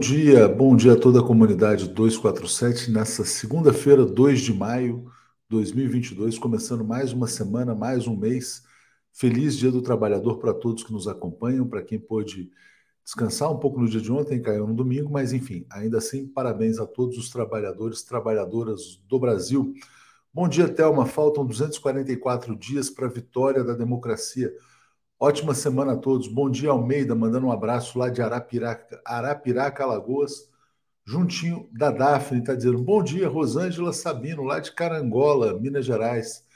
Bom dia, bom dia a toda a comunidade 247, nessa segunda-feira, 2 de maio de 2022, começando mais uma semana, mais um mês. Feliz Dia do Trabalhador para todos que nos acompanham, para quem pôde descansar um pouco no dia de ontem, caiu no domingo, mas enfim, ainda assim, parabéns a todos os trabalhadores, trabalhadoras do Brasil. Bom dia, Thelma. Faltam 244 dias para a vitória da democracia. Ótima semana a todos. Bom dia, Almeida, mandando um abraço lá de Arapiraca, Arapiraca Alagoas, juntinho da Daphne, está dizendo bom dia, Rosângela Sabino, lá de Carangola, Minas Gerais,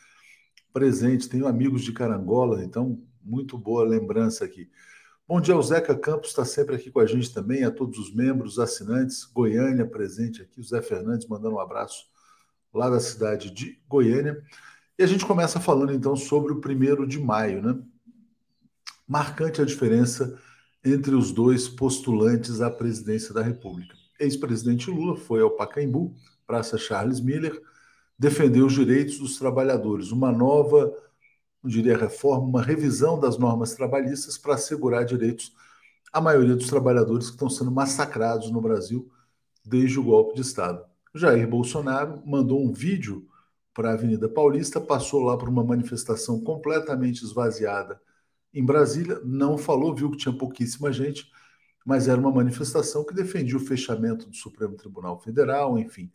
presente. Tenho amigos de Carangola, então muito boa lembrança aqui. Bom dia, o Zeca Campos está sempre aqui com a gente também, a todos os membros, assinantes, Goiânia presente aqui, o Zé Fernandes mandando um abraço lá da cidade de Goiânia. E a gente começa falando então sobre o primeiro de maio, né? Marcante a diferença entre os dois postulantes à presidência da República. Ex-presidente Lula foi ao Pacaembu, Praça Charles Miller, defendeu os direitos dos trabalhadores, uma nova, não diria reforma, uma revisão das normas trabalhistas para assegurar direitos à maioria dos trabalhadores que estão sendo massacrados no Brasil desde o golpe de Estado. Jair Bolsonaro mandou um vídeo para a Avenida Paulista, passou lá por uma manifestação completamente esvaziada em Brasília, não falou, viu que tinha pouquíssima gente, mas era uma manifestação que defendia o fechamento do Supremo Tribunal Federal, enfim,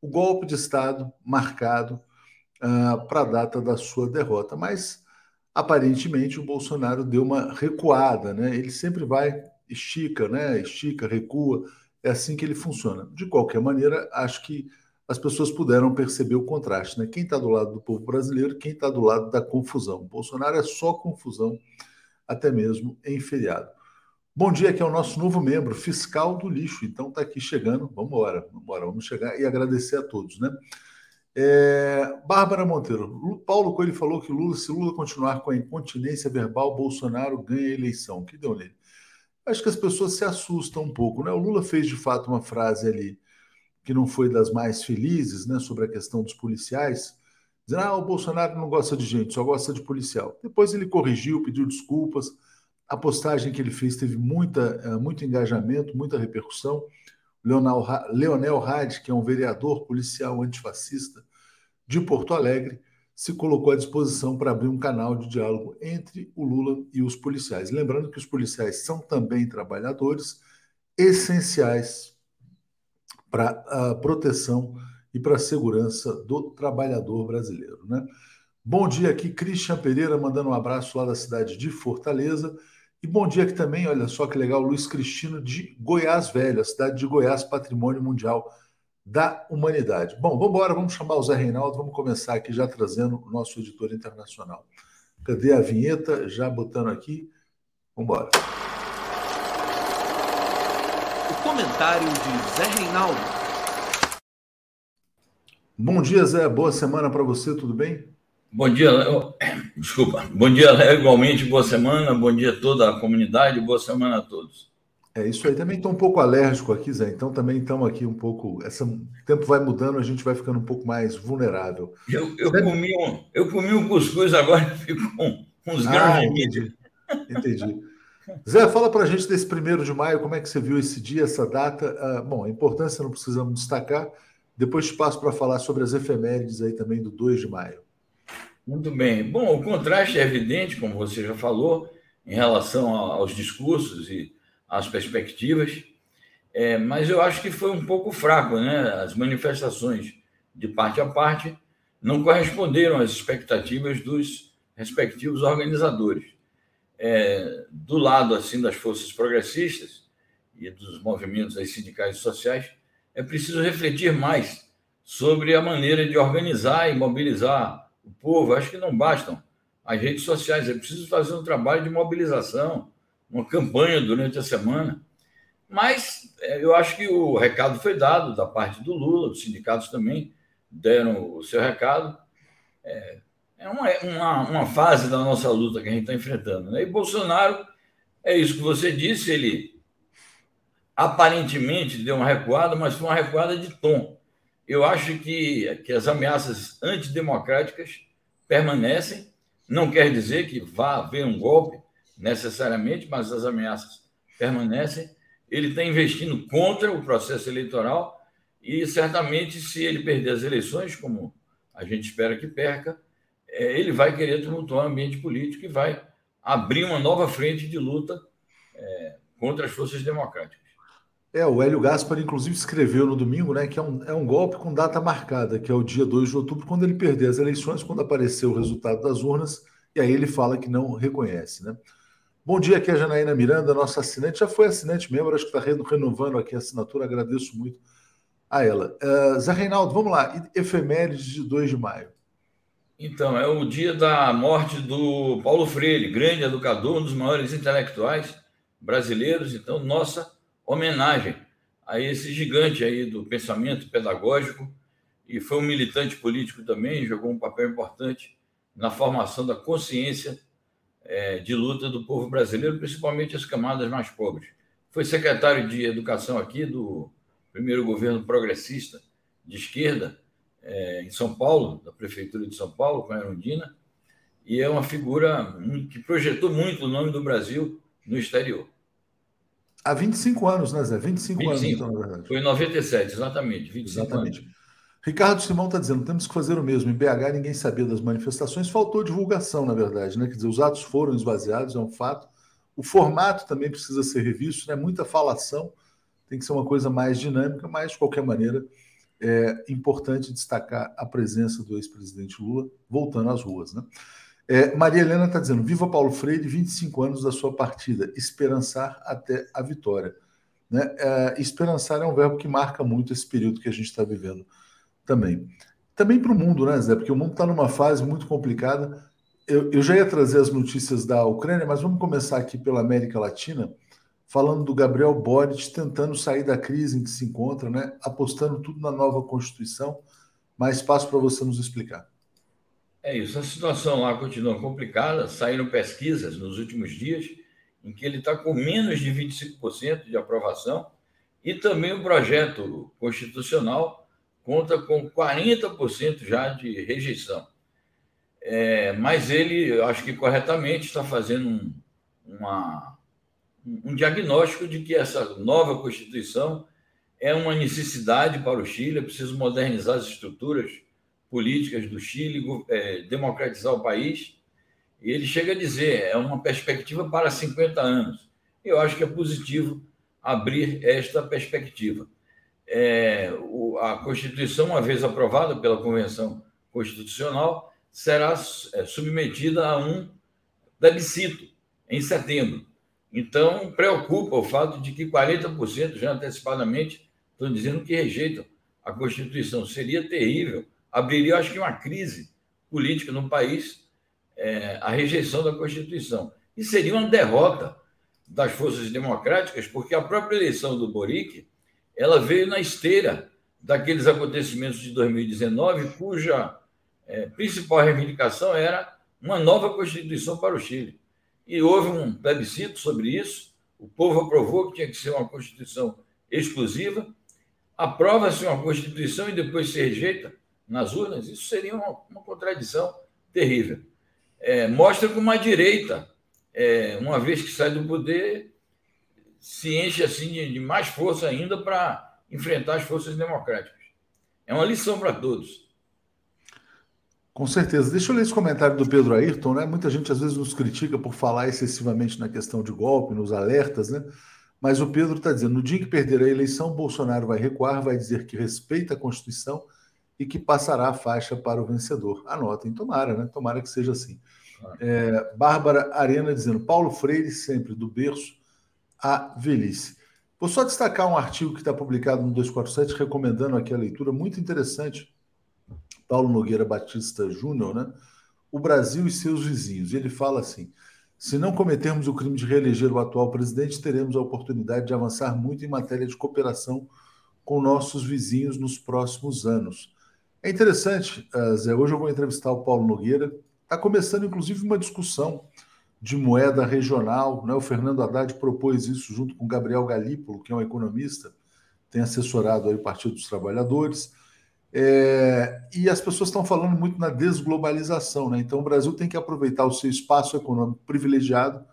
o golpe de Estado marcado uh, para a data da sua derrota. Mas, aparentemente, o Bolsonaro deu uma recuada, né? Ele sempre vai, estica, né? Estica, recua, é assim que ele funciona. De qualquer maneira, acho que as pessoas puderam perceber o contraste, né? Quem está do lado do povo brasileiro, quem está do lado da confusão. O Bolsonaro é só confusão, até mesmo em feriado. Bom dia, que é o nosso novo membro, fiscal do lixo. Então está aqui chegando. Vamos embora, vamos embora, vamos chegar e agradecer a todos, né? É, Bárbara Monteiro, Paulo Coelho falou que Lula, se Lula continuar com a incontinência verbal, Bolsonaro ganha a eleição. que deu nele? Acho que as pessoas se assustam um pouco, né? O Lula fez de fato uma frase ali que não foi das mais felizes, né, sobre a questão dos policiais, dizendo: ah, o Bolsonaro não gosta de gente, só gosta de policial. Depois ele corrigiu, pediu desculpas. A postagem que ele fez teve muita, eh, muito engajamento, muita repercussão. Leonel Hadi, que é um vereador policial antifascista de Porto Alegre, se colocou à disposição para abrir um canal de diálogo entre o Lula e os policiais. Lembrando que os policiais são também trabalhadores essenciais para a proteção e para a segurança do trabalhador brasileiro. Né? Bom dia aqui, Christian Pereira, mandando um abraço lá da cidade de Fortaleza. E bom dia aqui também, olha só que legal, Luiz Cristino de Goiás Velho, a cidade de Goiás, patrimônio mundial da humanidade. Bom, vamos embora, vamos chamar o Zé Reinaldo, vamos começar aqui já trazendo o nosso editor internacional. Cadê a vinheta? Já botando aqui. Vamos embora comentário de Zé Reinaldo. Bom dia, Zé. Boa semana para você, tudo bem? Bom dia, Léo. Desculpa. Bom dia, Léo. Igualmente, boa semana. Bom dia a toda a comunidade. Boa semana a todos. É isso aí. Também estou um pouco alérgico aqui, Zé. Então também estamos aqui um pouco. Essa, o tempo vai mudando, a gente vai ficando um pouco mais vulnerável. Eu, eu comi, um, eu comi um cuscuz agora fico com uns ah, de Entendi. entendi. Zé, fala para a gente desse primeiro de maio, como é que você viu esse dia, essa data? Uh, bom, a importância não precisamos destacar. Depois te passo para falar sobre as efemérides aí também do 2 de maio. Muito bem. Bom, o contraste é evidente, como você já falou, em relação aos discursos e às perspectivas, é, mas eu acho que foi um pouco fraco, né? As manifestações de parte a parte não corresponderam às expectativas dos respectivos organizadores é, do lado assim das forças progressistas e dos movimentos aí, sindicais e sociais, é preciso refletir mais sobre a maneira de organizar e mobilizar o povo. Acho que não bastam as redes sociais, é preciso fazer um trabalho de mobilização, uma campanha durante a semana. Mas é, eu acho que o recado foi dado da parte do Lula, os sindicatos também deram o seu recado. É, é uma, uma, uma fase da nossa luta que a gente está enfrentando. Né? E Bolsonaro, é isso que você disse, ele aparentemente deu uma recuada, mas foi uma recuada de tom. Eu acho que, que as ameaças antidemocráticas permanecem. Não quer dizer que vá haver um golpe necessariamente, mas as ameaças permanecem. ele está investindo contra o processo eleitoral e certamente, se ele perder as eleições, como a gente espera que perca, ele vai querer tumultuar o ambiente político e vai abrir uma nova frente de luta é, contra as forças democráticas. É, o Hélio Gaspar, inclusive, escreveu no domingo né, que é um, é um golpe com data marcada, que é o dia 2 de outubro, quando ele perder as eleições, quando aparecer o resultado das urnas, e aí ele fala que não reconhece. Né? Bom dia, aqui é a Janaína Miranda, nossa assinante, já foi assinante membro, acho que está renovando aqui a assinatura, agradeço muito a ela. Uh, Zé Reinaldo, vamos lá, efemérides de 2 de maio. Então, é o dia da morte do Paulo Freire, grande educador, um dos maiores intelectuais brasileiros. Então, nossa homenagem a esse gigante aí do pensamento pedagógico e foi um militante político também, jogou um papel importante na formação da consciência é, de luta do povo brasileiro, principalmente as camadas mais pobres. Foi secretário de Educação aqui do primeiro governo progressista de esquerda é, em São Paulo, da Prefeitura de São Paulo, com a Erundina, e é uma figura que projetou muito o nome do Brasil no exterior. Há 25 anos, né, Zé? 25, 25. anos, então, na verdade. Foi em 97, exatamente. 25 exatamente. Anos. Ricardo Simão está dizendo: temos que fazer o mesmo. Em BH, ninguém sabia das manifestações, faltou divulgação, na verdade, né? Quer dizer, os atos foram esvaziados, é um fato. O formato também precisa ser revisto, né? Muita falação, tem que ser uma coisa mais dinâmica, mas, de qualquer maneira, é importante destacar a presença do ex-presidente Lula voltando às ruas. Né? É, Maria Helena está dizendo: Viva Paulo Freire, 25 anos da sua partida, esperançar até a vitória. Né? É, esperançar é um verbo que marca muito esse período que a gente está vivendo também. Também para o mundo, né, Zé? Porque o mundo está numa fase muito complicada. Eu, eu já ia trazer as notícias da Ucrânia, mas vamos começar aqui pela América Latina falando do Gabriel Boric tentando sair da crise em que se encontra, né? apostando tudo na nova Constituição. Mais espaço para você nos explicar. É isso, a situação lá continua complicada. Saíram pesquisas nos últimos dias em que ele está com menos de 25% de aprovação e também o projeto constitucional conta com 40% já de rejeição. É, mas ele, acho que corretamente, está fazendo um, uma um diagnóstico de que essa nova Constituição é uma necessidade para o Chile, é preciso modernizar as estruturas políticas do Chile, é, democratizar o país. E ele chega a dizer, é uma perspectiva para 50 anos. Eu acho que é positivo abrir esta perspectiva. É, o, a Constituição, uma vez aprovada pela Convenção Constitucional, será é, submetida a um plebiscito em setembro. Então, preocupa o fato de que 40% já antecipadamente estão dizendo que rejeitam a Constituição. Seria terrível, abriria, acho que, uma crise política no país é, a rejeição da Constituição. E seria uma derrota das forças democráticas, porque a própria eleição do Boric ela veio na esteira daqueles acontecimentos de 2019, cuja é, principal reivindicação era uma nova Constituição para o Chile. E houve um plebiscito sobre isso. O povo aprovou que tinha que ser uma Constituição exclusiva. Aprova-se uma Constituição e depois se rejeita nas urnas. Isso seria uma, uma contradição terrível. É, mostra que uma direita, é, uma vez que sai do poder, se enche assim de, de mais força ainda para enfrentar as forças democráticas. É uma lição para todos. Com certeza. Deixa eu ler esse comentário do Pedro Ayrton, né? Muita gente às vezes nos critica por falar excessivamente na questão de golpe, nos alertas, né? Mas o Pedro está dizendo: no dia que perder a eleição, Bolsonaro vai recuar, vai dizer que respeita a Constituição e que passará a faixa para o vencedor. Anotem, tomara, né? Tomara que seja assim. É, Bárbara Arena dizendo: Paulo Freire, sempre do berço à velhice. Vou só destacar um artigo que está publicado no 247, recomendando aqui a leitura, muito interessante Paulo Nogueira Batista Júnior, né? O Brasil e seus vizinhos. E ele fala assim: se não cometermos o crime de reeleger o atual presidente, teremos a oportunidade de avançar muito em matéria de cooperação com nossos vizinhos nos próximos anos. É interessante, uh, Zé. Hoje eu vou entrevistar o Paulo Nogueira. Está começando, inclusive, uma discussão de moeda regional. Né? O Fernando Haddad propôs isso junto com Gabriel Galípolo, que é um economista, tem assessorado aí o Partido dos Trabalhadores. É, e as pessoas estão falando muito na desglobalização, né? Então o Brasil tem que aproveitar o seu espaço econômico privilegiado,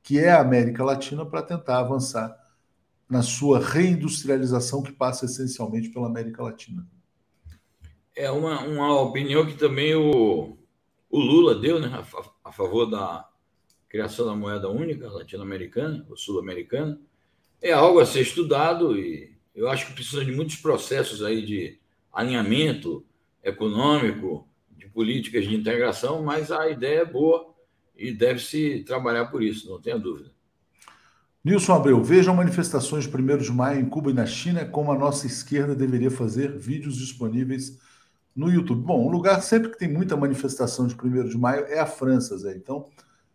que é a América Latina, para tentar avançar na sua reindustrialização que passa essencialmente pela América Latina. É uma, uma opinião que também o, o Lula deu né, a, a favor da criação da moeda única latino-americana ou sul-americana. É algo a ser estudado e eu acho que precisa de muitos processos aí de alinhamento econômico, de políticas de integração, mas a ideia é boa e deve-se trabalhar por isso, não tenha dúvida. Nilson Abreu, vejam manifestações de 1 de maio em Cuba e na China, como a nossa esquerda deveria fazer vídeos disponíveis no YouTube. Bom, um lugar sempre que tem muita manifestação de 1 de maio é a França, Zé. Então,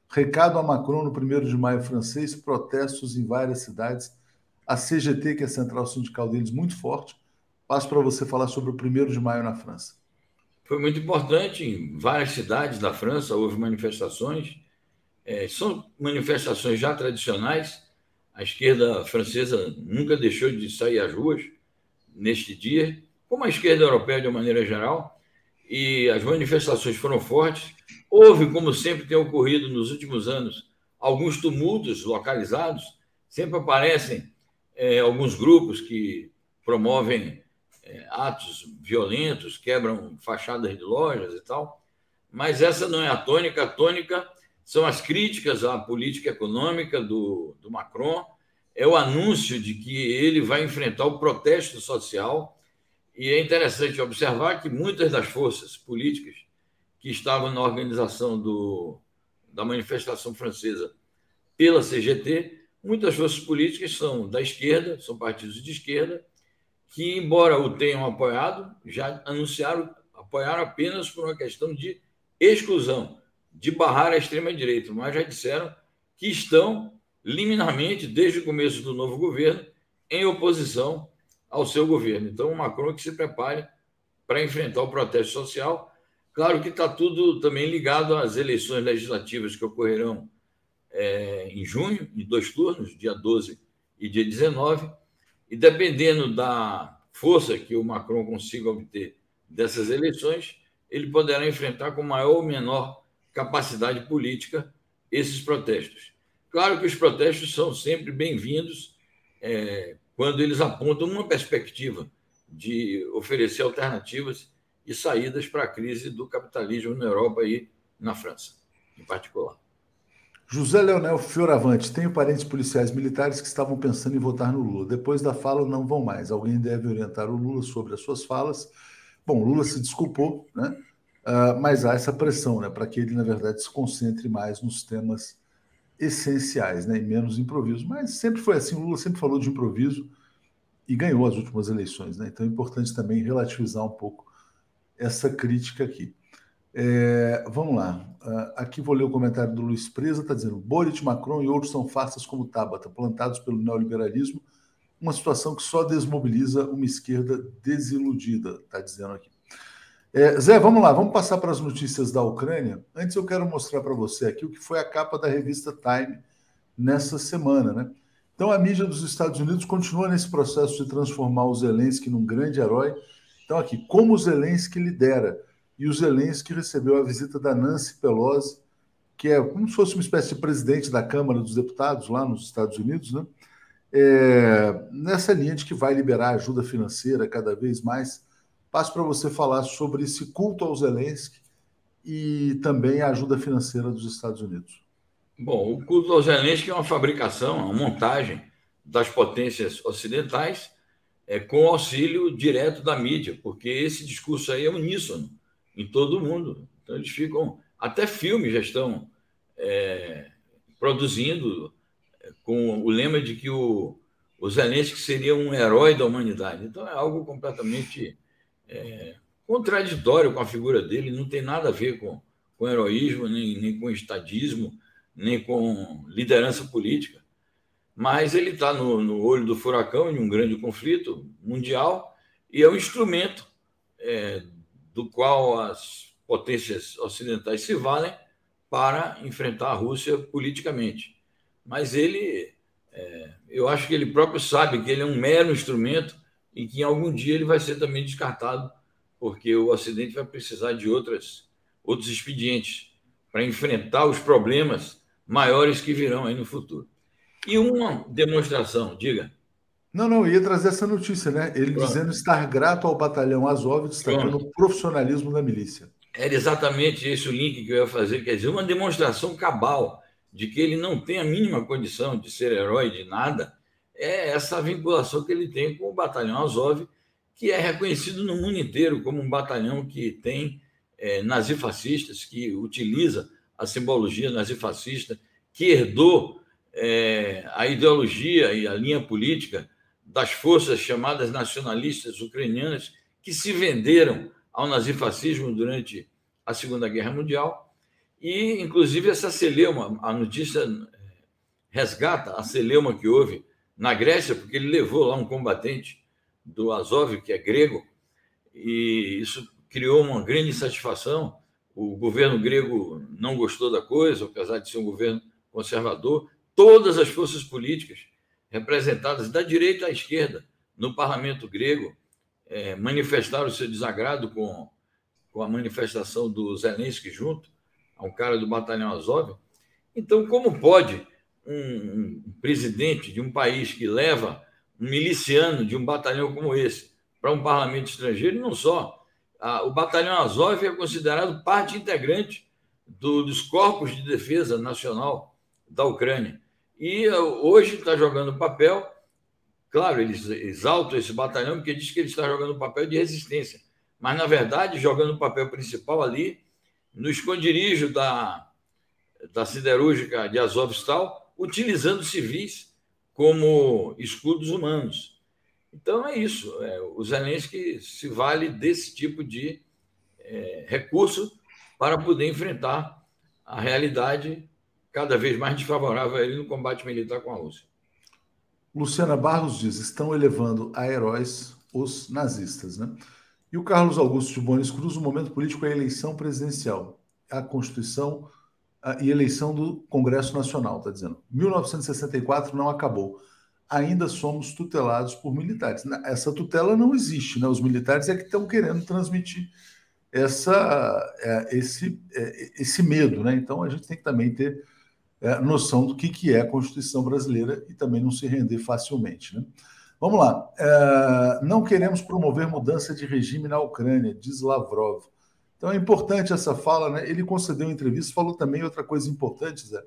recado a Macron no 1 de maio francês, protestos em várias cidades. A CGT, que é a central sindical deles, muito forte. Passo para você falar sobre o 1 de maio na França foi muito importante. Em várias cidades da França houve manifestações. É, são manifestações já tradicionais. A esquerda francesa nunca deixou de sair às ruas neste dia, como a esquerda europeia de uma maneira geral. E as manifestações foram fortes. Houve, como sempre tem ocorrido nos últimos anos, alguns tumultos localizados. Sempre aparecem é, alguns grupos que promovem atos violentos, quebram fachadas de lojas e tal. Mas essa não é a tônica. A tônica são as críticas à política econômica do, do Macron, é o anúncio de que ele vai enfrentar o protesto social. E é interessante observar que muitas das forças políticas que estavam na organização do, da manifestação francesa pela CGT, muitas forças políticas são da esquerda, são partidos de esquerda, que, embora o tenham apoiado, já anunciaram apoiaram apenas por uma questão de exclusão, de barrar a extrema-direita, mas já disseram que estão liminarmente, desde o começo do novo governo, em oposição ao seu governo. Então, o Macron que se prepare para enfrentar o protesto social. Claro que está tudo também ligado às eleições legislativas que ocorrerão é, em junho, em dois turnos, dia 12 e dia 19 e dependendo da força que o Macron consiga obter dessas eleições, ele poderá enfrentar com maior ou menor capacidade política esses protestos. Claro que os protestos são sempre bem-vindos é, quando eles apontam uma perspectiva de oferecer alternativas e saídas para a crise do capitalismo na Europa e na França, em particular. José Leonel Fioravante, tenho parentes policiais militares que estavam pensando em votar no Lula. Depois da fala, não vão mais. Alguém deve orientar o Lula sobre as suas falas. Bom, Lula se desculpou, né? Uh, mas há essa pressão, né? Para que ele, na verdade, se concentre mais nos temas essenciais, né? E menos improviso. Mas sempre foi assim. O Lula sempre falou de improviso e ganhou as últimas eleições, né? Então é importante também relativizar um pouco essa crítica aqui. É, vamos lá. Uh, aqui vou ler o comentário do Luiz Presa, está dizendo: Boric, Macron e outros são farsas como Tabata, plantados pelo neoliberalismo, uma situação que só desmobiliza uma esquerda desiludida, está dizendo aqui. É, Zé, vamos lá, vamos passar para as notícias da Ucrânia. Antes eu quero mostrar para você aqui o que foi a capa da revista Time nessa semana, né? Então a mídia dos Estados Unidos continua nesse processo de transformar o Zelensky num grande herói. Então aqui, como o Zelensky lidera e o Zelensky recebeu a visita da Nancy Pelosi, que é como se fosse uma espécie de presidente da Câmara dos Deputados lá nos Estados Unidos, né? É, nessa linha de que vai liberar ajuda financeira cada vez mais. Passo para você falar sobre esse culto ao Zelensky e também a ajuda financeira dos Estados Unidos. Bom, o culto ao Zelensky é uma fabricação, uma montagem das potências ocidentais é, com auxílio direto da mídia, porque esse discurso aí é uníssono em todo o mundo. Então, eles ficam. Até filmes já estão é, produzindo é, com o lema de que o, o Zelensky seria um herói da humanidade. Então, é algo completamente é, contraditório com a figura dele, não tem nada a ver com, com heroísmo, nem, nem com estadismo, nem com liderança política. Mas ele está no, no olho do furacão em um grande conflito mundial e é um instrumento é, do qual as potências ocidentais se valem para enfrentar a Rússia politicamente. Mas ele, é, eu acho que ele próprio sabe que ele é um mero instrumento e que em algum dia ele vai ser também descartado, porque o Ocidente vai precisar de outras, outros expedientes para enfrentar os problemas maiores que virão aí no futuro. E uma demonstração, diga. Não, não, ia trazer essa notícia, né? Ele Pronto. dizendo estar grato ao batalhão Azov, destacando Pronto. o profissionalismo da milícia. Era exatamente esse o link que eu ia fazer, quer dizer, uma demonstração cabal de que ele não tem a mínima condição de ser herói de nada, é essa vinculação que ele tem com o batalhão Azov, que é reconhecido no mundo inteiro como um batalhão que tem é, nazifascistas, que utiliza a simbologia nazifascista, que herdou é, a ideologia e a linha política das forças chamadas nacionalistas ucranianas que se venderam ao nazifascismo durante a Segunda Guerra Mundial. E, inclusive, essa celeuma, a notícia é, resgata a celeuma que houve na Grécia, porque ele levou lá um combatente do Azov, que é grego, e isso criou uma grande insatisfação. O governo grego não gostou da coisa, apesar de ser um governo conservador. Todas as forças políticas representadas da direita à esquerda no parlamento grego é, manifestaram seu desagrado com, com a manifestação do Zelensky junto a um cara do batalhão Azov. Então, como pode um, um presidente de um país que leva um miliciano de um batalhão como esse para um parlamento estrangeiro, e não só, o batalhão Azov é considerado parte integrante do, dos corpos de defesa nacional da Ucrânia. E uh, hoje está jogando papel, claro, eles exaltam esse batalhão porque diz que ele está jogando papel de resistência, mas na verdade jogando o papel principal ali no esconderijo da, da siderúrgica de Azovstal, utilizando civis como escudos humanos. Então é isso. É, o Zelensky se vale desse tipo de é, recurso para poder enfrentar a realidade cada vez mais desfavorável a ele no combate militar com a Rússia. Luciana Barros diz: estão elevando a heróis os nazistas, né? E o Carlos Augusto de Bones Cruz, o momento político é a eleição presidencial, a Constituição a, e eleição do Congresso Nacional, está dizendo. 1964 não acabou. Ainda somos tutelados por militares. Essa tutela não existe, né? Os militares é que estão querendo transmitir essa, é, esse, é, esse medo, né? Então a gente tem que também ter é, noção do que, que é a Constituição brasileira e também não se render facilmente. Né? Vamos lá. É, não queremos promover mudança de regime na Ucrânia, diz Lavrov. Então é importante essa fala, né? Ele concedeu entrevista, falou também outra coisa importante, Zé,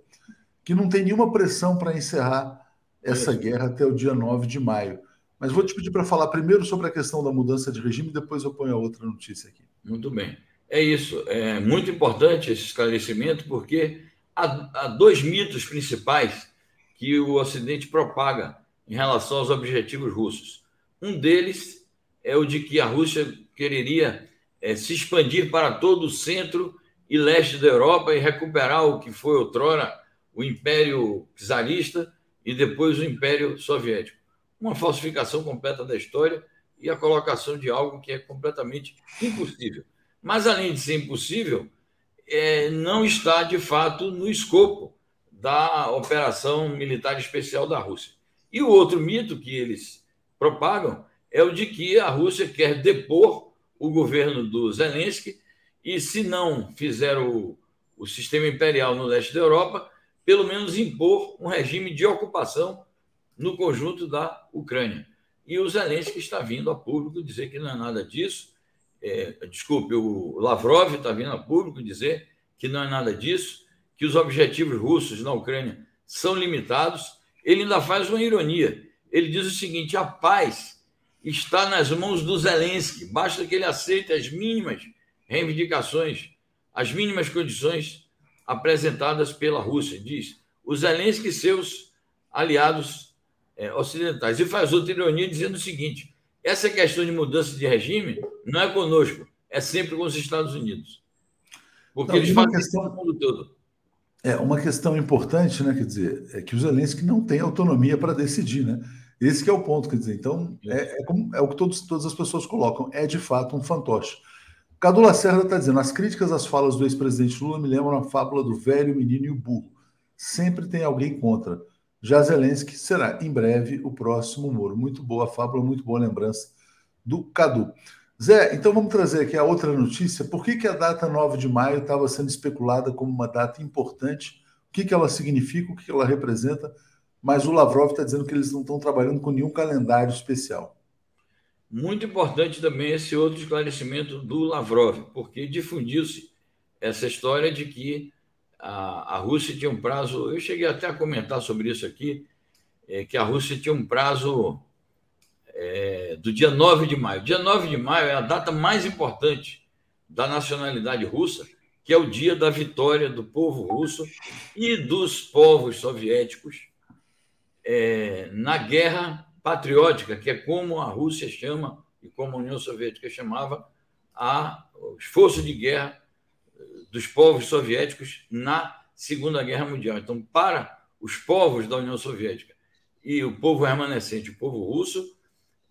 que não tem nenhuma pressão para encerrar essa guerra até o dia 9 de maio. Mas vou te pedir para falar primeiro sobre a questão da mudança de regime, depois eu ponho a outra notícia aqui. Muito bem. É isso. É muito importante esse esclarecimento, porque há, há dois mitos principais que o Ocidente propaga em relação aos objetivos russos. Um deles é o de que a Rússia quereria é, se expandir para todo o centro e leste da Europa e recuperar o que foi outrora o Império Czarista e depois o Império Soviético. Uma falsificação completa da história e a colocação de algo que é completamente impossível. Mas, além de ser impossível, é, não está, de fato, no escopo da operação militar especial da Rússia. E o outro mito que eles propagam é o de que a Rússia quer depor o governo do Zelensky e, se não fizer o, o sistema imperial no leste da Europa, pelo menos impor um regime de ocupação no conjunto da Ucrânia. E o Zelensky está vindo a público dizer que não é nada disso, é, desculpe, o Lavrov está vindo a público dizer que não é nada disso, que os objetivos russos na Ucrânia são limitados. Ele ainda faz uma ironia. Ele diz o seguinte: a paz está nas mãos do Zelensky, basta que ele aceite as mínimas reivindicações, as mínimas condições apresentadas pela Rússia. Diz o Zelensky e seus aliados é, ocidentais. E faz outra ironia dizendo o seguinte: essa questão de mudança de regime não é conosco, é sempre com os Estados Unidos. Porque não, eles fazem questão, no mundo todo. É, uma questão importante, né? Quer dizer, é que o Zelensky não tem autonomia para decidir, né? Esse é o ponto, quer dizer, então é, é, como, é o que todos, todas as pessoas colocam, é de fato um fantoche. Cadu Lacerda está dizendo: as críticas às falas do ex-presidente Lula me lembram a fábula do velho, menino e o burro. Sempre tem alguém contra. Já Zelensky será em breve o próximo Moro. Muito boa fábula, muito boa lembrança do Cadu. Zé, então vamos trazer aqui a outra notícia. Por que, que a data 9 de maio estava sendo especulada como uma data importante? O que, que ela significa, o que, que ela representa mas o Lavrov está dizendo que eles não estão trabalhando com nenhum calendário especial. Muito importante também esse outro esclarecimento do Lavrov, porque difundiu-se essa história de que a, a Rússia tinha um prazo. Eu cheguei até a comentar sobre isso aqui, é, que a Rússia tinha um prazo é, do dia 9 de maio. Dia 9 de maio é a data mais importante da nacionalidade russa, que é o dia da vitória do povo russo e dos povos soviéticos é, na guerra patriótica, que é como a Rússia chama e como a União Soviética chamava a, o esforço de guerra dos povos soviéticos na Segunda Guerra Mundial. Então, para os povos da União Soviética e o povo remanescente, o povo russo,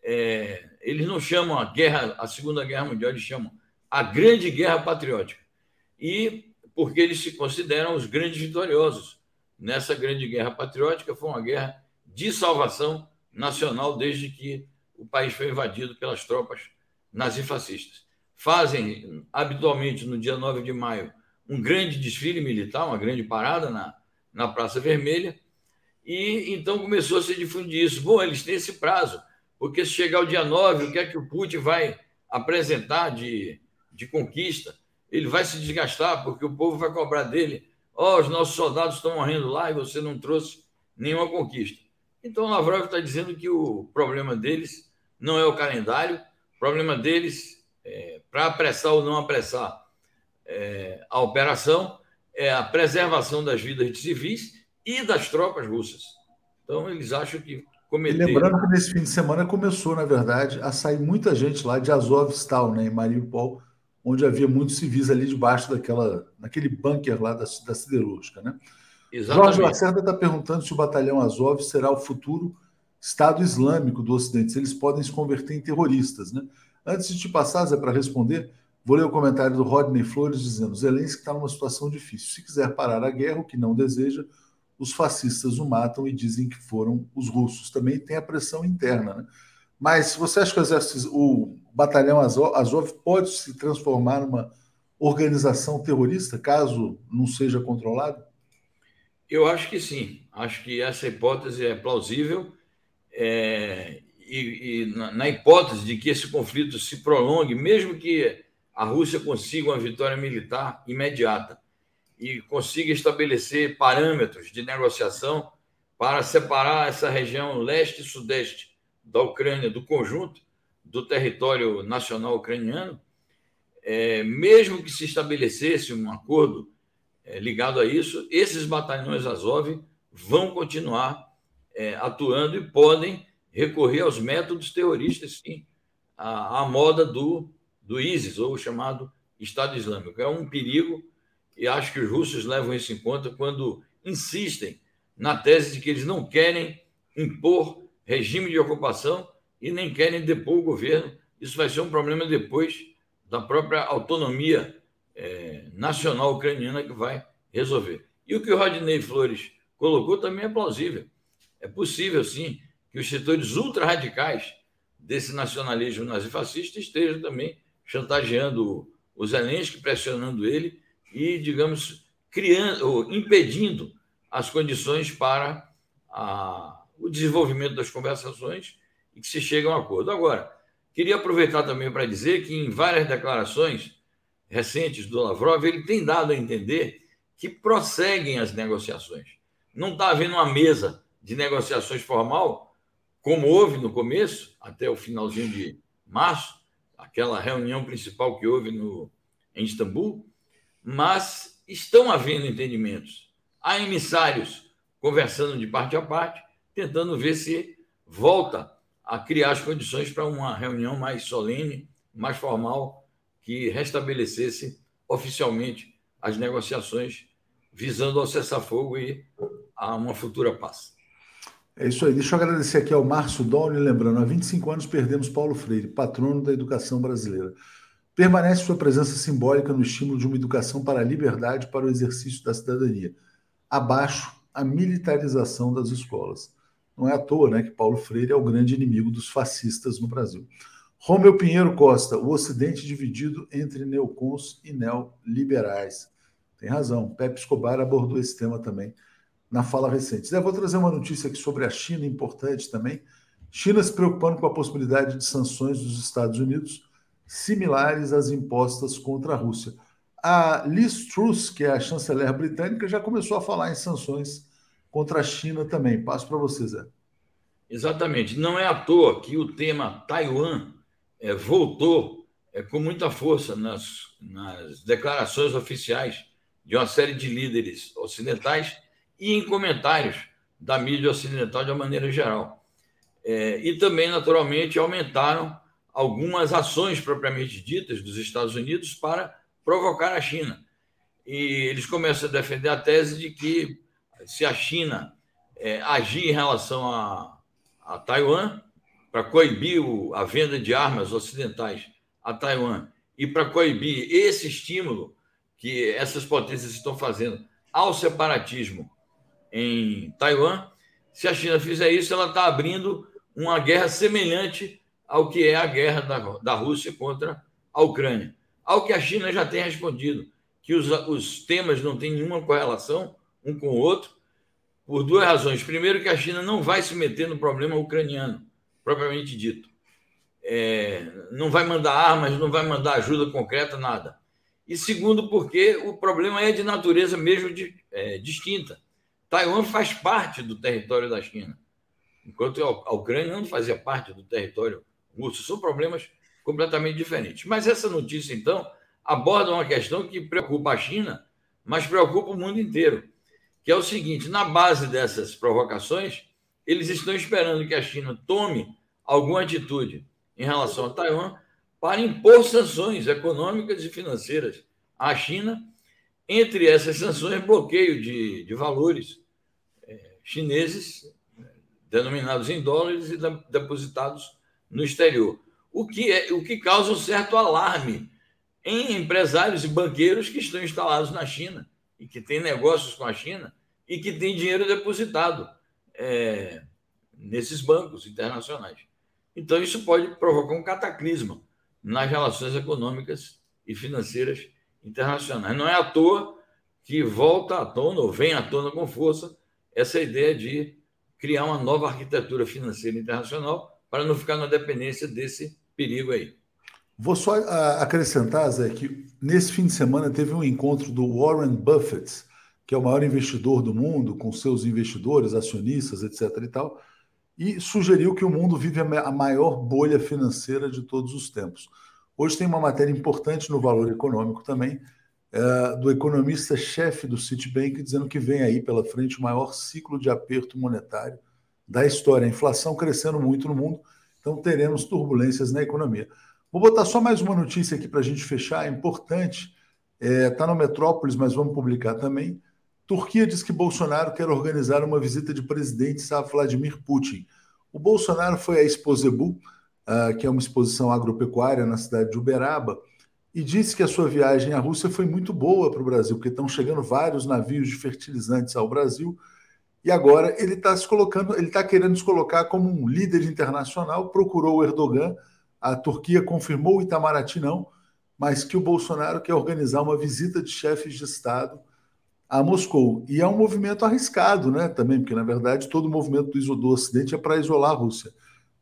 é, eles não chamam a guerra, a Segunda Guerra Mundial, eles chamam a Grande Guerra Patriótica. E porque eles se consideram os grandes vitoriosos nessa Grande Guerra Patriótica, foi uma guerra de salvação nacional desde que o país foi invadido pelas tropas nazifascistas. Fazem habitualmente no dia 9 de maio um grande desfile militar, uma grande parada na, na Praça Vermelha, e então começou a se difundir isso. Bom, eles têm esse prazo, porque se chegar o dia 9, o que é que o Putin vai apresentar de, de conquista? Ele vai se desgastar, porque o povo vai cobrar dele. Ó, oh, os nossos soldados estão morrendo lá e você não trouxe nenhuma conquista. Então, Lavrov está dizendo que o problema deles não é o calendário, o problema deles, é, para apressar ou não apressar é, a operação, é a preservação das vidas de civis e das tropas russas. Então, eles acham que cometeram. Lembrando que nesse fim de semana começou, na verdade, a sair muita gente lá de Azovstal, né, em Mariupol, onde havia muitos civis ali debaixo daquela, naquele bunker lá da, da siderúrgica, né? Exatamente. Jorge Lacerda está perguntando se o batalhão Azov será o futuro Estado Islâmico do Ocidente, se eles podem se converter em terroristas, né? Antes de te passar, Zé, para responder, vou ler o comentário do Rodney Flores dizendo: Zelensky está numa situação difícil. Se quiser parar a guerra, o que não deseja, os fascistas o matam e dizem que foram os russos. Também tem a pressão interna. Né? Mas você acha que o, exército, o batalhão Azov, pode se transformar numa organização terrorista, caso não seja controlado? Eu acho que sim. Acho que essa hipótese é plausível. É, e, e na, na, hipótese de que esse conflito se prolongue, mesmo que a Rússia consiga uma vitória militar imediata, e consiga estabelecer parâmetros de negociação para separar essa região leste e sudeste da Ucrânia do conjunto do território nacional ucraniano, é, mesmo que se estabelecesse um acordo é, ligado a isso, esses batalhões Azov vão continuar é, atuando e podem recorrer aos métodos terroristas, sim, à, à moda do, do ISIS, ou chamado Estado Islâmico. É um perigo e acho que os russos levam isso em conta quando insistem na tese de que eles não querem impor regime de ocupação e nem querem depor o governo. Isso vai ser um problema depois da própria autonomia é, nacional ucraniana que vai resolver. E o que o Rodney Flores colocou também é plausível. É possível, sim, que os setores ultra-radicais desse nacionalismo nazifascista estejam também chantageando o Zelensky, pressionando ele e, digamos, criando, impedindo as condições para a, o desenvolvimento das conversações e que se chegue a um acordo. Agora, queria aproveitar também para dizer que em várias declarações recentes do Lavrov, ele tem dado a entender que prosseguem as negociações. Não está havendo uma mesa de negociações formal, como houve no começo, até o finalzinho de março, aquela reunião principal que houve no, em Istambul, mas estão havendo entendimentos. Há emissários conversando de parte a parte, tentando ver se volta a criar as condições para uma reunião mais solene, mais formal, que restabelecesse oficialmente as negociações visando ao cessar-fogo e a uma futura paz. É isso aí. Deixa eu agradecer aqui ao Márcio Doni, lembrando, há 25 anos perdemos Paulo Freire, patrono da educação brasileira. Permanece sua presença simbólica no estímulo de uma educação para a liberdade para o exercício da cidadania. Abaixo, a militarização das escolas. Não é à toa né, que Paulo Freire é o grande inimigo dos fascistas no Brasil. Romeu Pinheiro Costa, o Ocidente dividido entre neocons e neoliberais. Tem razão. Pepe Escobar abordou esse tema também na fala recente. Zé, vou trazer uma notícia aqui sobre a China, importante também. China se preocupando com a possibilidade de sanções dos Estados Unidos similares às impostas contra a Rússia. A Liz Truss, que é a chanceler britânica, já começou a falar em sanções contra a China também. Passo para você, Zé. Exatamente. Não é à toa que o tema Taiwan é, voltou é, com muita força nas, nas declarações oficiais de uma série de líderes ocidentais e em comentários da mídia ocidental de uma maneira geral. É, e também, naturalmente, aumentaram algumas ações propriamente ditas dos Estados Unidos para provocar a China. E eles começam a defender a tese de que se a China é, agir em relação a, a Taiwan, para coibir o, a venda de armas ocidentais a Taiwan e para coibir esse estímulo que essas potências estão fazendo ao separatismo em Taiwan, se a China fizer isso, ela está abrindo uma guerra semelhante ao que é a guerra da, da Rússia contra a Ucrânia. Ao que a China já tem respondido, que os, os temas não têm nenhuma correlação um com o outro, por duas razões. Primeiro, que a China não vai se meter no problema ucraniano, propriamente dito. É, não vai mandar armas, não vai mandar ajuda concreta, nada. E segundo, porque o problema é de natureza mesmo de, é, distinta. Taiwan faz parte do território da China, enquanto a Ucrânia não fazia parte do território russo. São problemas completamente diferentes. Mas essa notícia, então, aborda uma questão que preocupa a China, mas preocupa o mundo inteiro, que é o seguinte: na base dessas provocações, eles estão esperando que a China tome alguma atitude em relação a Taiwan para impor sanções econômicas e financeiras à China entre essas sanções, bloqueio de, de valores é, chineses denominados em dólares e depositados no exterior, o que, é, o que causa um certo alarme em empresários e banqueiros que estão instalados na China e que têm negócios com a China e que têm dinheiro depositado é, nesses bancos internacionais. Então, isso pode provocar um cataclisma nas relações econômicas e financeiras internacionais. Não é à toa que volta à tona, ou vem à tona com força, essa ideia de criar uma nova arquitetura financeira internacional para não ficar na dependência desse perigo aí. Vou só ah, acrescentar, Zé, que nesse fim de semana teve um encontro do Warren Buffett, que é o maior investidor do mundo, com seus investidores, acionistas, etc. e tal, e sugeriu que o mundo vive a maior bolha financeira de todos os tempos. Hoje tem uma matéria importante no Valor Econômico também, é, do economista-chefe do Citibank, dizendo que vem aí pela frente o maior ciclo de aperto monetário da história. A inflação crescendo muito no mundo, então teremos turbulências na economia. Vou botar só mais uma notícia aqui para a gente fechar, é importante. Está é, tá no Metrópolis, mas vamos publicar também. Turquia diz que Bolsonaro quer organizar uma visita de presidentes a Vladimir Putin. O Bolsonaro foi a Exposebu, uh, que é uma exposição agropecuária na cidade de Uberaba, e disse que a sua viagem à Rússia foi muito boa para o Brasil, porque estão chegando vários navios de fertilizantes ao Brasil, e agora ele está se colocando, ele está querendo se colocar como um líder internacional, procurou o Erdogan, a Turquia confirmou o Itamaraty não, mas que o Bolsonaro quer organizar uma visita de chefes de Estado a Moscou. E é um movimento arriscado, né? Também, porque na verdade todo o movimento do, do Ocidente é para isolar a Rússia.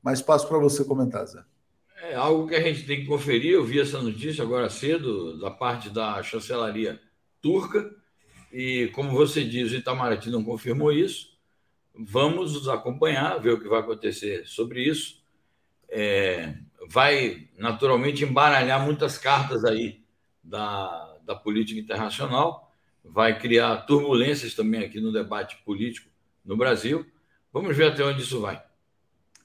Mas passo para você comentar, Zé. É algo que a gente tem que conferir. Eu vi essa notícia agora cedo, da parte da chancelaria turca, e como você diz, o Itamaraty não confirmou isso. Vamos nos acompanhar, ver o que vai acontecer sobre isso. É, vai naturalmente embaralhar muitas cartas aí da, da política internacional, vai criar turbulências também aqui no debate político no Brasil. Vamos ver até onde isso vai.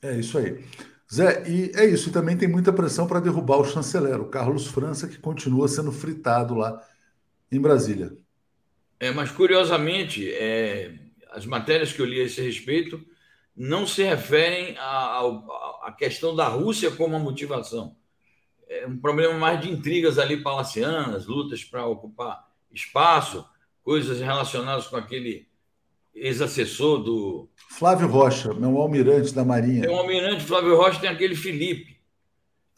É isso aí. Zé, e é isso. E também tem muita pressão para derrubar o chanceler, o Carlos França, que continua sendo fritado lá em Brasília. É, mas, curiosamente, é, as matérias que eu li a esse respeito não se referem à, questão da Rússia como a motivação. É um problema mais de intrigas ali palacianas, lutas para ocupar espaço, coisas relacionadas com aquele ex-assessor do. Flávio Rocha, meu almirante da Marinha. Um almirante Flávio Rocha, tem aquele Felipe.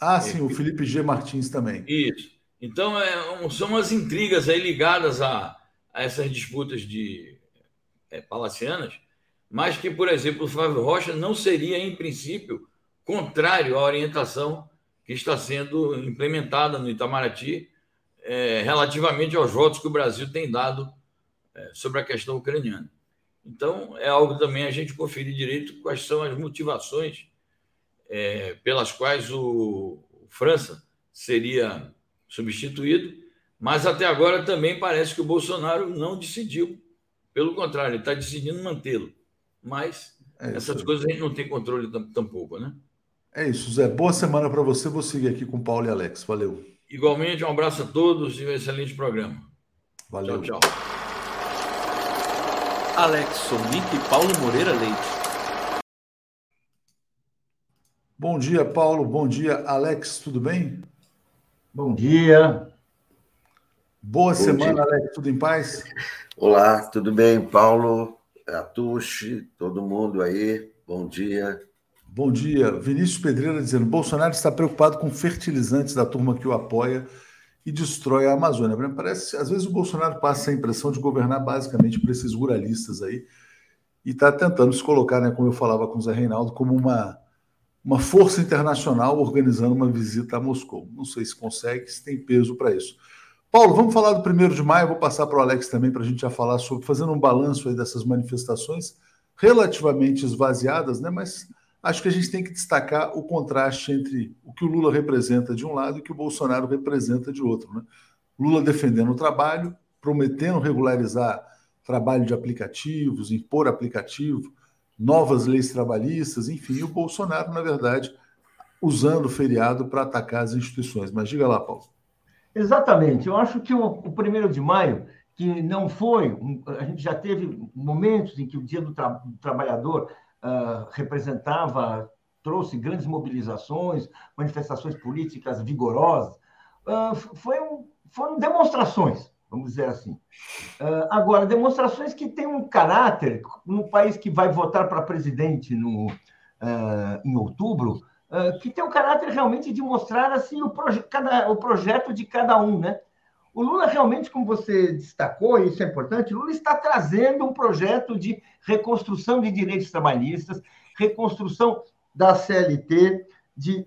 Ah, sim, o Felipe G. Martins também. Isso. Então, é, são umas intrigas aí ligadas a, a essas disputas de é, palacianas, mas que, por exemplo, o Flávio Rocha não seria, em princípio, contrário à orientação que está sendo implementada no Itamaraty é, relativamente aos votos que o Brasil tem dado é, sobre a questão ucraniana. Então, é algo também a gente conferir direito quais são as motivações é, pelas quais o, o França seria substituído, mas até agora também parece que o Bolsonaro não decidiu. Pelo contrário, ele está decidindo mantê-lo. Mas é essas coisas a gente não tem controle tampouco, né? É isso, Zé. Boa semana para você. Vou seguir aqui com Paulo e Alex. Valeu. Igualmente, um abraço a todos e um excelente programa. Valeu. Tchau, tchau. Alex Sonic e Paulo Moreira Leite. Bom dia, Paulo. Bom dia, Alex. Tudo bem? Bom dia. Boa Bom semana, dia. Alex. Tudo em paz? Olá, tudo bem, Paulo, Atushi, todo mundo aí. Bom dia. Bom dia. Vinícius Pedreira dizendo: Bolsonaro está preocupado com fertilizantes da turma que o apoia e destrói a Amazônia. Parece, às vezes o Bolsonaro passa a impressão de governar basicamente por esses ruralistas aí e está tentando se colocar, né, como eu falava com o Zé Reinaldo, como uma, uma força internacional organizando uma visita a Moscou. Não sei se consegue, se tem peso para isso. Paulo, vamos falar do primeiro de maio. Vou passar para o Alex também para a gente já falar sobre, fazendo um balanço aí dessas manifestações relativamente esvaziadas, né? Mas acho que a gente tem que destacar o contraste entre o que o Lula representa de um lado e o que o Bolsonaro representa de outro. Né? Lula defendendo o trabalho, prometendo regularizar trabalho de aplicativos, impor aplicativo, novas leis trabalhistas, enfim, e o Bolsonaro, na verdade, usando o feriado para atacar as instituições. Mas diga lá, Paulo. Exatamente. Eu acho que o, primeiro de maio, que não foi, a gente já teve momentos em que o Dia do, tra do Trabalhador uh, representava, trouxe grandes mobilizações, manifestações políticas vigorosas. Uh, foi um, foram demonstrações, vamos dizer assim. Uh, agora, demonstrações que têm um caráter, num país que vai votar para presidente no, em outubro, que tem um caráter realmente de mostrar assim o, proje cada, o projeto de cada um, né? O Lula realmente, como você destacou, e isso é importante, Lula está trazendo um projeto de reconstrução de direitos trabalhistas, reconstrução da CLT, de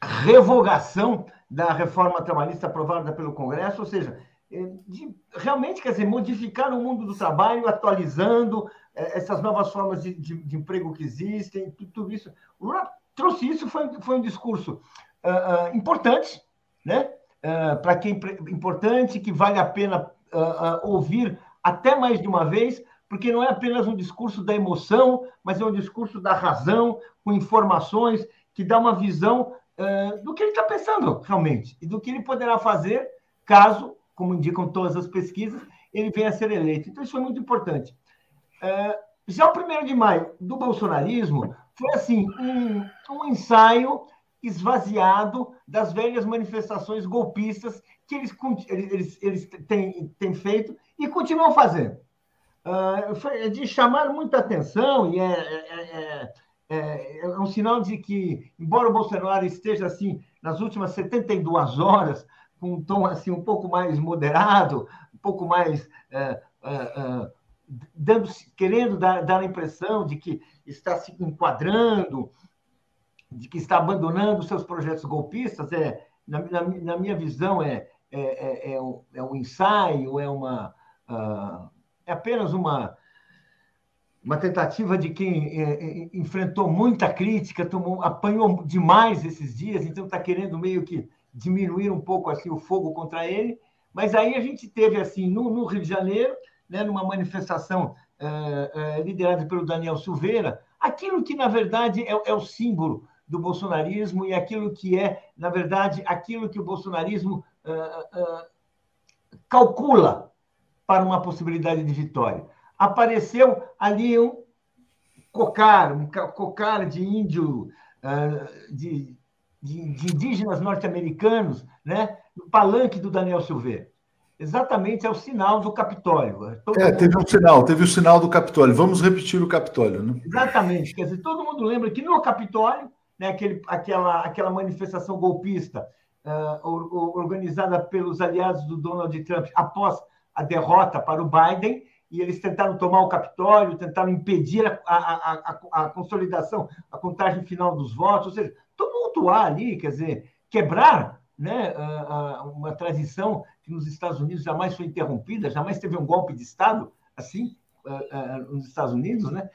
revogação da reforma trabalhista aprovada pelo Congresso, ou seja, eh, de realmente, quer dizer, modificar o mundo do trabalho, atualizando eh, essas novas formas de, de, de emprego que existem, tudo isso. O Lula trouxe isso, foi, foi um discurso uh, uh, importante, né? Uh, para quem é importante, que vale a pena uh, uh, ouvir até mais de uma vez, porque não é apenas um discurso da emoção, mas é um discurso da razão, com informações, que dá uma visão do que ele está pensando realmente e do que ele poderá fazer caso, como indicam todas as pesquisas, ele venha a ser eleito. Então, isso foi muito importante. já o primeiro de maio do bolsonarismo foi assim um, um ensaio esvaziado das velhas manifestações golpistas que eles, eles, eles têm, têm feito e continuam fazendo. Uh, de chamar muita atenção e é, é, é, é, um sinal de que, embora o Bolsonaro esteja assim nas últimas 72 horas, com um tom assim um pouco mais moderado, um pouco mais dando, querendo dar, dar a impressão de que está se enquadrando de que está abandonando seus projetos golpistas, é, na, na, na minha visão, é, é, é, é, um, é um ensaio, é, uma, uh, é apenas uma, uma tentativa de quem é, é, enfrentou muita crítica, tomou, apanhou demais esses dias, então está querendo meio que diminuir um pouco assim o fogo contra ele. Mas aí a gente teve assim no, no Rio de Janeiro, né, numa manifestação uh, uh, liderada pelo Daniel Silveira, aquilo que na verdade é, é o símbolo do bolsonarismo e aquilo que é, na verdade, aquilo que o bolsonarismo uh, uh, calcula para uma possibilidade de vitória. Apareceu ali um cocar, um cocar de índio, uh, de, de, de, indígenas norte-americanos, né, no palanque do Daniel Silveira. Exatamente é o sinal do Capitólio. Todo é, teve um sinal, teve o sinal do Capitólio. Vamos repetir o Capitólio, né? Exatamente. Quer dizer, todo mundo lembra que no Capitólio né, aquele, aquela, aquela manifestação golpista uh, organizada pelos aliados do Donald Trump após a derrota para o Biden, e eles tentaram tomar o Capitólio, tentaram impedir a, a, a, a consolidação, a contagem final dos votos, ou seja, tumultuar ali, quer dizer, quebrar né, uma transição que nos Estados Unidos jamais foi interrompida, jamais teve um golpe de Estado assim nos Estados Unidos, né,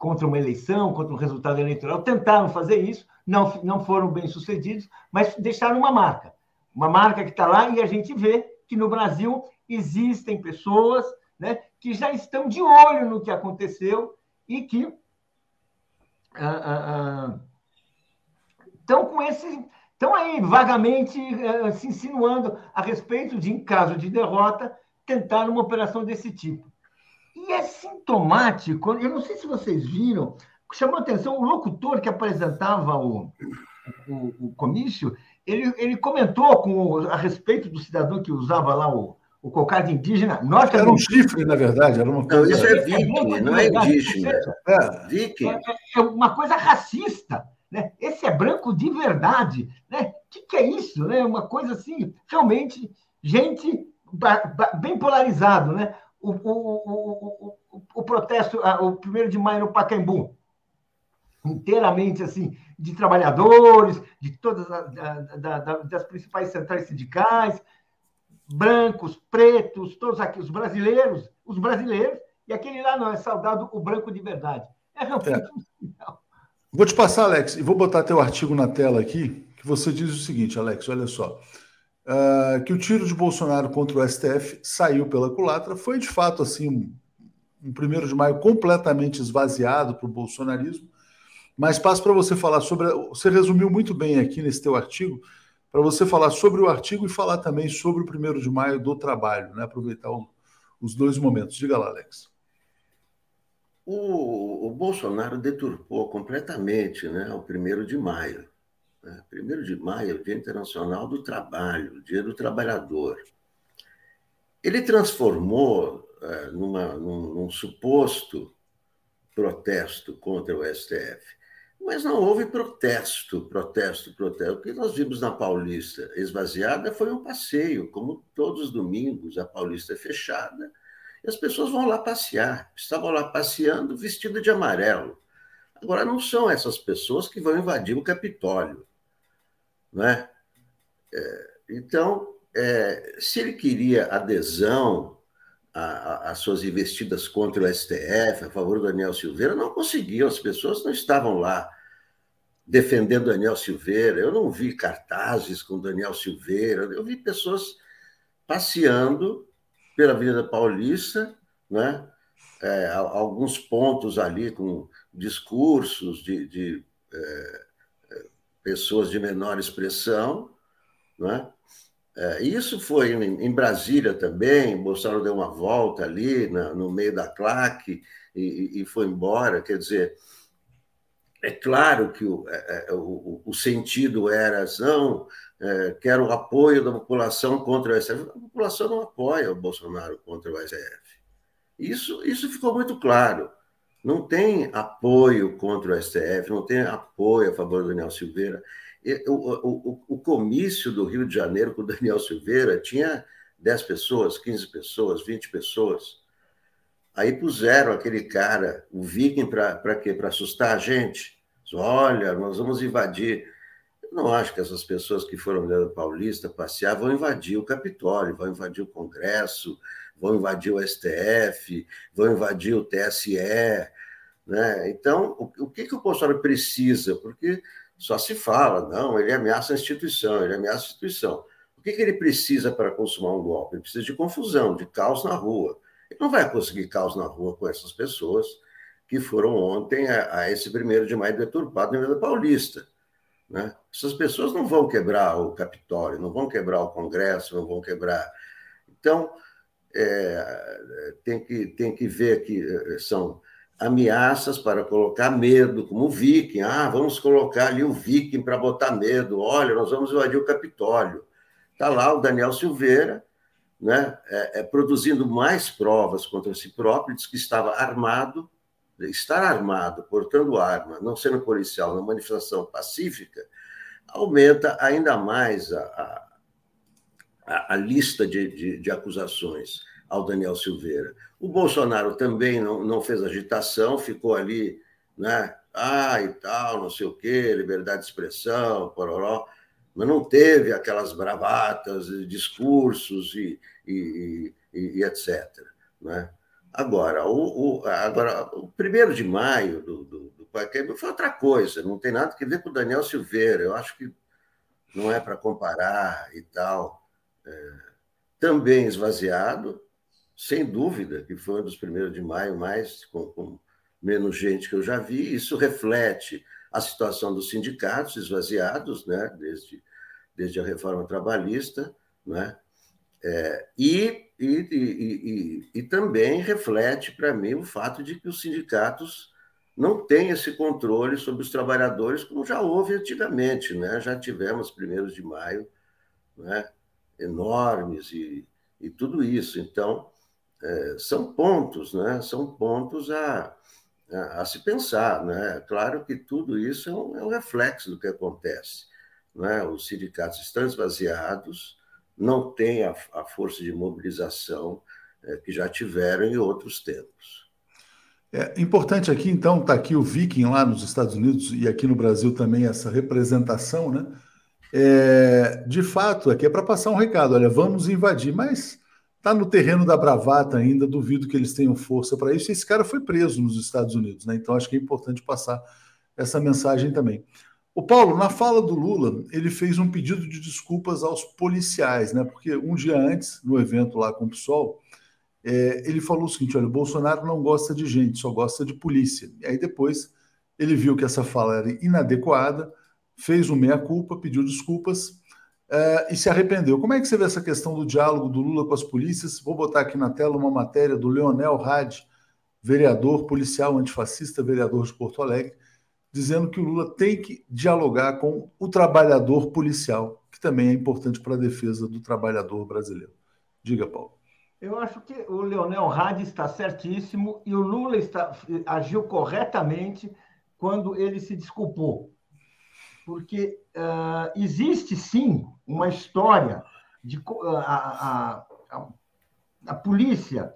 contra uma eleição, contra um resultado eleitoral. Tentaram fazer isso, não, não foram bem sucedidos, mas deixaram uma marca. Uma marca que está lá e a gente vê que no Brasil existem pessoas né, que já estão de olho no que aconteceu e que ah, ah, ah, estão com esse. Estão aí vagamente eh, se insinuando a respeito de, em caso de derrota, tentar uma operação desse tipo. E é sintomático, eu não sei se vocês viram, chamou atenção o locutor que apresentava o, o, o comício, ele, ele comentou com, a respeito do cidadão que usava lá o, o cocarde indígena. Nós era um chifre, na verdade. Era uma coisa... Não, isso é viking, não é indígena. É. Viking. É, é uma coisa racista. Né? Esse é branco de verdade. O né? que, que é isso? Né? Uma coisa assim, realmente, gente bem polarizado. Né? O, o, o, o, protesto, o primeiro de maio no Pacaembu, inteiramente assim de trabalhadores, de todas as da, da, das principais centrais sindicais, brancos, pretos, todos aqui, os brasileiros, os brasileiros, e aquele lá não, é saudado o branco de verdade. É realmente é. um sinal. Vou te passar, Alex, e vou botar teu artigo na tela aqui, que você diz o seguinte, Alex, olha só. Uh, que o tiro de Bolsonaro contra o STF saiu pela culatra, foi de fato assim um, um primeiro de maio completamente esvaziado para o bolsonarismo, mas passo para você falar sobre. Você resumiu muito bem aqui nesse teu artigo, para você falar sobre o artigo e falar também sobre o primeiro de maio do trabalho, né? Aproveitar o, os dois momentos. Diga lá, Alex. O, o, Bolsonaro deturpou completamente né, o primeiro de maio. Né? Primeiro de maio é o Dia Internacional do Trabalho, Dia do Trabalhador. Ele transformou é, numa, num, num suposto protesto contra o STF mas não houve protesto, protesto, protesto. O que nós vimos na Paulista esvaziada foi um passeio, como todos os domingos, a Paulista é fechada e as pessoas vão lá passear. Estavam lá passeando vestido de amarelo. Agora, não são essas pessoas que vão invadir o Capitólio. Não é? então, é, se ele queria adesão às suas investidas contra o STF, a favor do Daniel Silveira, não conseguiam, as pessoas não estavam lá defendendo Daniel Silveira, eu não vi cartazes com Daniel Silveira, eu vi pessoas passeando pela Avenida Paulista, né? É, alguns pontos ali com discursos de, de é pessoas de menor expressão, né? É, isso foi em, em, Brasília também, Bolsonaro deu uma volta ali na, no meio da claque e, e, foi embora. Quer dizer, é claro que o, é, é o, o sentido era, não, é, quero o apoio da população contra o STF. A população não apoia o Bolsonaro contra o STF. Isso, isso ficou muito claro. Não tem apoio contra o STF, não tem apoio a favor do Daniel Silveira. O, o, o, comício do Rio de Janeiro com o Daniel Silveira tinha 10 pessoas, 15 pessoas, 20 pessoas. Aí puseram aquele cara, o Viking, para quê? Para assustar a gente. Olha, nós vamos invadir. Eu não acho que essas pessoas que foram da Paulista passear vão invadir o Capitólio, vão invadir o Congresso, vão invadir o STF, vão invadir o TSE. Né? Então, o, o que, que o Bolsonaro precisa? Porque só se fala, não, ele ameaça a instituição, ele ameaça a instituição. O que, que ele precisa para consumar um golpe? Ele precisa de confusão, de caos na rua. Ele não vai conseguir caos na rua com essas pessoas que foram ontem a, a esse primeiro de maio deturpado na Avenida Paulista. Né? Essas pessoas não vão quebrar o Capitólio, não vão quebrar o Congresso, não vão quebrar. Então, é, tem, que, tem que ver que é, são ameaças para colocar medo, como o Viking. Ah, vamos colocar ali o Viking para botar medo. Olha, nós vamos invadir o Capitólio. Está lá o Daniel Silveira, né, é, é, produzindo mais provas contra si próprio, diz que estava armado. Estar armado, portando arma, não sendo policial, na manifestação pacífica, aumenta ainda mais a, a, a lista de, de, de acusações ao Daniel Silveira. O Bolsonaro também não, não fez agitação, ficou ali, né? Ah, e tal, não sei o quê, liberdade de expressão, pororó, mas não teve aquelas bravatas, discursos e, e, e, e etc. Né? Agora, o, o, agora, o primeiro de maio do, do, do foi outra coisa, não tem nada a ver com o Daniel Silveira. Eu acho que não é para comparar e tal. É, também esvaziado, sem dúvida, que foi um dos primeiros de maio mais com, com menos gente que eu já vi. Isso reflete a situação dos sindicatos esvaziados, né, desde, desde a reforma trabalhista, né, é, e, e, e, e, também reflete para mim o fato de que os sindicatos não têm esse controle sobre os trabalhadores como já houve antigamente, né? Já tivemos primeiros de maio, né? Enormes e, e tudo isso. Então é, são pontos, né? São pontos a, a, a, se pensar, né? Claro que tudo isso é um, é um reflexo do que acontece, né? Os sindicatos estão esvaziados não tem a, a força de mobilização é, que já tiveram em outros tempos. É importante aqui, então, está aqui o Viking lá nos Estados Unidos e aqui no Brasil também essa representação, né? É, de fato, aqui é para passar um recado: olha, vamos invadir, mas está no terreno da bravata ainda, duvido que eles tenham força para isso. Esse cara foi preso nos Estados Unidos, né? Então acho que é importante passar essa mensagem também. O Paulo, na fala do Lula, ele fez um pedido de desculpas aos policiais, né? Porque um dia antes, no evento lá com o PSOL, é, ele falou o seguinte: olha, o Bolsonaro não gosta de gente, só gosta de polícia. E aí depois ele viu que essa fala era inadequada, fez o meia-culpa, pediu desculpas é, e se arrependeu. Como é que você vê essa questão do diálogo do Lula com as polícias? Vou botar aqui na tela uma matéria do Leonel Hadi, vereador policial antifascista, vereador de Porto Alegre dizendo que o Lula tem que dialogar com o trabalhador policial, que também é importante para a defesa do trabalhador brasileiro. Diga, Paulo. Eu acho que o Leonel Hadi está certíssimo e o Lula está, agiu corretamente quando ele se desculpou. Porque uh, existe, sim, uma história de uh, a, a, a, a polícia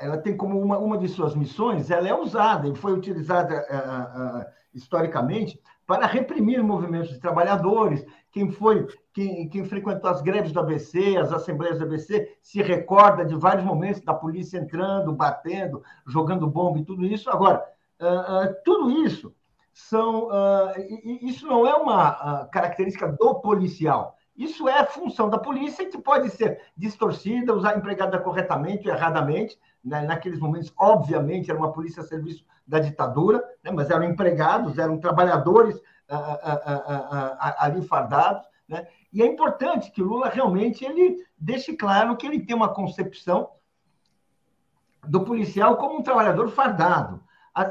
ela tem como uma, uma de suas missões, ela é usada e foi utilizada uh, historicamente para reprimir movimentos de trabalhadores. Quem foi, quem, quem frequentou as greves do ABC, as assembleias do ABC, se recorda de vários momentos da polícia entrando, batendo, jogando bomba e tudo isso. Agora, tudo isso são, isso não é uma característica do policial. Isso é função da polícia que pode ser distorcida, usar empregada corretamente ou erradamente. Né? Naqueles momentos, obviamente, era uma polícia a serviço da ditadura, né? mas eram empregados, eram trabalhadores ah, ali fardados. Né? E é importante que Lula realmente ele deixe claro que ele tem uma concepção do policial como um trabalhador fardado.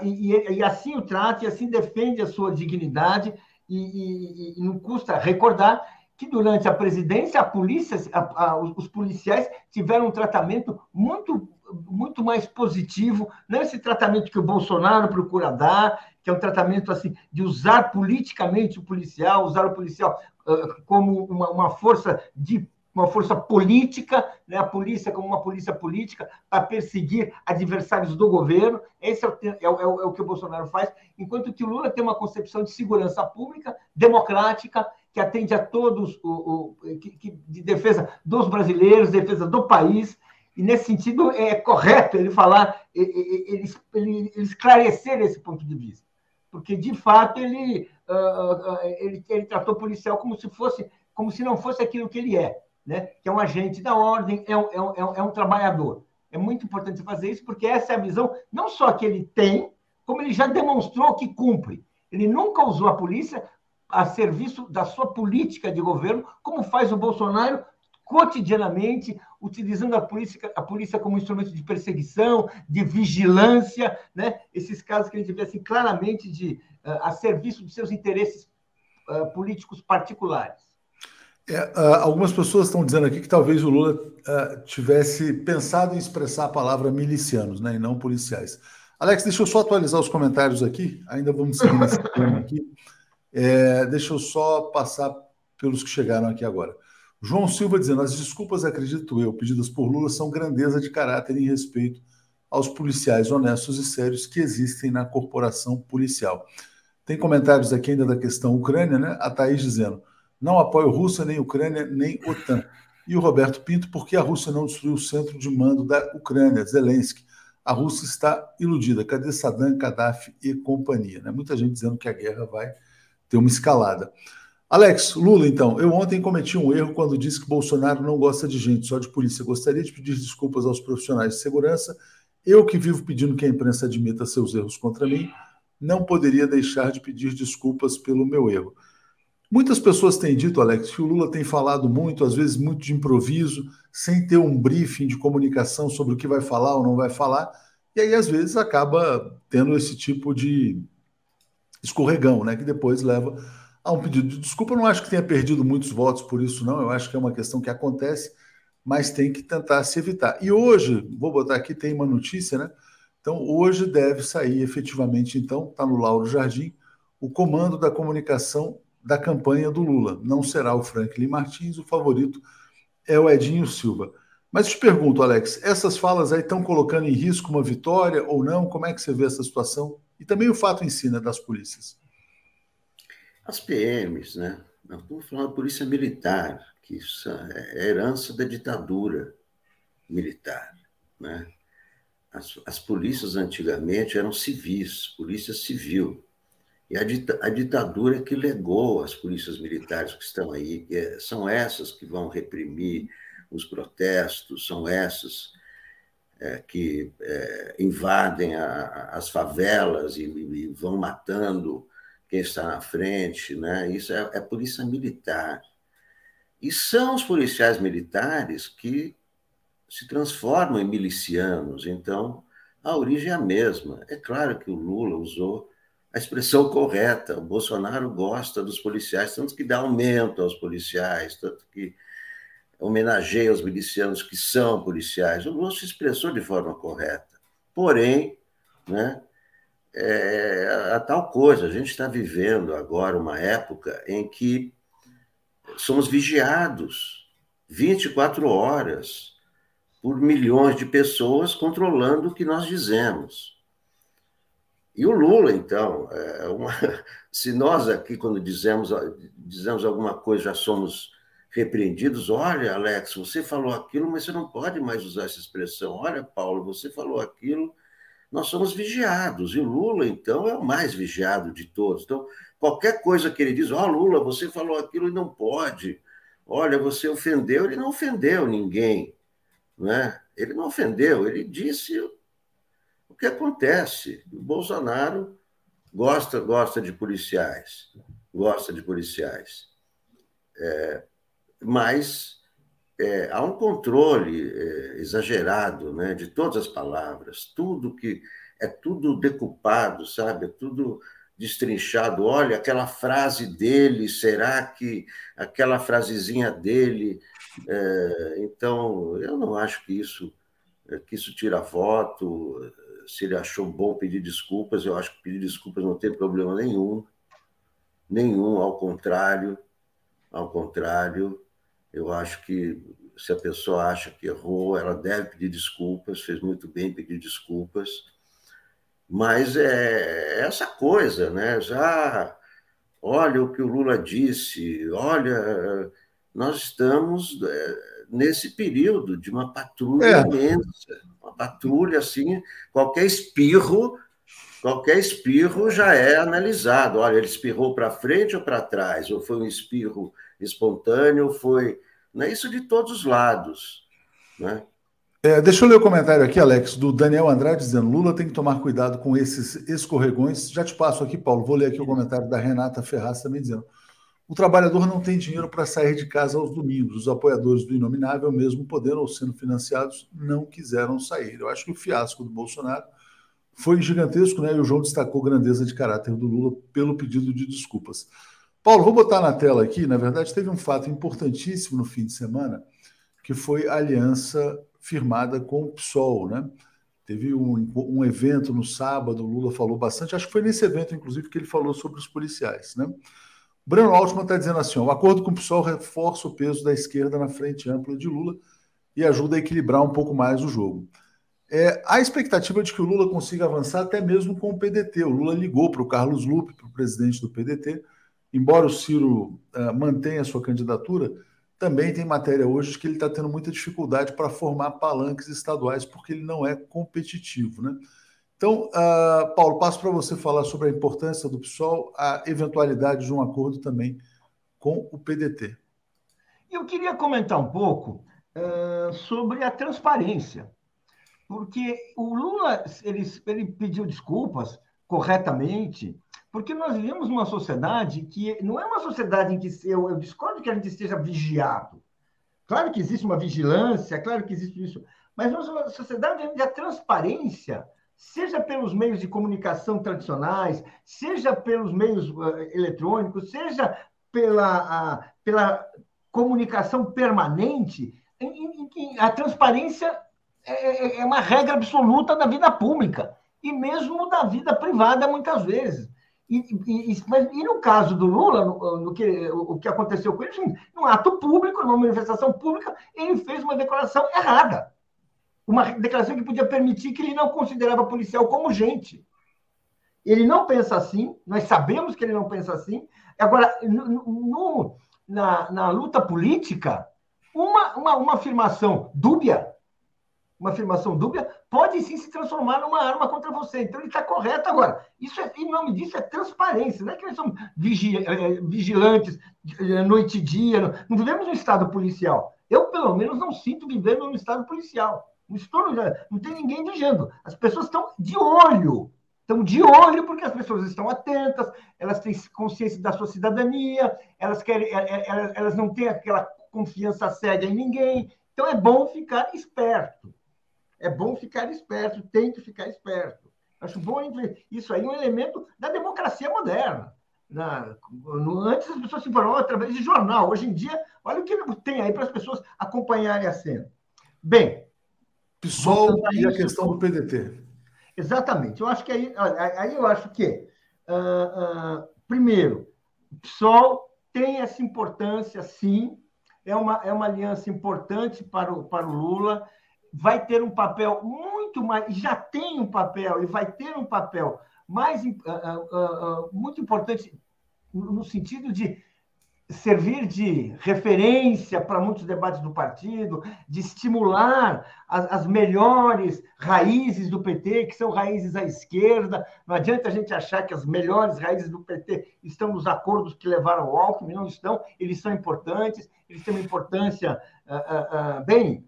E, e, e assim o trata, e assim defende a sua dignidade, e, e, não custa recordar que durante a presidência a polícia, a, a, os policiais tiveram um tratamento muito muito mais positivo, não esse tratamento que o Bolsonaro procura dar, que é um tratamento assim de usar politicamente o policial, usar o policial uh, como uma, uma força de uma força política, né? a polícia como uma polícia política, para perseguir adversários do governo. Esse é o, é, é, o, é o, que o Bolsonaro faz, enquanto que o Lula tem uma concepção de segurança pública, democrática, que atende a todos, o, que, que, de defesa dos brasileiros, defesa do país. E, nesse sentido, é correto ele falar, ele, ele, ele esclarecer esse ponto de vista. Porque, de fato, ele, uh, ele, ele tratou o policial como se fosse como se não fosse aquilo que ele é né? que é um agente da ordem, é um, é um, é um trabalhador. É muito importante fazer isso, porque essa é a visão, não só que ele tem, como ele já demonstrou que cumpre. Ele nunca usou a polícia a serviço da sua política de governo, como faz o Bolsonaro cotidianamente, utilizando a polícia, a polícia como instrumento de perseguição, de vigilância, né? esses casos que a gente vê assim, claramente de, uh, a serviço de seus interesses uh, políticos particulares. É, uh, algumas pessoas estão dizendo aqui que talvez o Lula uh, tivesse pensado em expressar a palavra milicianos, né, e não policiais. Alex, deixa eu só atualizar os comentários aqui, ainda vamos seguir nesse tema aqui. É, deixa eu só passar pelos que chegaram aqui agora. João Silva dizendo: as desculpas, acredito eu, pedidas por Lula são grandeza de caráter em respeito aos policiais honestos e sérios que existem na corporação policial. Tem comentários aqui ainda da questão Ucrânia, né? A Thaís dizendo: não apoio Rússia, nem Ucrânia, nem OTAN. E o Roberto Pinto, por que a Rússia não destruiu o centro de mando da Ucrânia, Zelensky? A Rússia está iludida. Cadê Saddam, Gaddafi e companhia? Né? Muita gente dizendo que a guerra vai ter uma escalada. Alex, Lula, então, eu ontem cometi um erro quando disse que Bolsonaro não gosta de gente, só de polícia. Gostaria de pedir desculpas aos profissionais de segurança. Eu que vivo pedindo que a imprensa admita seus erros contra mim, não poderia deixar de pedir desculpas pelo meu erro. Muitas pessoas têm dito, Alex, que o Lula tem falado muito, às vezes muito de improviso, sem ter um briefing de comunicação sobre o que vai falar ou não vai falar, e aí às vezes acaba tendo esse tipo de escorregão, né, que depois leva a um pedido de desculpa. Eu não acho que tenha perdido muitos votos por isso, não. Eu acho que é uma questão que acontece, mas tem que tentar se evitar. E hoje, vou botar aqui, tem uma notícia, né? Então, hoje deve sair efetivamente, então, está no Lauro Jardim, o comando da comunicação da campanha do Lula. Não será o Franklin Martins, o favorito é o Edinho Silva. Mas te pergunto, Alex, essas falas aí estão colocando em risco uma vitória ou não? Como é que você vê essa situação? E também o fato em si, né, das polícias. As PMs, né? Nós estamos falando da polícia militar, que isso é herança da ditadura militar, né? As, as polícias antigamente eram civis, polícia civil. E a, a ditadura que legou as polícias militares que estão aí, é, são essas que vão reprimir os protestos, são essas é, que é, invadem a, as favelas e, e, vão matando quem está na frente, né? Isso é, é polícia militar. E são os policiais militares que se transformam em milicianos. Então, a origem é a mesma. É claro que o Lula usou a expressão correta. O Bolsonaro gosta dos policiais, tanto que dá aumento aos policiais, tanto que homenageia os milicianos que são policiais. O Lula se expressou de forma correta. Porém, né, é a tal coisa, a gente está vivendo agora uma época em que somos vigiados 24 horas por milhões de pessoas controlando o que nós dizemos. E o Lula, então, é uma... se nós aqui, quando dizemos, dizemos alguma coisa, já somos repreendidos, olha, Alex, você falou aquilo, mas você não pode mais usar essa expressão. Olha, Paulo, você falou aquilo, nós somos vigiados. E Lula, então, é o mais vigiado de todos. Então, qualquer coisa que ele diz, ó, oh, Lula, você falou aquilo e não pode. Olha, você ofendeu, ele não ofendeu ninguém. Né? Ele não ofendeu, ele disse que acontece. O Bolsonaro gosta, gosta de policiais, gosta de policiais. É, mas é, há um controle é, exagerado né, de todas as palavras, tudo que é tudo decupado, sabe? É tudo destrinchado. Olha, aquela frase dele, será que aquela frasezinha dele? É, então, eu não acho que isso que isso tira voto se ele achou bom pedir desculpas, eu acho que pedir desculpas não tem problema nenhum. Nenhum, ao contrário. Ao contrário, eu acho que se a pessoa acha que errou, ela deve pedir desculpas, fez muito bem pedir desculpas. Mas é essa coisa, né? Já olha o que o Lula disse, olha, nós estamos é, nesse período de uma patrulha é. imensa uma patrulha assim, qualquer espirro, qualquer espirro já é analisado. Olha, ele espirrou para frente ou para trás, ou foi um espirro espontâneo, foi, né? Isso de todos os lados, né? É, deixa eu ler o comentário aqui, Alex, do Daniel Andrade dizendo: Lula tem que tomar cuidado com esses escorregões. Já te passo aqui, Paulo. Vou ler aqui o comentário da Renata Ferraz também dizendo: o trabalhador não tem dinheiro para sair de casa aos domingos. Os apoiadores do Inominável, mesmo podendo ou sendo financiados, não quiseram sair. Eu acho que o fiasco do Bolsonaro foi gigantesco, né? E o João destacou a grandeza de caráter do Lula pelo pedido de desculpas. Paulo, vou botar na tela aqui. Na verdade, teve um fato importantíssimo no fim de semana, que foi a aliança firmada com o PSOL, né? Teve um, um evento no sábado, o Lula falou bastante. Acho que foi nesse evento, inclusive, que ele falou sobre os policiais, né? Breno Altman está dizendo assim: ó, o acordo com o PSOL reforça o peso da esquerda na frente ampla de Lula e ajuda a equilibrar um pouco mais o jogo. É, a expectativa de que o Lula consiga avançar até mesmo com o PDT. O Lula ligou para o Carlos Lupe, para o presidente do PDT, embora o Ciro uh, mantenha sua candidatura, também tem matéria hoje de que ele está tendo muita dificuldade para formar palanques estaduais, porque ele não é competitivo. Né? Então, uh, Paulo, passo para você falar sobre a importância do PSOL, a eventualidade de um acordo também com o PDT. Eu queria comentar um pouco uh, sobre a transparência, porque o Lula ele, ele pediu desculpas corretamente porque nós vivemos uma sociedade que não é uma sociedade em que eu, eu discordo que a gente esteja vigiado. Claro que existe uma vigilância, claro que existe isso, mas uma sociedade onde a transparência, seja pelos meios de comunicação tradicionais, seja pelos meios uh, eletrônicos, seja pela, pela comunicação permanente, em, em a transparência é, é, é uma regra absoluta da vida pública e mesmo da vida privada, muitas vezes. E, e, e no caso do Lula, no, no que, o que aconteceu com ele, assim, num ato público, numa manifestação pública, ele fez uma declaração errada. Uma declaração que podia permitir que ele não considerava policial como gente. Ele não pensa assim, nós sabemos que ele não pensa assim. Agora, no, no, na, na luta política, uma, uma, uma afirmação dúbia uma afirmação dúbia, pode sim se transformar numa arma contra você. Então ele está correto agora. Isso é, em nome disso é transparência. Não é que nós somos vigi, é, vigilantes é, noite e dia. Não, não vivemos no estado policial. Eu, pelo menos, não sinto vivendo no estado policial. Não, tem ninguém vigiando. As pessoas estão de olho. Estão de olho porque as pessoas estão atentas, elas têm consciência da sua cidadania, elas, querem, elas, elas não têm aquela confiança cega em ninguém. Então é bom ficar esperto é bom ficar esperto, tem que ficar esperto. Acho bom isso aí é um elemento da democracia moderna. Na, no, antes as pessoas se informavam através de jornal. Hoje em dia, olha o que tem aí para as pessoas acompanharem a cena. Bem. PSOL e a questão do PDT. Exatamente. Eu acho que aí, aí eu acho que, uh, uh, primeiro, o PSOL tem essa importância, sim, é uma, é uma aliança importante para o, para o Lula vai ter um papel muito mais, já tem um papel e vai ter um papel mais uh, muito importante no sentido de servir de referência para muitos debates do partido, de estimular as, as, melhores raízes do PT, que são raízes à esquerda. Não adianta a gente achar que as melhores raízes do PT estão nos acordos que levaram ao Alckmin, não estão, eles são importantes, eles têm uma importância, bem,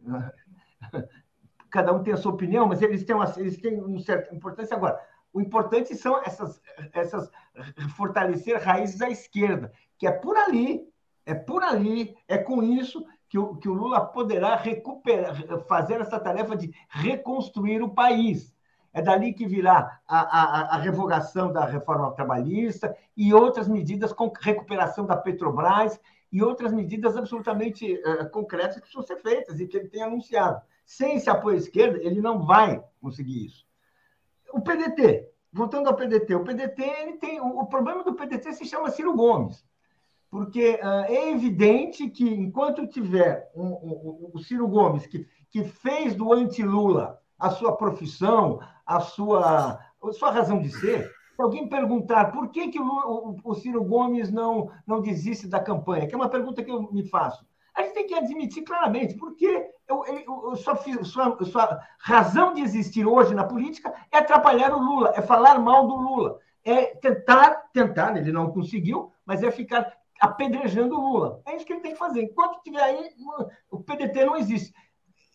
cada um tem a sua opinião, mas eles têm uma, eles têm uma certa importância. Agora, o importante são essas, essas fortalecer raízes à esquerda, que é por ali, é por ali, é com isso que o, que o Lula poderá recuperar, fazer essa tarefa de reconstruir o país. É dali que virá a, a, a, revogação da reforma trabalhista e outras medidas com recuperação da Petrobras e outras medidas absolutamente uh, concretas que precisam ser feitas e que ele tem anunciado. Sem esse apoio à esquerda, ele não vai conseguir isso. O PDT, voltando ao PDT, o PDT ele tem o, problema do PDT se chama Ciro Gomes, porque uh, é evidente que enquanto tiver um, um, o Ciro Gomes que, que fez do anti-Lula a sua profissão, a sua, a sua razão de ser, se alguém perguntar por que, que o, o, o, Ciro Gomes não, não desiste da campanha, que é uma pergunta que eu me faço, a gente tem que admitir claramente, porque eu, eu, eu sua, sua, sua razão de existir hoje na política é atrapalhar o Lula, é falar mal do Lula, é tentar, tentar, ele não conseguiu, mas é ficar apedrejando o Lula. É isso que ele tem que fazer. Enquanto tiver aí, o PDT não existe.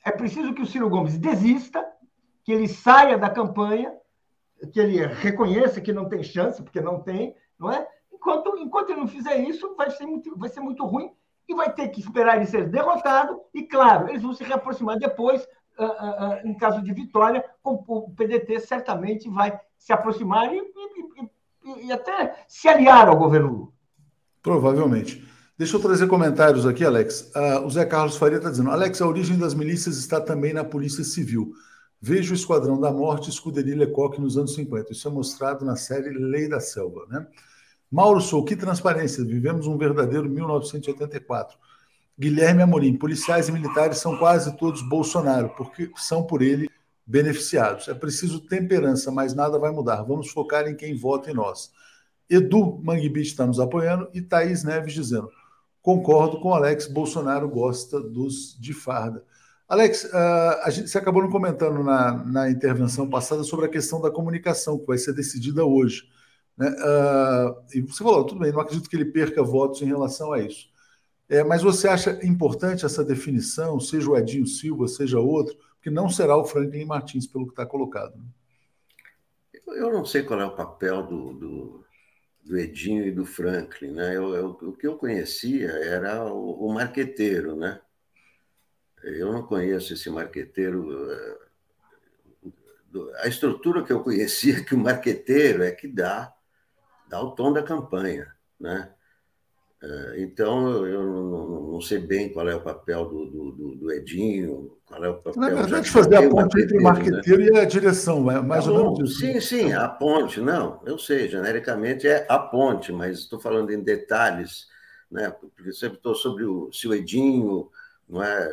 É preciso que o Ciro Gomes desista, que ele saia da campanha, que ele reconheça que não tem chance, porque não tem, não é? Enquanto, enquanto ele não fizer isso, vai ser muito, vai ser muito ruim e vai ter que esperar ele ser derrotado, e claro, eles vão se reaproximar depois, uh, uh, uh, em caso de vitória, o PDT certamente vai se aproximar e, e, e, e até se aliar ao governo Lula. Provavelmente. Deixa eu trazer comentários aqui, Alex. o Zé Carlos Faria está dizendo: Alex, a origem das milícias está também na Polícia Civil. Veja o Esquadrão da Morte, Escuderia Lecoq nos anos 50. Isso é mostrado na série Lei da Selva, né? Mauro Sou, que transparência, vivemos um verdadeiro 1984. Guilherme Amorim, policiais e militares são quase todos Bolsonaro, porque são por ele beneficiados. É preciso temperança, mas nada vai mudar. Vamos focar em quem vota em nós. Edu Manguibit está nos apoiando e Thaís Neves dizendo: concordo com Alex, Bolsonaro gosta dos de farda. Alex, uh, a gente, você acabou não comentando na, na intervenção passada sobre a questão da comunicação, que vai ser decidida hoje. Né? Uh, e você falou, tudo bem, não acredito que ele perca votos em relação a isso. É, mas você acha importante essa definição, seja o Edinho Silva, seja outro, que não será o Franklin Martins, pelo que está colocado. Né? Eu não sei qual é o papel do, do, do Edinho e do Franklin. Né? Eu, eu, o que eu conhecia era o, o marqueteiro, né? Eu não conheço esse marqueteiro. Eh, a estrutura que eu conhecia que o marqueteiro é que dá, dá o tom da campanha, né? Eh, então, eu não, sei bem qual é o papel do, do, do Edinho, qual é o papel... Na verdade, fazer a ponte entre o marqueteiro né? e a direção, é mais ou menos isso. Sim, sim, a ponte, não, eu sei, genericamente é a ponte, mas estou falando em detalhes, né? porque você perguntou sobre o, se o Edinho, não é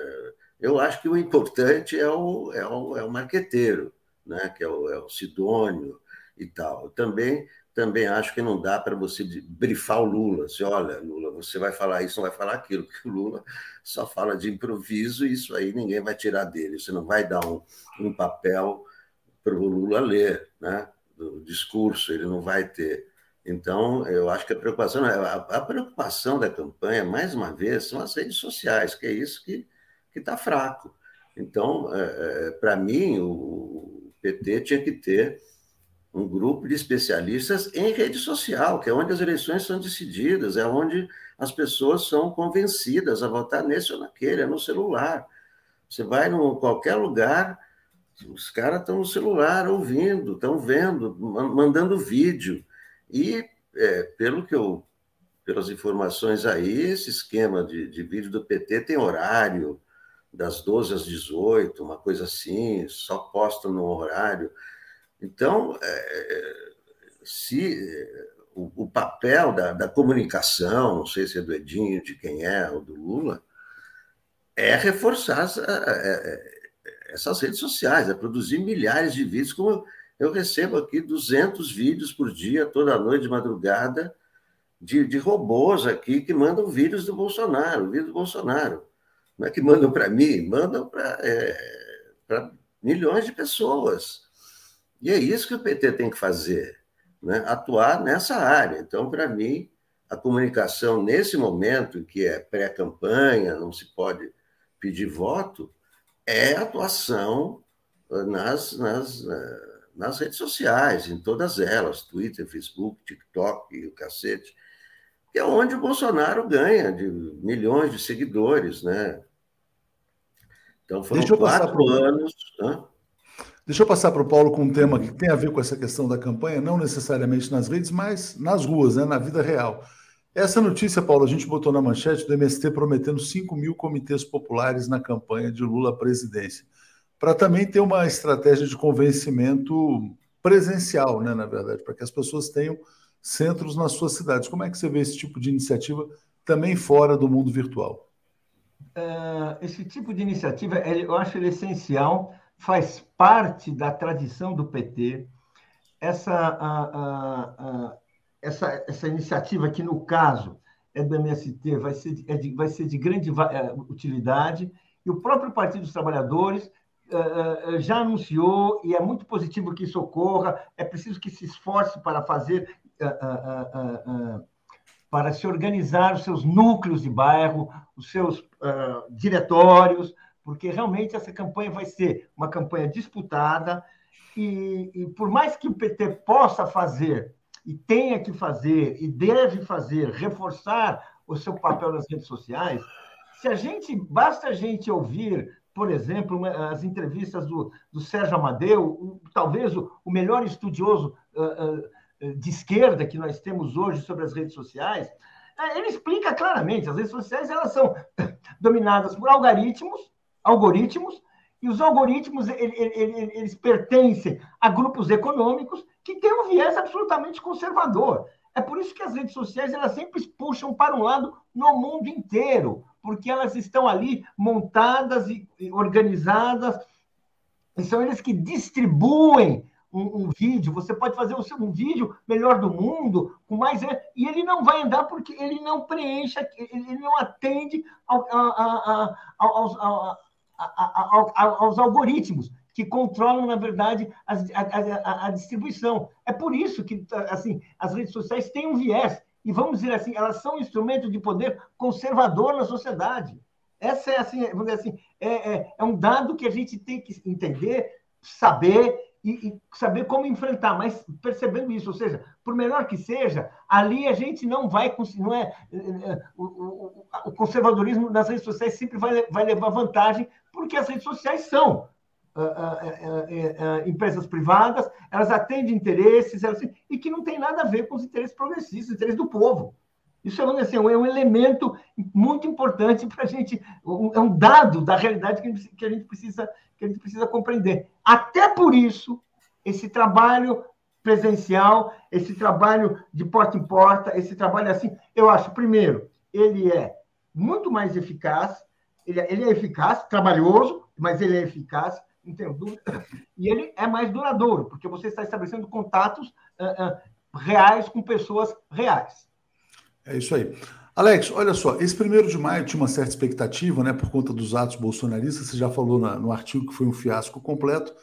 eu acho que o importante é o, é o, é o marqueteiro, né? que é o, é o Sidônio e tal. Também, também acho que não dá para você brifar o Lula. Assim, olha, Lula, você vai falar isso, não vai falar aquilo, porque o Lula só fala de improviso e isso aí ninguém vai tirar dele. Você não vai dar um, um papel para o Lula ler, né? do discurso, ele não vai ter. Então, eu acho que a preocupação, a, a preocupação da campanha, mais uma vez, são as redes sociais, que é isso que está fraco. Então, é, é, para mim, o PT tinha que ter um grupo de especialistas em rede social, que é onde as eleições são decididas, é onde as pessoas são convencidas a votar nesse ou naquele, é no celular. Você vai em qualquer lugar, os caras estão no celular ouvindo, estão vendo, mandando vídeo. E, é, pelo que eu, pelas informações aí, esse esquema de, de vídeo do PT tem horário, das 12 às 18, uma coisa assim, só posta no horário. Então, é, se o, o papel da, da, comunicação, não sei se é do Edinho, de quem é, ou do Lula, é reforçar essa, é, essas redes sociais, é produzir milhares de vídeos, como eu recebo aqui 200 vídeos por dia, toda noite, de madrugada, de, de robôs aqui que mandam vídeos do Bolsonaro, vídeos do Bolsonaro. Não é que mandam para mim, mandam para é, milhões de pessoas. E é isso que o PT tem que fazer, né? atuar nessa área. Então, para mim, a comunicação nesse momento, que é pré-campanha, não se pode pedir voto, é atuação nas, nas, nas redes sociais, em todas elas, Twitter, Facebook, TikTok e o cacete, que é onde o Bolsonaro ganha de milhões de seguidores, né? Então foram quatro anos. Né? Deixa eu passar para o Paulo com um tema que tem a ver com essa questão da campanha, não necessariamente nas redes, mas nas ruas, né, na vida real. Essa notícia, Paulo, a gente botou na manchete do MST prometendo 5 mil comitês populares na campanha de Lula à presidência, para também ter uma estratégia de convencimento presencial, né, na verdade, para que as pessoas tenham centros nas suas cidades. Como é que você vê esse tipo de iniciativa também fora do mundo virtual? uh, esse tipo de iniciativa, eu acho ele essencial, faz parte da tradição do PT. Essa, uh, uh, essa, essa iniciativa, que no caso é do MST, vai ser, é de, vai ser de grande eh, utilidade, e o próprio Partido dos Trabalhadores já anunciou, e é muito positivo que isso ocorra, é preciso que se esforce para fazer para se organizar os seus núcleos de bairro, os seus diretórios, porque realmente essa campanha vai ser uma campanha disputada e, e, por mais que o PT possa fazer e tenha que fazer e deve fazer, reforçar o seu papel nas redes sociais, se a gente basta a gente ouvir, por exemplo, as entrevistas do, do Sérgio Amadeu, o, talvez o, o, melhor estudioso uh, uh, de esquerda que nós temos hoje sobre as redes sociais, é, ele explica claramente, as redes sociais elas são dominadas por algoritmos, algoritmos, e os algoritmos eles pertencem a grupos econômicos que têm um viés absolutamente conservador. É por isso que as redes sociais elas sempre puxam para um lado no mundo inteiro, porque elas estão ali montadas e organizadas, e são eles que distribuem um, um, vídeo, você pode fazer um, um vídeo melhor do mundo, com mais. E ele não vai andar porque ele não preenche, ele não atende ao, a, a, aos, aos, algoritmos que controlam, na verdade, a, a, a, distribuição. É por isso que assim, as redes sociais têm um viés, e vamos dizer assim, elas são um instrumento de poder conservador na sociedade. Essa é assim, vamos dizer assim, é, é, é um dado que a gente tem que entender, saber e, e, saber como enfrentar, mas percebendo isso, ou seja, por melhor que seja, ali a gente não vai não é, é, é o, o, o, conservadorismo nas redes sociais sempre vai, vai levar vantagem, porque as redes sociais são uh, uh, uh, empresas privadas, elas atendem interesses, elas, e que não tem nada a ver com os interesses progressistas, os interesses do povo. Isso é, assim, é um elemento muito importante para a gente, é um dado da realidade que a gente, que a gente precisa que a gente precisa compreender. Até por isso, esse trabalho presencial, esse trabalho de porta em porta, esse trabalho assim, eu acho, primeiro, ele é muito mais eficaz, ele é, ele é eficaz, trabalhoso, mas ele é eficaz, não tenho dúvida, e ele é mais duradouro, porque você está estabelecendo contatos uh, uh, reais com pessoas reais. É isso aí. Alex, olha só, esse primeiro de maio tinha uma certa expectativa, né, por conta dos atos bolsonaristas. Você já falou na, no artigo que foi um fiasco completo.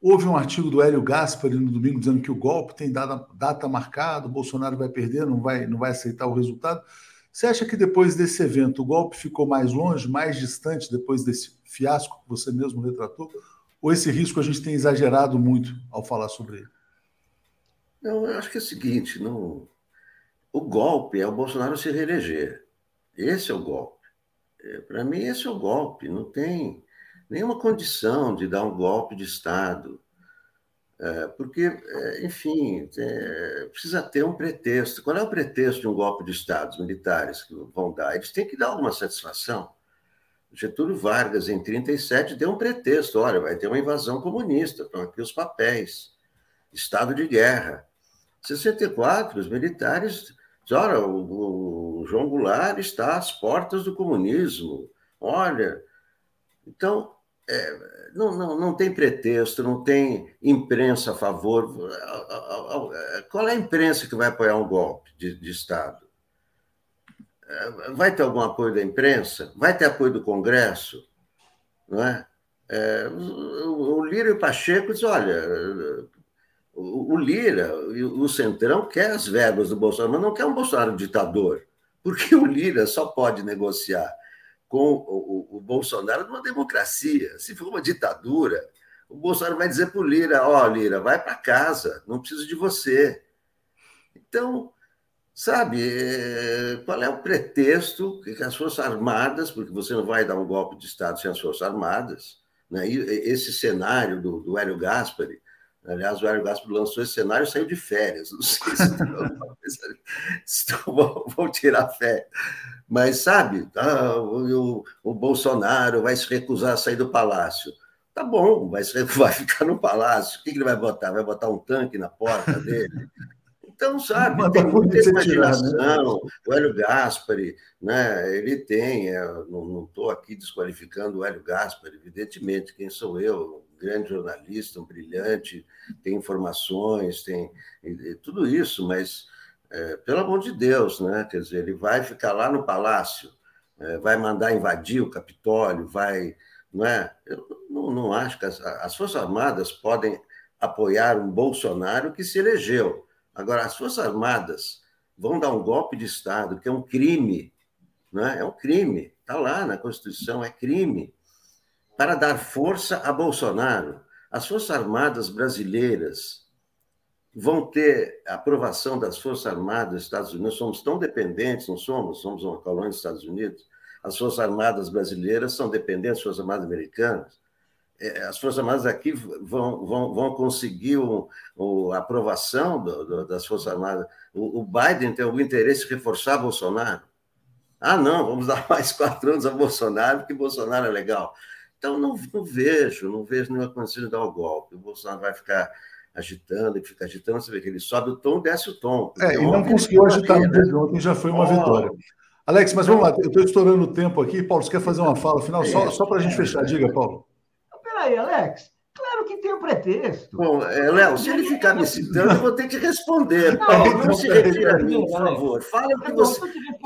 Houve um artigo do Hélio Gaspari no domingo dizendo que o golpe tem data, data marcada, o Bolsonaro vai perder, não vai, não vai aceitar o resultado. Você acha que depois desse evento o golpe ficou mais longe, mais distante depois desse fiasco que você mesmo retratou? Ou esse risco a gente tem exagerado muito ao falar sobre ele? Não, eu acho que é o seguinte, não, o golpe é o Bolsonaro se reeleger. Esse é o golpe. É, Para mim, esse é o golpe. Não tem nenhuma condição de dar um golpe de Estado. É, porque, é, enfim, é, precisa ter um pretexto. Qual é o pretexto de um golpe de Estado, os militares que vão dar? Eles têm que dar alguma satisfação. Getúlio Vargas, em 1937, deu um pretexto: olha, vai ter uma invasão comunista, estão aqui os papéis, estado de guerra. Em 64, os militares Ora, o, o João Goulart está às portas do comunismo. Olha, então é, não, não, não tem pretexto, não tem imprensa a favor. Qual é a imprensa que vai apoiar um golpe de, de Estado? É, vai ter algum apoio da imprensa? Vai ter apoio do Congresso? Não é? É, o, o Lira e o Pacheco dizem, olha, o, Lira o Centrão quer as verbas do Bolsonaro, mas não quer um Bolsonaro ditador, porque o Lira só pode negociar com o, o, Bolsonaro numa democracia. Se for uma ditadura, o Bolsonaro vai dizer para o Lira: Ó, oh, Lira, vai para casa, não preciso de você. Então, sabe, é, qual é o pretexto que as Forças Armadas, porque você não vai dar um golpe de Estado sem as Forças Armadas, né? e esse cenário do, do Hélio Gaspari, Aliás, o Hélio Gaspar lançou esse cenário e saiu de férias. Não sei se, se vão, tirar férias. Mas, sabe, ah, o, o, Bolsonaro vai se recusar a sair do palácio. Tá bom, vai, se, vai ficar no palácio. O que, que ele vai botar? Vai botar um tanque na porta dele? Então, sabe, tem muita né? imaginação. O Hélio Gaspari, né, ele tem, é, não estou aqui desqualificando o Hélio Gaspari, evidentemente, quem sou eu? Grande jornalista, um brilhante, tem informações, tem tudo isso, mas é, pelo amor de Deus, né? Quer dizer, ele vai ficar lá no palácio, é, vai mandar invadir o Capitólio, vai, não é? Eu não, não acho que as, as Forças Armadas podem apoiar um Bolsonaro que se elegeu. Agora, as Forças Armadas vão dar um golpe de Estado, que é um crime, não é? É um crime, está lá na Constituição, é crime para dar força a Bolsonaro. As Forças Armadas brasileiras vão ter aprovação das Forças Armadas dos Estados Unidos. Nós somos tão dependentes, não somos? Somos uma colônia dos Estados Unidos. As Forças Armadas brasileiras são dependentes das Forças Armadas americanas. É, as Forças Armadas aqui vão, vão, vão conseguir a aprovação do, do, das Forças Armadas. O, o Biden tem algum interesse em reforçar Bolsonaro? Ah, não, vamos dar mais quatro anos a Bolsonaro, porque Bolsonaro é legal. Então, não, não vejo, não vejo nenhuma condição de dar o golpe. O Bolsonaro vai ficar agitando e fica agitando, você vê que ele sobe o tom, desce o tom. É, e não conseguiu agitar no dia de ontem, já foi uma oh. vitória. Alex, mas vamos lá, eu estou estourando o tempo aqui. Paulo, você quer fazer uma fala final? Só, só para a gente fechar. Diga, Paulo. Peraí, Alex. Claro que tem um pretexto. Bom, é, Léo, se ele ficar me citando, eu vou ter que responder. Não, não se refira a mim, por favor. Fala o que você.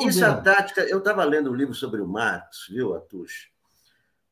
Isso é a tática. Eu estava lendo um livro sobre o Marx, viu, Atush?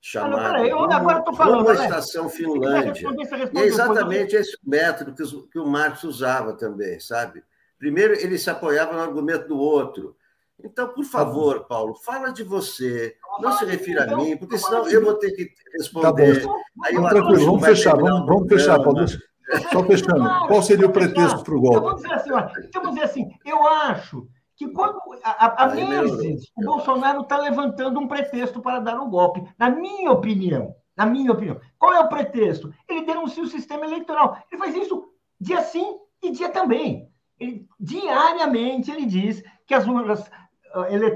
Chamado. Não, peraí, eu agora estou falando. Uma estação Finlândia. E é exatamente esse método que, que o Marx usava também, sabe? Primeiro, ele se apoiava no argumento do outro. Então, por favor, Paulo, fala de você, não se refira a então, mim, porque senão eu vou ter que responder. Tá Aí eu tranquilo, vamos fechar, vamos, vamos fechar, Paulo. Só fechando. Qual seria o pretexto para o golpe? Vamos dizer assim, então, vamos dizer assim, eu acho que quando há meses o Bolsonaro está levantando um pretexto para dar um golpe, na minha opinião. Na minha opinião. Qual é o pretexto? Ele denuncia o sistema eleitoral. Ele faz isso dia sim e dia também. Ele, diariamente ele diz que as urnas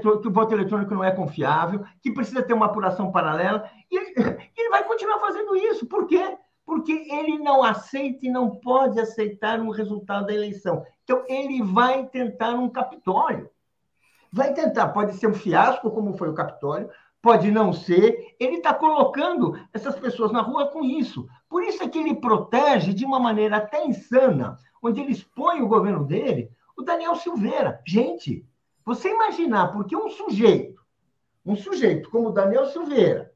que o voto eletrônico não é confiável, que precisa ter uma apuração paralela, e ele, ele vai continuar fazendo isso. Por quê? Porque ele não aceita e não pode aceitar um resultado da eleição. Então, ele vai tentar um Capitólio. Vai tentar, pode ser um fiasco, como foi o Capitólio, pode não ser. Ele está colocando essas pessoas na rua com isso. Por isso é que ele protege de uma maneira até insana, onde ele expõe o governo dele, o Daniel Silveira. Gente, você imaginar, porque um sujeito, um sujeito como Daniel Silveira,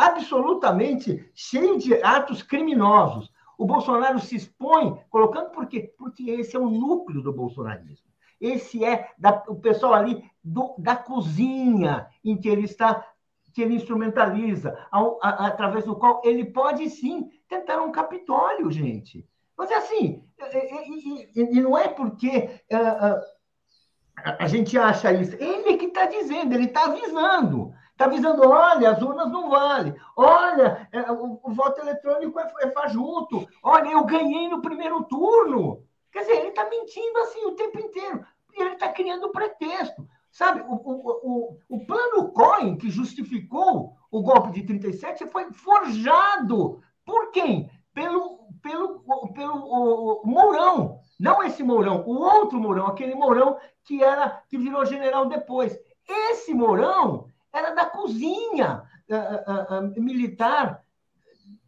absolutamente cheio de atos criminosos, o Bolsonaro se expõe, colocando por quê? Porque esse é o núcleo do bolsonarismo. Esse é da, o pessoal ali do, da cozinha em que ele está, que ele instrumentaliza, ao, a, através do qual ele pode sim tentar um Capitólio, gente. Mas é assim, e, e, e, não é porque uh, uh, a gente acha isso. Ele que está dizendo, ele está avisando. Está avisando, olha, as urnas não valem. Olha, é, o, o, voto eletrônico é, é fajuto. Olha, eu ganhei no primeiro turno. Quer dizer, ele está mentindo assim o tempo inteiro. E ele está criando pretexto. Sabe, o, o, o, o plano Cohen, que justificou o golpe de 37, foi forjado. Por quem? Pelo, pelo, pelo o Mourão. Não esse Mourão, o outro Mourão, aquele Mourão que era que virou general depois. Esse Mourão era da cozinha uh, uh, uh, militar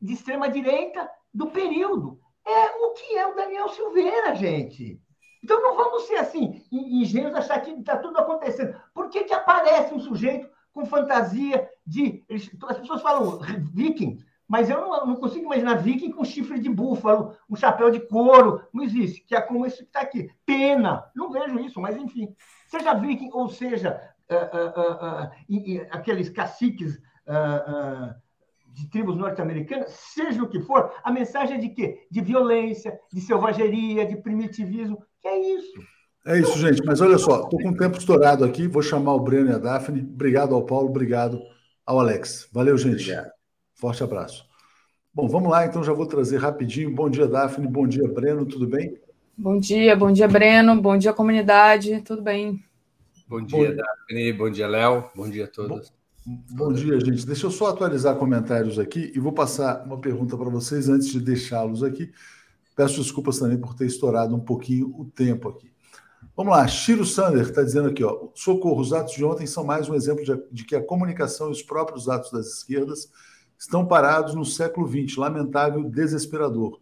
de extrema direita do período. É o que é o Daniel Silveira, gente. Então não vamos ser assim ingênuos achar que está tudo acontecendo. Por que, que aparece um sujeito com fantasia de. As pessoas falam viking, mas eu não, não, consigo imaginar viking com chifre de búfalo, um chapéu de couro. Não existe, que é como isso que está aqui. Pena. Não vejo isso, mas enfim. Seja viking ou seja uh, uh, uh, aqueles caciques de tribos norte-americanas, seja o que for, a mensagem é de quê? De violência, de selvageria, de primitivismo. Que é isso. É isso, gente. Mas olha só, estou com o tempo estourado aqui. Vou chamar o Breno e a Daphne. Obrigado ao Paulo, obrigado ao Alex. Valeu, gente. Obrigado. Forte abraço. Bom, vamos lá, então já vou trazer rapidinho. Bom dia, Daphne. Bom dia, Breno. Tudo bem? Bom dia, bom dia, Breno. Bom dia, comunidade. Tudo bem? Bom dia. Daphne. Bom dia, Léo. Bom dia a todos. Bom, bom dia, gente. Deixa eu só atualizar comentários aqui e vou passar uma pergunta para vocês antes de deixá-los aqui. Peço desculpas também por ter estourado um pouquinho o tempo aqui. Vamos lá, Chiro Sander está dizendo aqui, ó, socorro, os atos de ontem são mais um exemplo de, de que a comunicação e os próprios atos das esquerdas estão parados no século XX, lamentável, desesperador.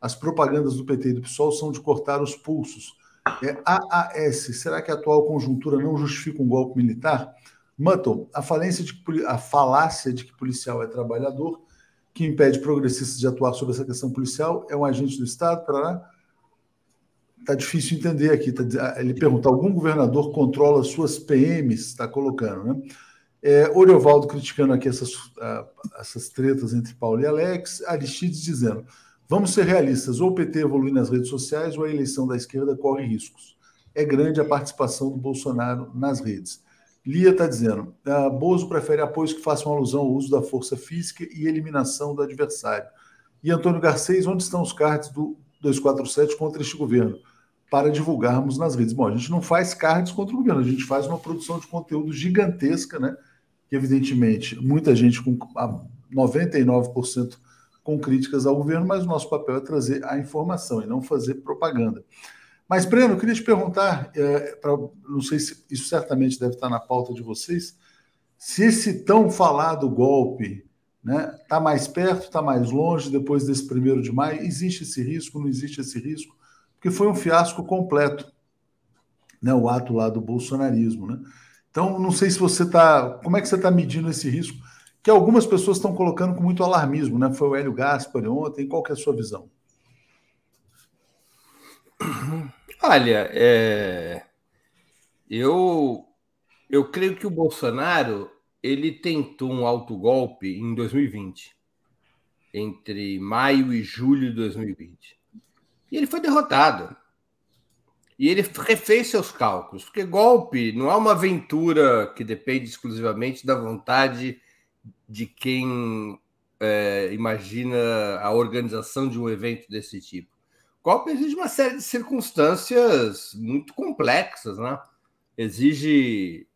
As propagandas do PT e do PSOL são de cortar os pulsos. É AAS, será que a atual conjuntura não justifica um golpe militar? Mutton, a, falência de, a falácia de que policial é trabalhador, que impede progressistas de atuar sobre essa questão policial, é um agente do Estado, para Está difícil entender aqui. Tá, ele pergunta: algum governador controla suas PMs? Está colocando, né? É, Oriovaldo criticando aqui essas, uh, essas tretas entre Paulo e Alex, Aristides dizendo: vamos ser realistas, ou o PT evolui nas redes sociais, ou a eleição da esquerda corre riscos. É grande a participação do Bolsonaro nas redes. Lia está dizendo: uh, Bozo prefere apoios que façam alusão ao uso da força física e eliminação do adversário. E Antônio Garcês, onde estão os cards do 247 contra este governo? Para divulgarmos nas redes. Bom, a gente não faz cards contra o governo, a gente faz uma produção de conteúdo gigantesca, né? que evidentemente muita gente com 99% com críticas ao governo, mas o nosso papel é trazer a informação e não fazer propaganda. Mas, Breno, eu queria te perguntar, é, pra, não sei se isso certamente deve estar na pauta de vocês, se esse tão falado golpe está né, tá mais perto, está mais longe depois desse primeiro de maio, existe esse risco, não existe esse risco? Porque foi um fiasco completo, né, o ato lá do bolsonarismo. Né? Então, não sei se você está. Como é que você está medindo esse risco? Que algumas pessoas estão colocando com muito alarmismo, né? Foi o Hélio Gaspar ontem. Qual que é a sua visão? Olha, é... eu, eu creio que o Bolsonaro ele tentou um autogolpe em 2020, entre maio e julho de 2020. E ele foi derrotado. E ele refez seus cálculos, porque golpe não é uma aventura que depende exclusivamente da vontade de quem é, imagina a organização de um evento desse tipo. Golpe exige uma série de circunstâncias muito complexas, né? Exige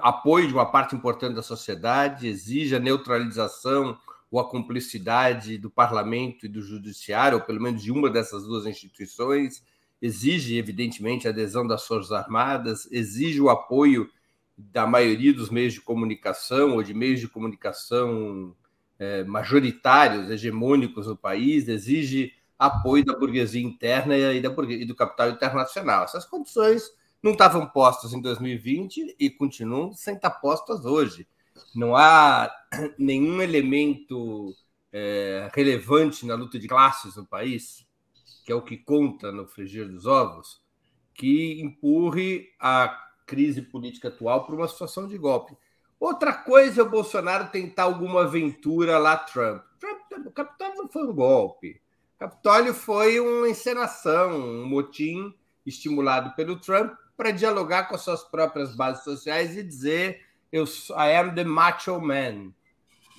apoio de uma parte importante da sociedade, exige a neutralização ou a cumplicidade do parlamento e do judiciário, ou pelo menos de uma dessas duas instituições, exige, evidentemente, a adesão das Forças Armadas, exige o apoio da maioria dos meios de comunicação ou de meios de comunicação é, majoritários, hegemônicos no país, exige apoio da burguesia interna e, da e do capital internacional. Essas condições não estavam postas em 2020 e continuam sem estar postas hoje. Não há nenhum elemento é, relevante na luta de classes no país, que é o que conta no frigir dos ovos, que empurre a crise política atual para uma situação de golpe. Outra coisa é o Bolsonaro tentar alguma aventura lá Trump. Trump o Capitólio não foi um golpe. O Capitólio foi uma encenação, um motim estimulado pelo Trump para dialogar com as suas próprias bases sociais e dizer eu I am the macho man.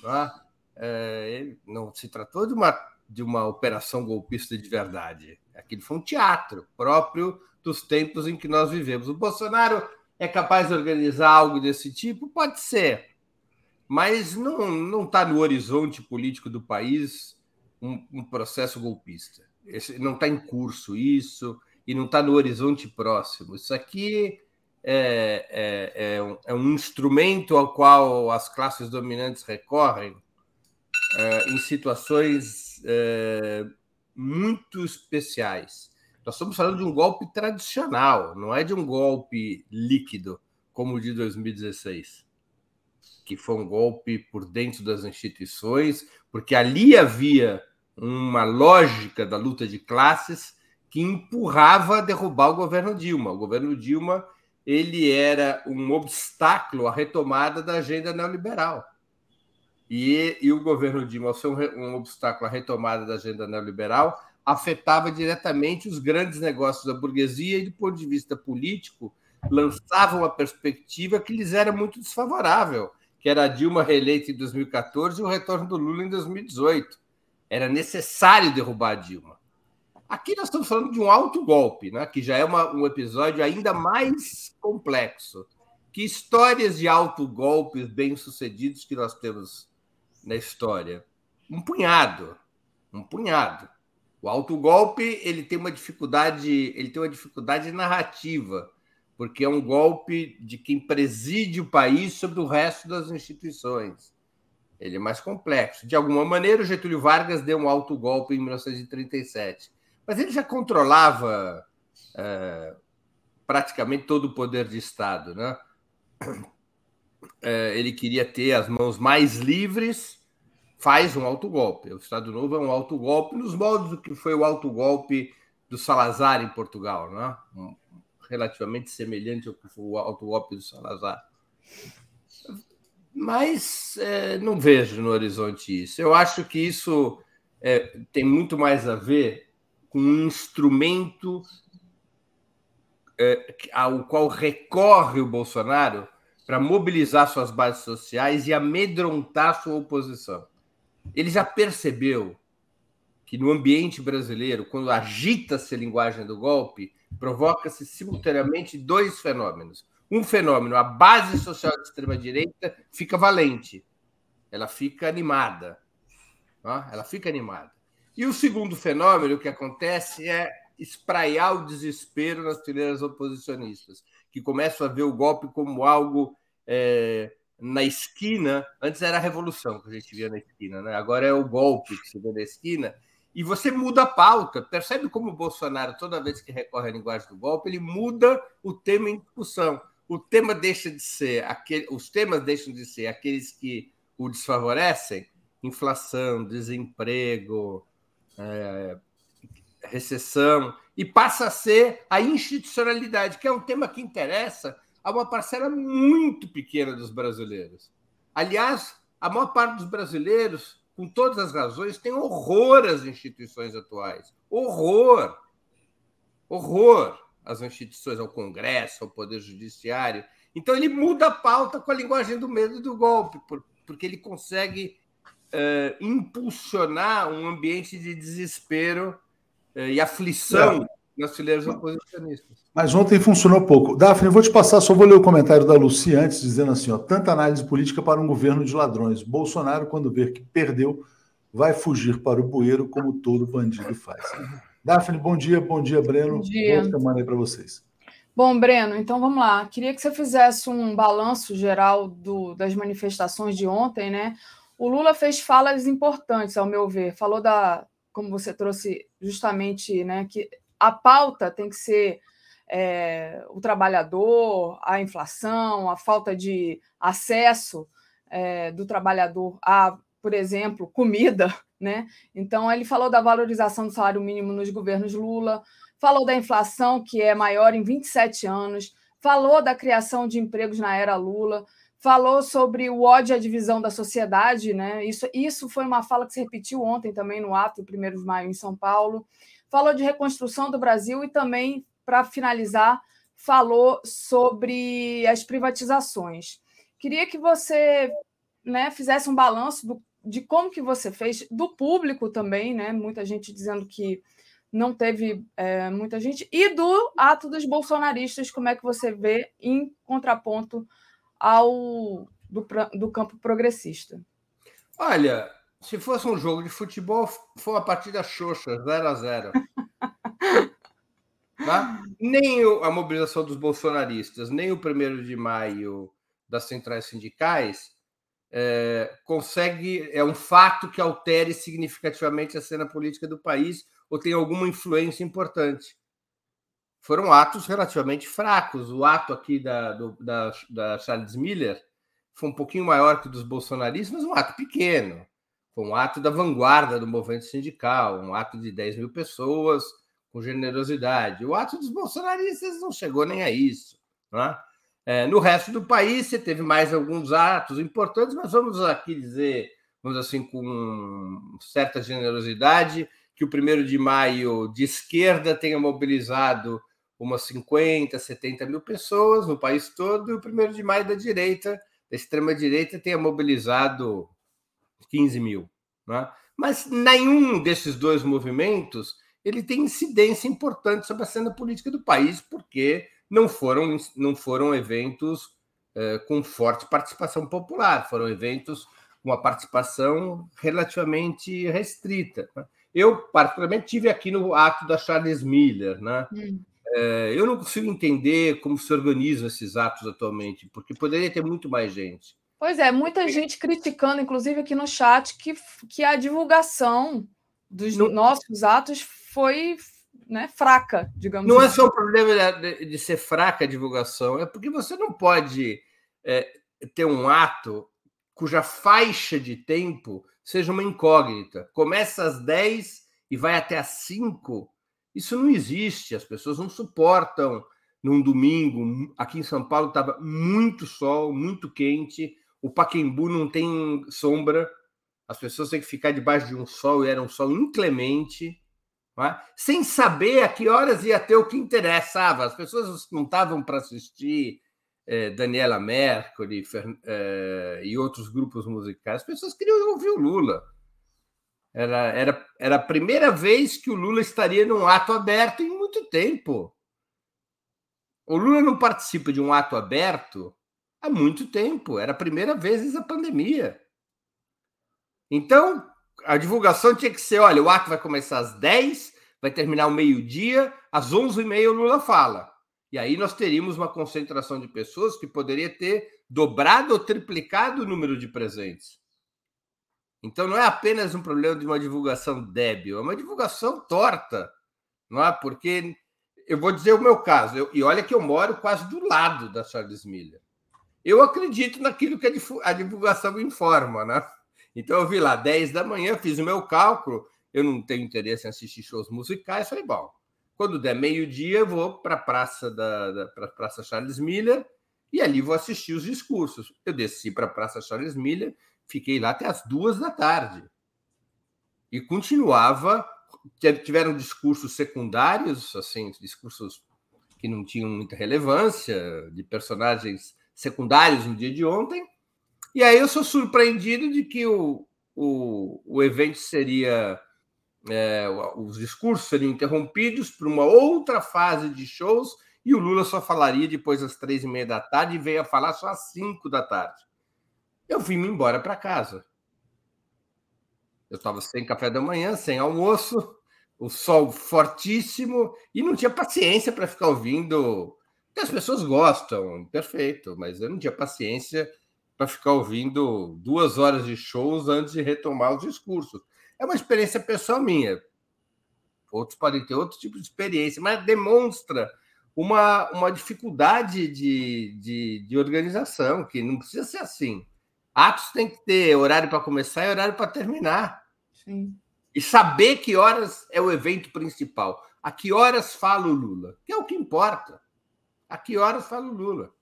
É? É, não se tratou de uma, de uma operação golpista de verdade. Aquilo foi um teatro próprio dos tempos em que nós vivemos. O Bolsonaro é capaz de organizar algo desse tipo? Pode ser, mas não está no horizonte político do país um, um processo golpista. Esse, não está em curso isso e não está no horizonte próximo. Isso aqui é, é, é, um, é, um, instrumento ao qual as classes dominantes recorrem é, em situações é, muito especiais. Nós estamos falando de um golpe tradicional, não é de um golpe líquido, como o de 2016, que foi um golpe por dentro das instituições, porque ali havia uma lógica da luta de classes que empurrava a derrubar o governo Dilma. O governo Dilma ele era um obstáculo à retomada da agenda neoliberal. E, e o governo Dilma, ser um, um obstáculo à retomada da agenda neoliberal, afetava diretamente os grandes negócios da burguesia e, do ponto de vista político, lançava uma perspectiva que lhes era muito desfavorável, que era a Dilma reeleita em 2014 e o retorno do Lula em 2018. Era necessário derrubar a Dilma. Aqui nós estamos falando de um alto golpe, né? que já é uma, um episódio ainda mais complexo. Que histórias de alto golpes bem-sucedidos que nós temos na história? Um punhado, um punhado. O autogolpe ele tem uma dificuldade, ele tem uma dificuldade narrativa, porque é um golpe de quem preside o país sobre o resto das instituições. Ele é mais complexo. De alguma maneira, o Getúlio Vargas deu um autogolpe em 1937 mas ele já controlava é, praticamente todo o poder de Estado. Né? É, ele queria ter as mãos mais livres, faz um autogolpe. O Estado Novo é um autogolpe nos moldes do que foi o autogolpe do Salazar em Portugal, né? Relativamente semelhante ao que foi o autogolpe do Salazar. Mas é, não vejo no horizonte isso. Eu acho que isso é, tem muito mais a ver com um instrumento é, ao qual recorre o Bolsonaro para mobilizar suas bases sociais e amedrontar sua oposição. Ele já percebeu que no ambiente brasileiro, quando agita-se a linguagem do golpe, provoca-se simultaneamente dois fenômenos. Um fenômeno, a base social da extrema-direita fica valente, ela fica animada. Tá? Ela fica animada. E o segundo fenômeno que acontece é espraiar o desespero nas fileiras oposicionistas, que começam a ver o golpe como algo é, na esquina. Antes era a revolução que a gente via na esquina, né? agora é o golpe que se vê na esquina. E você muda a pauta. Percebe como o Bolsonaro, toda vez que recorre à linguagem do golpe, ele muda o tema em discussão. O tema deixa de ser aquele, os temas deixam de ser aqueles que o desfavorecem, inflação, desemprego, é, recessão, e passa a ser a institucionalidade, que é um tema que interessa a uma parcela muito pequena dos brasileiros. Aliás, a maior parte dos brasileiros, com todas as razões, tem horror às instituições atuais. Horror! Horror às instituições, ao Congresso, ao Poder Judiciário. Então, ele muda a pauta com a linguagem do medo do golpe, porque ele consegue uh, impulsionar um ambiente de desespero uh, e aflição é. Nas fileiras oposicionistas. Mas ontem funcionou pouco. Daphne, eu vou te passar, só vou ler o comentário da Luci antes, dizendo assim: ó, tanta análise política para um governo de ladrões. Bolsonaro, quando ver que perdeu, vai fugir para o bueiro, como todo bandido faz. Daphne, bom dia, bom dia, Breno. Bom dia. Boa semana aí para vocês. Bom, Breno, então vamos lá. Queria que você fizesse um balanço geral do, das manifestações de ontem, né? O Lula fez falas importantes, ao meu ver. Falou da, como você trouxe justamente, né, que a pauta tem que ser é, o trabalhador, a inflação, a falta de acesso é, do trabalhador a, por exemplo, comida, né? Então ele falou da valorização do salário mínimo nos governos Lula, falou da inflação que é maior em 27 anos, falou da criação de empregos na era Lula falou sobre o ódio à divisão da sociedade, né? Isso, isso foi uma fala que se repetiu ontem também no ato, 1 de maio, em São Paulo. Falou de reconstrução do Brasil e também, para finalizar, falou sobre as privatizações. Queria que você né, fizesse um balanço do, de como que você fez, do público também, né? Muita gente dizendo que não teve é, muita gente, e do ato dos bolsonaristas, como é que você vê em contraponto ao do, do campo progressista? Olha, se fosse um jogo de futebol, foi uma partida xoxa, 0 a 0 tá? Nem a mobilização dos bolsonaristas, nem o primeiro de maio das centrais sindicais é, consegue, é um fato que altere significativamente a cena política do país ou tem alguma influência importante foram atos relativamente fracos. O ato aqui da, do, da, da Charles Miller foi um pouquinho maior que o dos bolsonaristas, mas um ato pequeno. Foi um ato da vanguarda do movimento sindical, um ato de 10 mil pessoas com generosidade. O ato dos bolsonaristas não chegou nem a isso. Né? É, no resto do país, você teve mais alguns atos importantes, mas vamos aqui dizer, vamos assim, com certa generosidade, que o primeiro de maio de esquerda tenha mobilizado umas 50, 70 mil pessoas no país todo, e o primeiro de maio da direita, da extrema-direita, tenha mobilizado 15 mil. Né? Mas nenhum desses dois movimentos ele tem incidência importante sobre a cena política do país, porque não foram, não foram eventos eh, com forte participação popular, foram eventos com uma participação relativamente restrita. Né? Eu, particularmente, tive aqui no ato da Charles Miller, né? Hum. É, eu não consigo entender como se organizam esses atos atualmente, porque poderia ter muito mais gente. Pois é, muita gente criticando, inclusive aqui no chat, que, que a divulgação dos não, nossos atos foi né, fraca, digamos Não é assim. é só o problema de, de, ser fraca a divulgação, é porque você não pode é, ter um ato cuja faixa de tempo seja uma incógnita. Começa às 10 e vai até às 5 isso não existe, as pessoas não suportam num domingo. Aqui em São Paulo estava muito sol, muito quente, o Paquembu não tem sombra, as pessoas têm que ficar debaixo de um sol e era um sol inclemente, é? sem saber a que horas ia ter o que interessava. As pessoas não estavam para assistir eh, Daniela Mercury eh, e outros grupos musicais, as pessoas queriam ouvir o Lula. Era, era, era a primeira vez que o Lula estaria num ato aberto em muito tempo. O Lula não participa de um ato aberto há muito tempo. Era a primeira vez desde a pandemia. Então, a divulgação tinha que ser: olha, o ato vai começar às 10, vai terminar ao meio-dia, às 11h30 o Lula fala. E aí nós teríamos uma concentração de pessoas que poderia ter dobrado ou triplicado o número de presentes. Então não é apenas um problema de uma divulgação débil, é uma divulgação torta, não é? Porque eu vou dizer o meu caso, eu, e olha que eu moro quase do lado da Charles Miller. Eu acredito naquilo que a divulgação informa, né? Então eu vi lá 10 da manhã, fiz o meu cálculo, eu não tenho interesse em assistir shows musicais, falei, bom, quando der meio-dia, eu vou para a praça da, da pra Praça Charles Miller e ali vou assistir os discursos. Eu desci para a Praça Charles Miller, fiquei lá até as duas da tarde. E continuava. Tiveram discursos secundários, assim, discursos que não tinham muita relevância, de personagens secundários no dia de ontem. E aí eu sou surpreendido de que o, o, o evento seria. É, os discursos seriam interrompidos por uma outra fase de shows e o Lula só falaria depois das três e meia da tarde e veio a falar só às cinco da tarde. Eu vim-me embora para casa. Eu estava sem café da manhã, sem almoço, o sol fortíssimo e não tinha paciência para ficar ouvindo as pessoas gostam, perfeito, mas eu não tinha paciência para ficar ouvindo duas horas de shows antes de retomar os discursos. É uma experiência pessoal minha. Outros podem ter outro tipo de experiência, mas demonstra uma, uma dificuldade de, de, de organização, que não precisa ser assim. Atos tem que ter horário para começar e horário para terminar. Sim. E saber que horas é o evento principal. A que horas fala o Lula, que é o que importa. A que horas fala o Lula?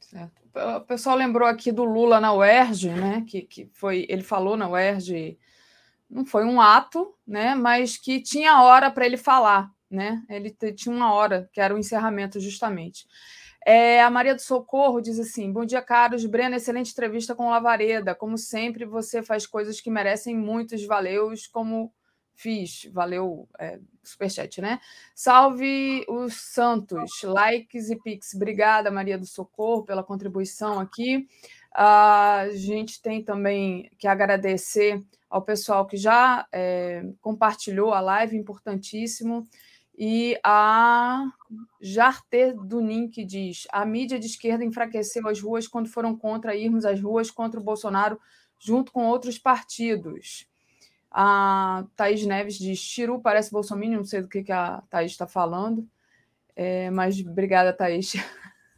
Certo. O pessoal lembrou aqui do Lula na UERJ, né? Que, que foi, ele falou na UERJ, não foi um ato, né? Mas que tinha hora para ele falar, né? Ele tinha uma hora, que era o encerramento, justamente. É, a Maria do Socorro diz assim: Bom dia, caros. Breno, excelente entrevista com Lavareda. Como sempre, você faz coisas que merecem muitos valeus, como fiz. Valeu, é, superchat, né? Salve os Santos, likes e pix. Obrigada, Maria do Socorro, pela contribuição aqui. A gente tem também que agradecer ao pessoal que já é, compartilhou a live, importantíssimo. E a Jarte Dunin que diz: a mídia de esquerda enfraqueceu as ruas quando foram contra irmos às ruas contra o Bolsonaro, junto com outros partidos. A Thaís Neves diz: Chiru parece Bolsonaro, não sei do que, que a Thaís está falando, é, mas obrigada, Thaís,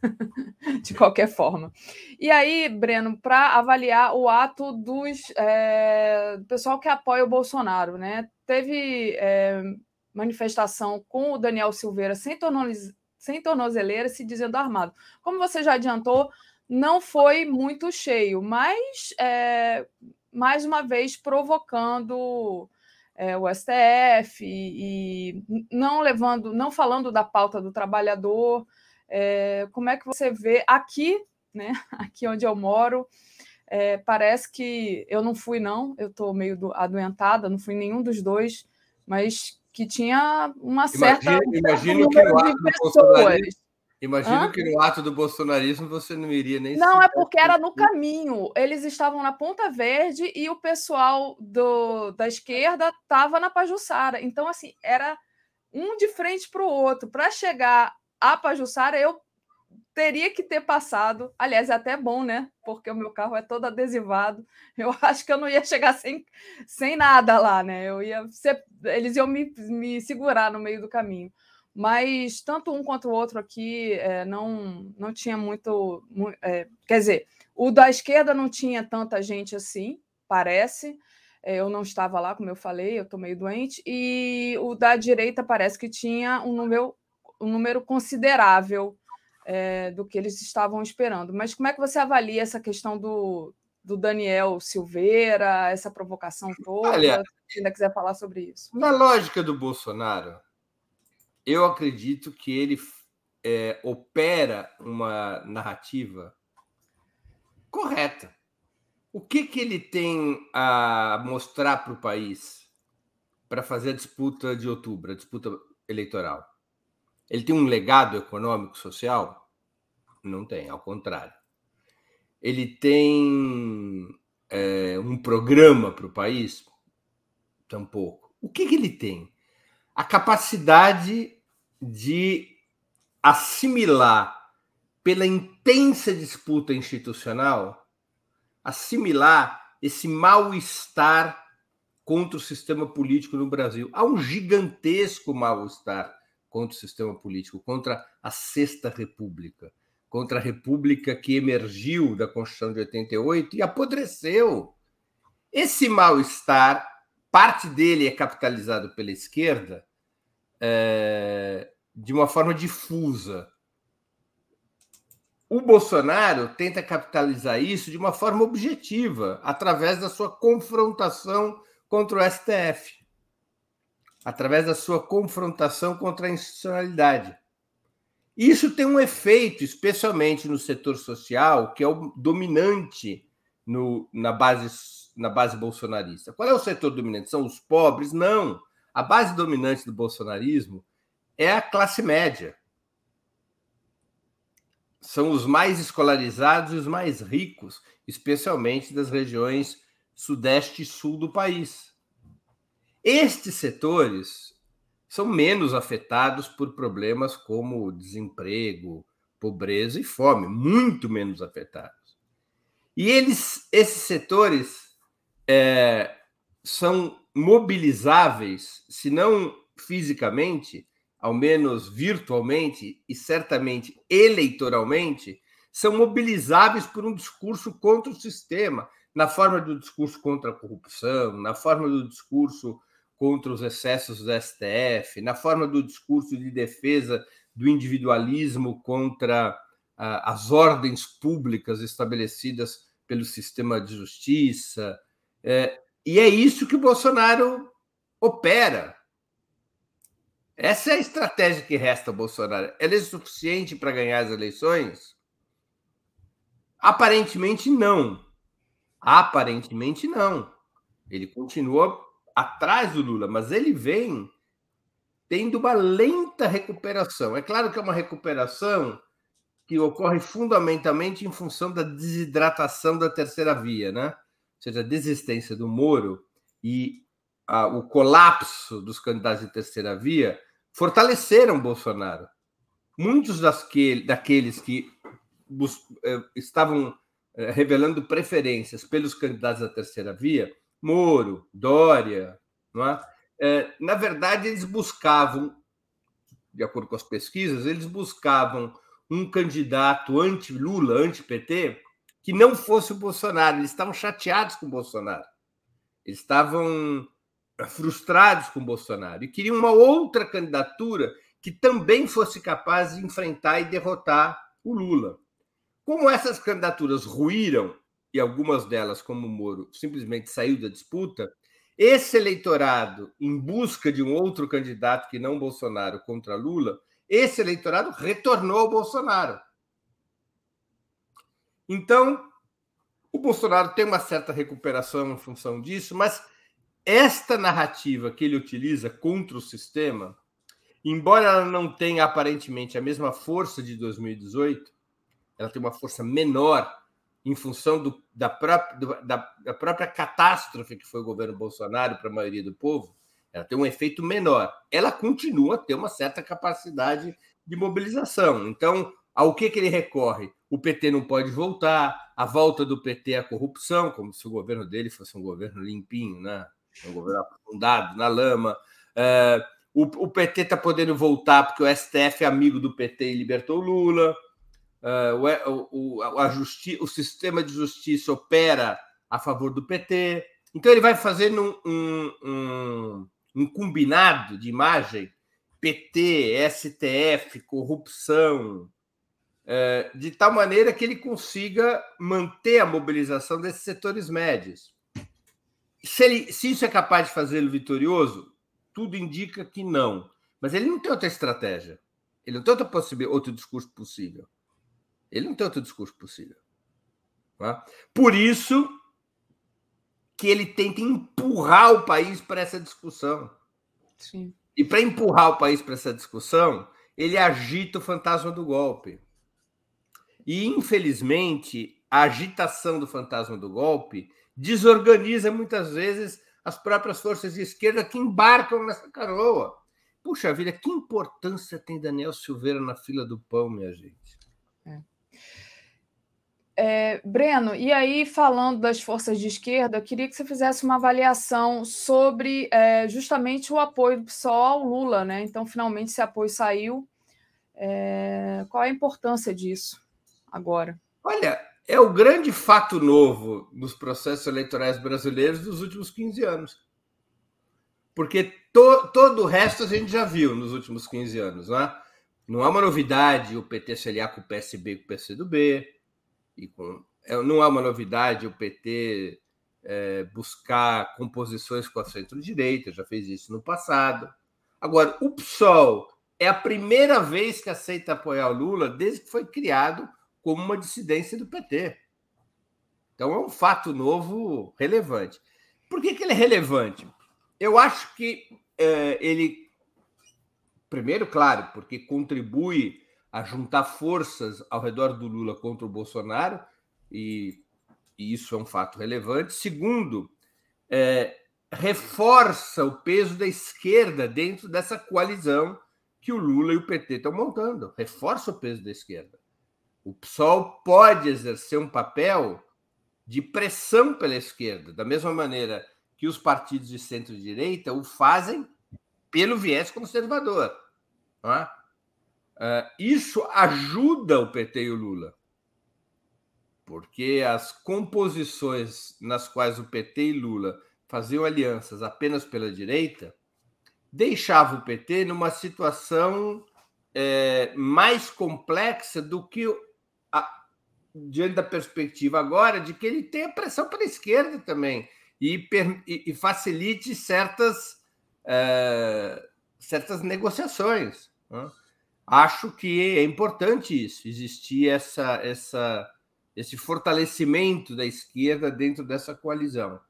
de qualquer forma. E aí, Breno, para avaliar o ato dos é, do pessoal que apoia o Bolsonaro, né? Teve é, manifestação com o Daniel Silveira sem, tornoze, sem tornozeleira, se dizendo armado. Como você já adiantou, não foi muito cheio, mas é, mais uma vez provocando é, o STF e, e, não levando, não falando da pauta do trabalhador. É, como é que você vê aqui, né? Aqui onde eu moro, é, parece que eu não fui não, eu estou meio do, adoentada, não fui nenhum dos dois, mas que tinha uma certa imagino, que no ato pessoas. Imagino Hã? que no ato do bolsonarismo você não iria nem. Não, é porque era no caminho. Eles estavam na Ponta Verde e o pessoal do, da esquerda estava na Pajuçara. Então, assim, era um de frente para o outro. Para chegar a Pajuçara, eu teria que ter passado. Aliás, é até bom, né? Porque o meu carro é todo adesivado. Eu acho que eu não ia chegar sem, sem nada lá, né? Eu ia ser, eles iam me, me segurar no meio do caminho mas tanto um quanto o outro aqui é, não, não tinha muito. É, quer dizer, o da esquerda não tinha tanta gente assim, parece. É, eu não estava lá, como eu falei, eu estou meio doente. E o da direita parece que tinha um número, um número considerável é, do que eles estavam esperando. Mas como é que você avalia essa questão do, do Daniel Silveira, essa provocação toda? Olha, se ainda quiser falar sobre isso. Na lógica do Bolsonaro, eu acredito que ele é, opera uma narrativa correta. O que, que ele tem a mostrar para o país para fazer a disputa de outubro, a disputa eleitoral? Ele tem um legado econômico, social? Não tem, ao contrário. Ele tem é, um programa para o país? Tampouco. O que, que ele tem? A capacidade de assimilar pela intensa disputa institucional, assimilar esse mal-estar contra o sistema político no Brasil. Há um gigantesco mal-estar contra o sistema político, contra a Sexta República, contra a República que emergiu da Constituição de 88 e apodreceu. Esse mal-estar, parte dele é capitalizado pela esquerda é, de uma forma difusa. O Bolsonaro tenta capitalizar isso de uma forma objetiva, através da sua confrontação contra o STF, através da sua confrontação contra a institucionalidade. Isso tem um efeito, especialmente no setor social, que é o dominante no, na, base, na base bolsonarista. Qual é o setor dominante? São os pobres? Não. A base dominante do bolsonarismo é a classe média. São os mais escolarizados e os mais ricos, especialmente das regiões sudeste e sul do país. Estes setores são menos afetados por problemas como desemprego, pobreza e fome, muito menos afetados. E eles, esses setores é, são mobilizáveis, se não fisicamente, ao menos virtualmente e certamente eleitoralmente, são mobilizáveis por um discurso contra o sistema, na forma do discurso contra a corrupção, na forma do discurso contra os excessos do STF, na forma do discurso de defesa do individualismo contra ah, as ordens públicas estabelecidas pelo sistema de justiça. É, e é isso que o Bolsonaro opera. Essa é a estratégia que resta ao Bolsonaro. Ela é suficiente para ganhar as eleições? Aparentemente não. Aparentemente, não. Ele continua atrás do Lula, mas ele vem tendo uma lenta recuperação. É claro que é uma recuperação que ocorre fundamentalmente em função da desidratação da terceira via, né? Seja, a desistência do Moro e a, o colapso dos candidatos de terceira via fortaleceram Bolsonaro. Muitos daqueles que bus, eh, estavam eh, revelando preferências pelos candidatos da terceira via, Moro, Dória, é? é? na verdade, eles buscavam, de acordo com as pesquisas, eles buscavam um candidato anti-Lula, anti-PT, que não fosse o Bolsonaro. Eles estavam chateados com o Bolsonaro. Eles estavam frustrados com o Bolsonaro e queriam uma outra candidatura que também fosse capaz de enfrentar e derrotar o Lula. Como essas candidaturas ruíram, e algumas delas, como o Moro, simplesmente saiu da disputa, esse eleitorado, em busca de um outro candidato que não Bolsonaro contra Lula, esse eleitorado retornou ao Bolsonaro. Então, o Bolsonaro tem uma certa recuperação em função disso, mas esta narrativa que ele utiliza contra o sistema, embora ela não tenha aparentemente a mesma força de 2018, ela tem uma força menor em função do, da, própria, do, da, da, própria catástrofe que foi o governo Bolsonaro para a maioria do povo, ela tem um efeito menor. Ela continua a ter uma certa capacidade de mobilização. Então, ao que, que ele recorre? O PT não pode voltar, a volta do PT à corrupção, como se o governo dele fosse um governo limpinho, né? um governo aprofundado na lama. É, o, o PT está podendo voltar porque o STF é amigo do PT e libertou Lula uh, o, o, a justi o sistema de justiça opera a favor do PT. Então ele vai fazendo um, um, um combinado de imagem PT, STF, corrupção, de tal maneira que ele consiga manter a mobilização desses setores médios. Se, ele, se isso é capaz de fazê-lo vitorioso, tudo indica que não. Mas ele não tem outra estratégia. Ele não tem outra outro discurso possível. Ele não tem outro discurso possível. Tá? Por isso que ele tenta empurrar o país para essa discussão. Sim. E para empurrar o país para essa discussão, ele agita o fantasma do golpe. E, infelizmente, a agitação do fantasma do golpe desorganiza muitas vezes as próprias forças de esquerda que embarcam nessa caroa. Puxa vida, que importância tem Daniel Silveira na fila do pão, minha gente? É. É, Breno, e aí, falando das forças de esquerda, eu queria que você fizesse uma avaliação sobre é, justamente o apoio do PSOL ao Lula, né? Então, finalmente, esse apoio saiu. É, qual a importância disso agora? Olha, é o grande fato novo nos processos eleitorais brasileiros dos últimos 15 anos. Porque to, todo o resto a gente já viu nos últimos 15 anos, né? Não é uma novidade o PT se aliar com o PSB com o PCdoB e com, é, não é uma novidade o PT é, buscar composições com a centro-direita, já fez isso no passado. Agora, o PSOL é a primeira vez que aceita apoiar o Lula desde que foi criado como uma dissidência do PT. Então é um fato novo relevante. Por que, que ele é relevante? Eu acho que é, ele, primeiro, claro, porque contribui a juntar forças ao redor do Lula contra o Bolsonaro, e, e isso é um fato relevante. Segundo, é, reforça o peso da esquerda dentro dessa coalizão que o Lula e o PT estão montando. Reforça o peso da esquerda. O PSOL pode exercer um papel de pressão pela esquerda, da mesma maneira que os partidos de centro-direita o fazem pelo viés conservador. É? Uh, isso ajuda o PT e o Lula, porque as composições nas quais o PT e Lula faziam alianças apenas pela direita deixava o PT numa situação é, mais complexa do que diante da perspectiva agora de que ele tem a pressão para a esquerda também e, e, e facilite certas, é, certas negociações. Né? acho que é importante isso, existir essa, essa, esse fortalecimento da esquerda dentro dessa coalizão.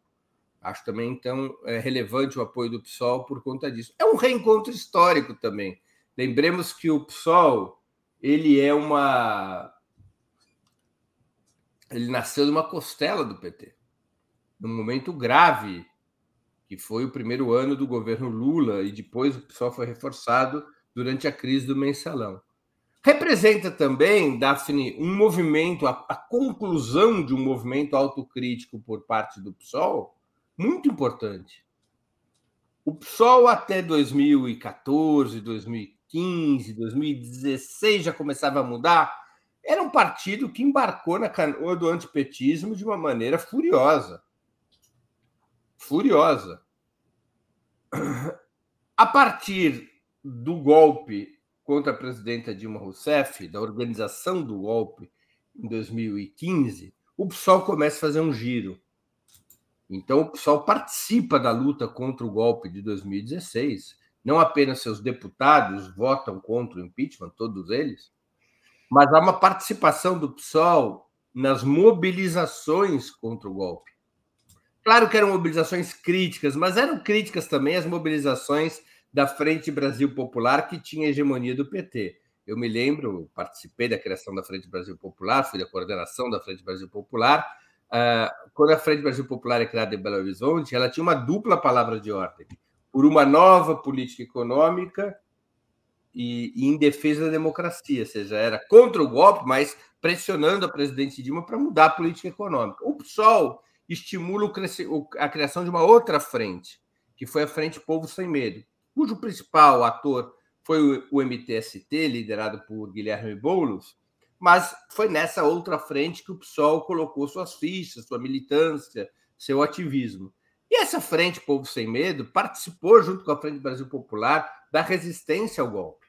Acho também, então, é relevante o apoio do PSOL por conta disso. É um reencontro histórico também. Lembremos que o PSOL ele é uma. Ele nasceu de uma costela do PT, num momento grave, que foi o primeiro ano do governo Lula, e depois o PSOL foi reforçado durante a crise do mensalão. Representa também, Daphne, um movimento, a, a conclusão de um movimento autocrítico por parte do PSOL muito importante. O PSOL até 2014, 2015, 2016 já começava a mudar. Era um partido que embarcou na canoa do antipetismo de uma maneira furiosa. Furiosa. A partir do golpe contra a presidenta Dilma Rousseff, da organização do golpe em 2015, o PSOL começa a fazer um giro. Então, o PSOL participa da luta contra o golpe de 2016. Não apenas seus deputados votam contra o impeachment, todos eles, mas há uma participação do PSOL nas mobilizações contra o golpe. Claro que eram mobilizações críticas, mas eram críticas também as mobilizações da Frente Brasil Popular, que tinha hegemonia do PT. Eu me lembro, participei da criação da Frente Brasil Popular, fui da coordenação da Frente Brasil Popular. Uh, quando a Frente Brasil Popular é criada em Belo Horizonte, ela tinha uma dupla palavra de ordem: por uma nova política econômica e, e em defesa da democracia, ou seja, era contra o golpe, mas pressionando a presidente Dilma para mudar a política econômica. O PSOL estimula o, a criação de uma outra frente, que foi a Frente Povo Sem Medo, cujo principal ator foi o MTST, liderado por Guilherme Boulos, mas foi nessa outra frente que o PSOL colocou suas fichas, sua militância, seu ativismo. E essa frente Povo Sem Medo participou, junto com a Frente Brasil Popular, da resistência ao golpe.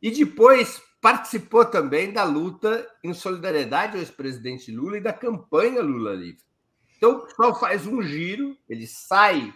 E depois participou também da luta em solidariedade ao ex-presidente Lula e da campanha Lula Livre. Então, o PSOL faz um giro, ele sai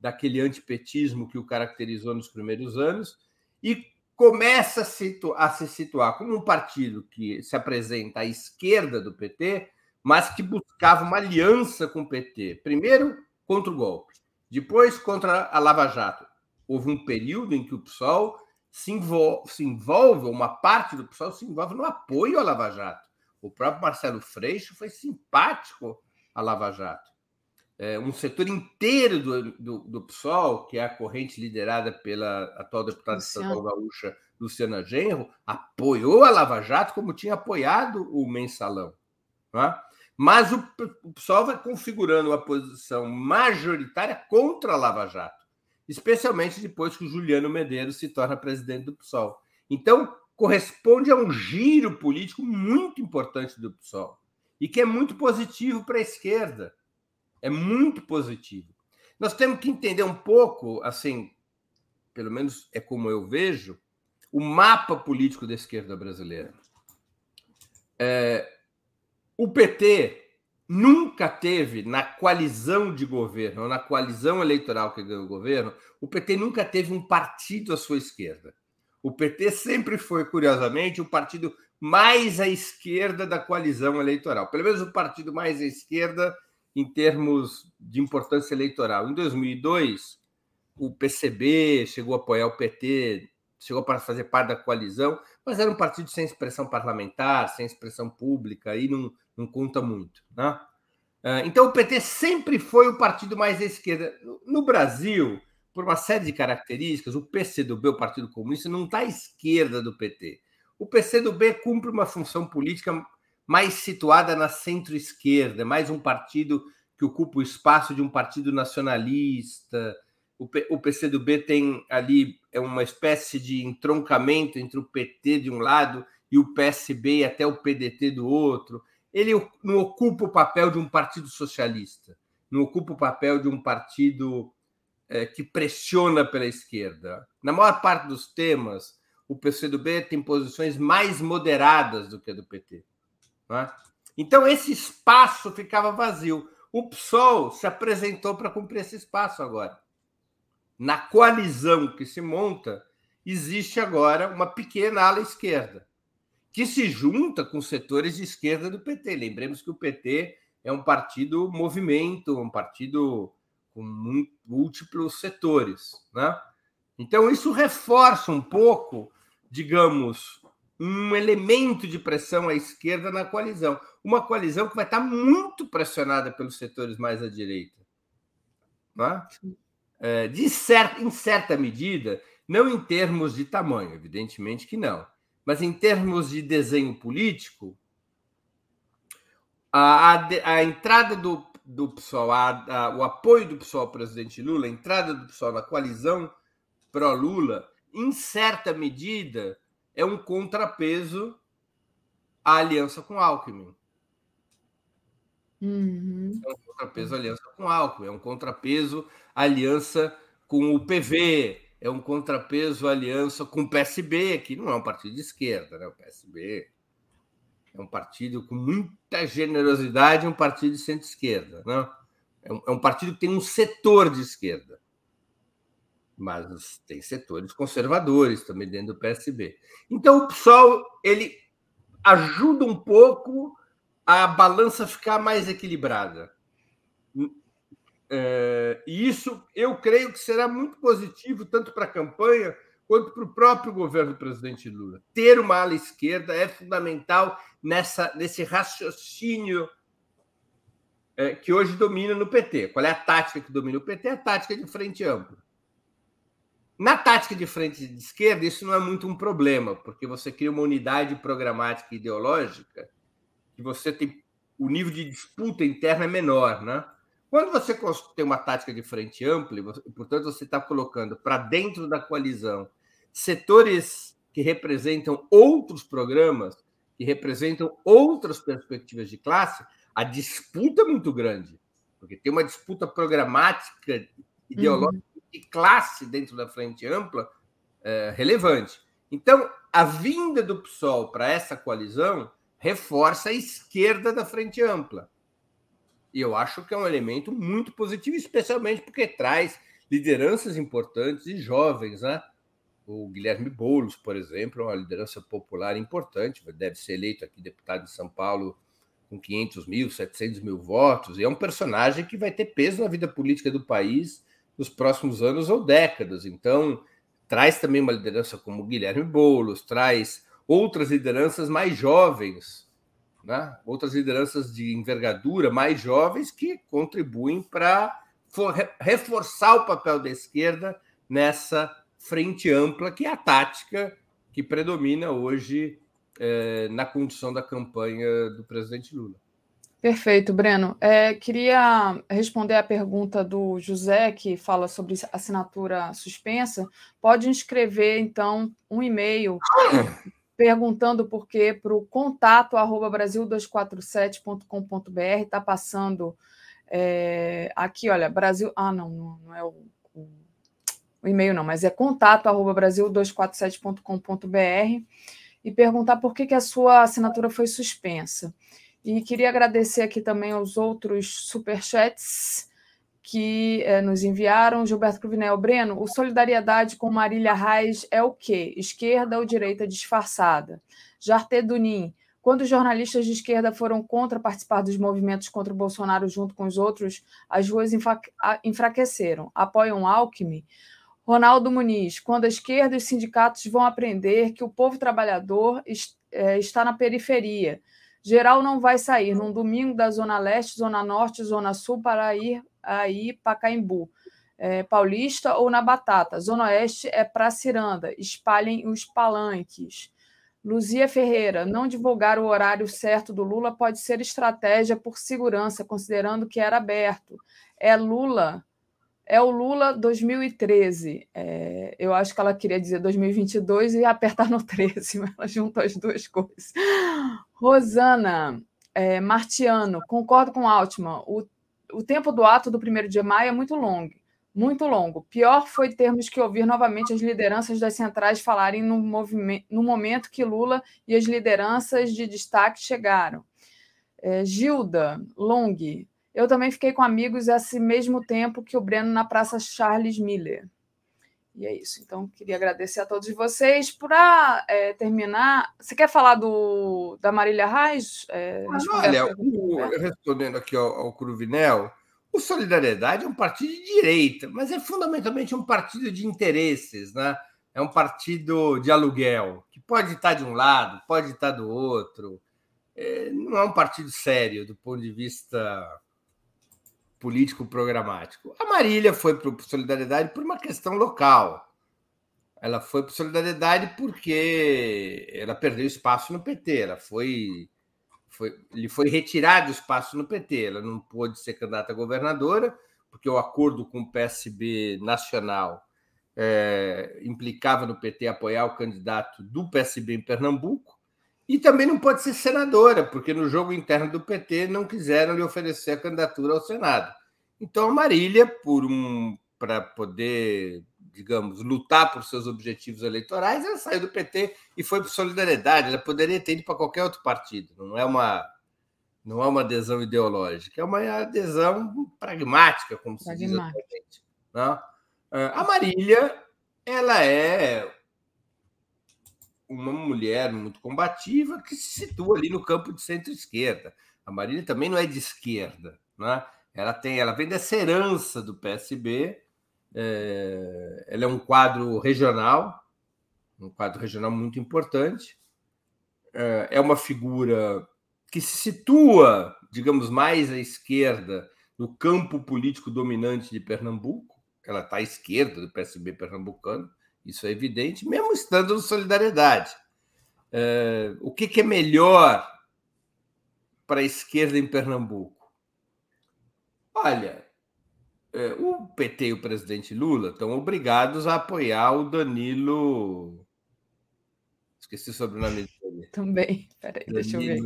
daquele antipetismo que o caracterizou nos primeiros anos e começa a, situ a se situar como um partido que se apresenta à esquerda do PT, mas que buscava uma aliança com o PT. Primeiro, contra o golpe, depois contra a Lava Jato. Houve um período em que o PSOL se envolve, se envolve uma parte do PSOL se envolve no apoio à Lava Jato. O próprio Marcelo Freixo foi simpático a Lava Jato. É, um setor inteiro do, do, do, PSOL, que é a corrente liderada pela atual deputada estadual gaúcha Luciana Genro, apoiou a Lava Jato como tinha apoiado o mensalão. Tá? Mas o, o PSOL vai configurando uma posição majoritária contra a Lava Jato, especialmente depois que o Juliano Medeiros se torna presidente do PSOL. Então, corresponde a um giro político muito importante do PSOL e que é muito positivo para a esquerda. É muito positivo. Nós temos que entender um pouco, assim, pelo menos é como eu vejo, o mapa político da esquerda brasileira. É, o PT nunca teve, na coalizão de governo, na coalizão eleitoral que ganhou o governo, o PT nunca teve um partido à sua esquerda. O PT sempre foi, curiosamente, o partido mais à esquerda da coalizão eleitoral, pelo menos o partido mais à esquerda em termos de importância eleitoral. Em 2002, o PCB chegou a apoiar o PT, chegou para fazer parte da coalizão, mas era um partido sem expressão parlamentar, sem expressão pública, aí não, não conta muito. Né? Ah, então, o PT sempre foi o partido mais à esquerda. No Brasil, por uma série de características, o PCdoB, o Partido Comunista, não está à esquerda do PT. O PCdoB cumpre uma função política mais situada na centro-esquerda, mais um partido que ocupa o espaço de um partido nacionalista. O, o PCdoB tem ali é uma espécie de entroncamento entre o PT de um lado e o PSB e até o PDT do outro. Ele não ocupa o papel de um partido socialista, não ocupa o papel de um partido é, que pressiona pela esquerda. Na maior parte dos temas, o PCdoB tem posições mais moderadas do que a do PT. É? Então, esse espaço ficava vazio. O PSOL se apresentou para cumprir esse espaço agora. Na coalizão que se monta, existe agora uma pequena ala esquerda, que se junta com setores de esquerda do PT. Lembremos que o PT é um partido movimento, um partido com múltiplos setores. Né? Então, isso reforça um pouco, digamos, um elemento de pressão à esquerda na coalizão. Uma coalizão que vai estar muito pressionada pelos setores mais à direita. Né? É, de certa, em certa medida, não em termos de tamanho, evidentemente que não, mas em termos de desenho político, a, a, a entrada do do PSOL, a, a, o apoio do PSOL ao presidente Lula, a entrada do PSOL na coalizão pró-Lula, em certa medida, é um contrapeso à aliança com Alckmin. Uhum. É um contrapeso à aliança com Alckmin, é um contrapeso à aliança com o PV, é um contrapeso à aliança com o PSB, que não é um partido de esquerda, né? O PSB é um partido com muita generosidade, um partido de centro-esquerda. Né? É, um, é um partido que tem um setor de esquerda, mas tem setores conservadores também dentro do PSB. Então, o PSOL ele ajuda um pouco a balança ficar mais equilibrada. É, e isso eu creio que será muito positivo tanto para a campanha quanto para o próprio governo do presidente Lula. Ter uma ala esquerda é fundamental nessa, nesse raciocínio é, que hoje domina no PT. Qual é a tática que domina o PT? É a tática de frente ampla. Na tática de frente de esquerda, isso não é muito um problema, porque você cria uma unidade programática e ideológica que você tem o nível de disputa interna é menor, né? Quando você tem uma tática de frente ampla, e, portanto, você está colocando para dentro da coalizão setores que representam outros programas, que representam outras perspectivas de classe, a disputa é muito grande, porque tem uma disputa programática, ideológica uhum. de classe dentro da frente ampla é, relevante. Então, a vinda do PSOL para essa coalizão reforça a esquerda da frente ampla. E eu acho que é um elemento muito positivo, especialmente porque traz lideranças importantes e jovens, né? O Guilherme Boulos, por exemplo, é uma liderança popular importante, deve ser eleito aqui deputado de São Paulo com 500 mil, 700 mil votos, e é um personagem que vai ter peso na vida política do país nos próximos anos ou décadas. Então, traz também uma liderança como Guilherme Boulos, traz outras lideranças mais jovens né? outras lideranças de envergadura mais jovens que contribuem para reforçar o papel da esquerda nessa frente ampla, que é a tática que predomina hoje é, na condução da campanha do presidente Lula. Perfeito, Breno. É, queria responder a pergunta do José, que fala sobre assinatura suspensa. Pode inscrever, então, um e-mail perguntando por quê para o contato arroba brasil247.com.br. Está passando é, aqui, olha, Brasil. Ah, não, não é o, o, o e-mail, não, mas é contato arroba brasil247.com.br e perguntar por que, que a sua assinatura foi suspensa. E queria agradecer aqui também aos outros superchats que eh, nos enviaram. Gilberto Cruvinel, Breno, o solidariedade com Marília Reis é o quê? Esquerda ou direita disfarçada? Jarte Dunin, quando os jornalistas de esquerda foram contra participar dos movimentos contra o Bolsonaro junto com os outros, as ruas enfraqueceram. Apoiam Alckmin? Ronaldo Muniz, quando a esquerda e os sindicatos vão aprender que o povo trabalhador eh, está na periferia, Geral não vai sair num domingo da Zona Leste, Zona Norte, Zona Sul para ir aí Pacaembu. É, Paulista ou na Batata. Zona Oeste é para Ciranda. Espalhem os palanques. Luzia Ferreira, não divulgar o horário certo do Lula pode ser estratégia por segurança, considerando que era aberto. É Lula é o Lula 2013. É, eu acho que ela queria dizer 2022 e apertar no 13, mas ela juntou as duas coisas. Rosana é, Martiano, concordo com Altman. O, o tempo do ato do 1 de maio é muito longo. Muito longo. Pior foi termos que ouvir novamente as lideranças das centrais falarem no, movimento, no momento que Lula e as lideranças de destaque chegaram. É, Gilda Long, eu também fiquei com amigos esse mesmo tempo que o Breno na Praça Charles Miller. E é isso. Então, queria agradecer a todos vocês. Para é, terminar, você quer falar do, da Marília Reis? É, olha, o, respondendo aqui ao, ao Cruvinel, o Solidariedade é um partido de direita, mas é fundamentalmente um partido de interesses, né? É um partido de aluguel, que pode estar de um lado, pode estar do outro. É, não é um partido sério do ponto de vista político programático. A Marília foi para Solidariedade por uma questão local. Ela foi para Solidariedade porque ela perdeu espaço no PT. Ela foi, foi, lhe foi retirado espaço no PT. Ela não pôde ser candidata a governadora porque o acordo com o PSB nacional é, implicava no PT apoiar o candidato do PSB em Pernambuco. E também não pode ser senadora, porque no jogo interno do PT não quiseram lhe oferecer a candidatura ao Senado. Então, a Marília, por um para poder, digamos, lutar por seus objetivos eleitorais, ela saiu do PT e foi para Solidariedade. Ela poderia ter ido para qualquer outro partido. Não é uma não é uma adesão ideológica, é uma adesão pragmática, como se diz atualmente. Não? A Marília, ela é uma mulher muito combativa que se situa ali no campo de centro-esquerda. A Marília também não é de esquerda, né? Ela tem, ela vem dessa herança do PSB. É, ela é um quadro regional, um quadro regional muito importante. É, é uma figura que se situa, digamos, mais à esquerda no campo político dominante de Pernambuco. Ela está à esquerda do PSB pernambucano isso é evidente, mesmo estando no Solidariedade. É, o que, que é melhor para a esquerda em Pernambuco? Olha, é, o PT e o presidente Lula estão obrigados a apoiar o Danilo. Esqueci o sobrenome dele. Também. Peraí, deixa eu ver.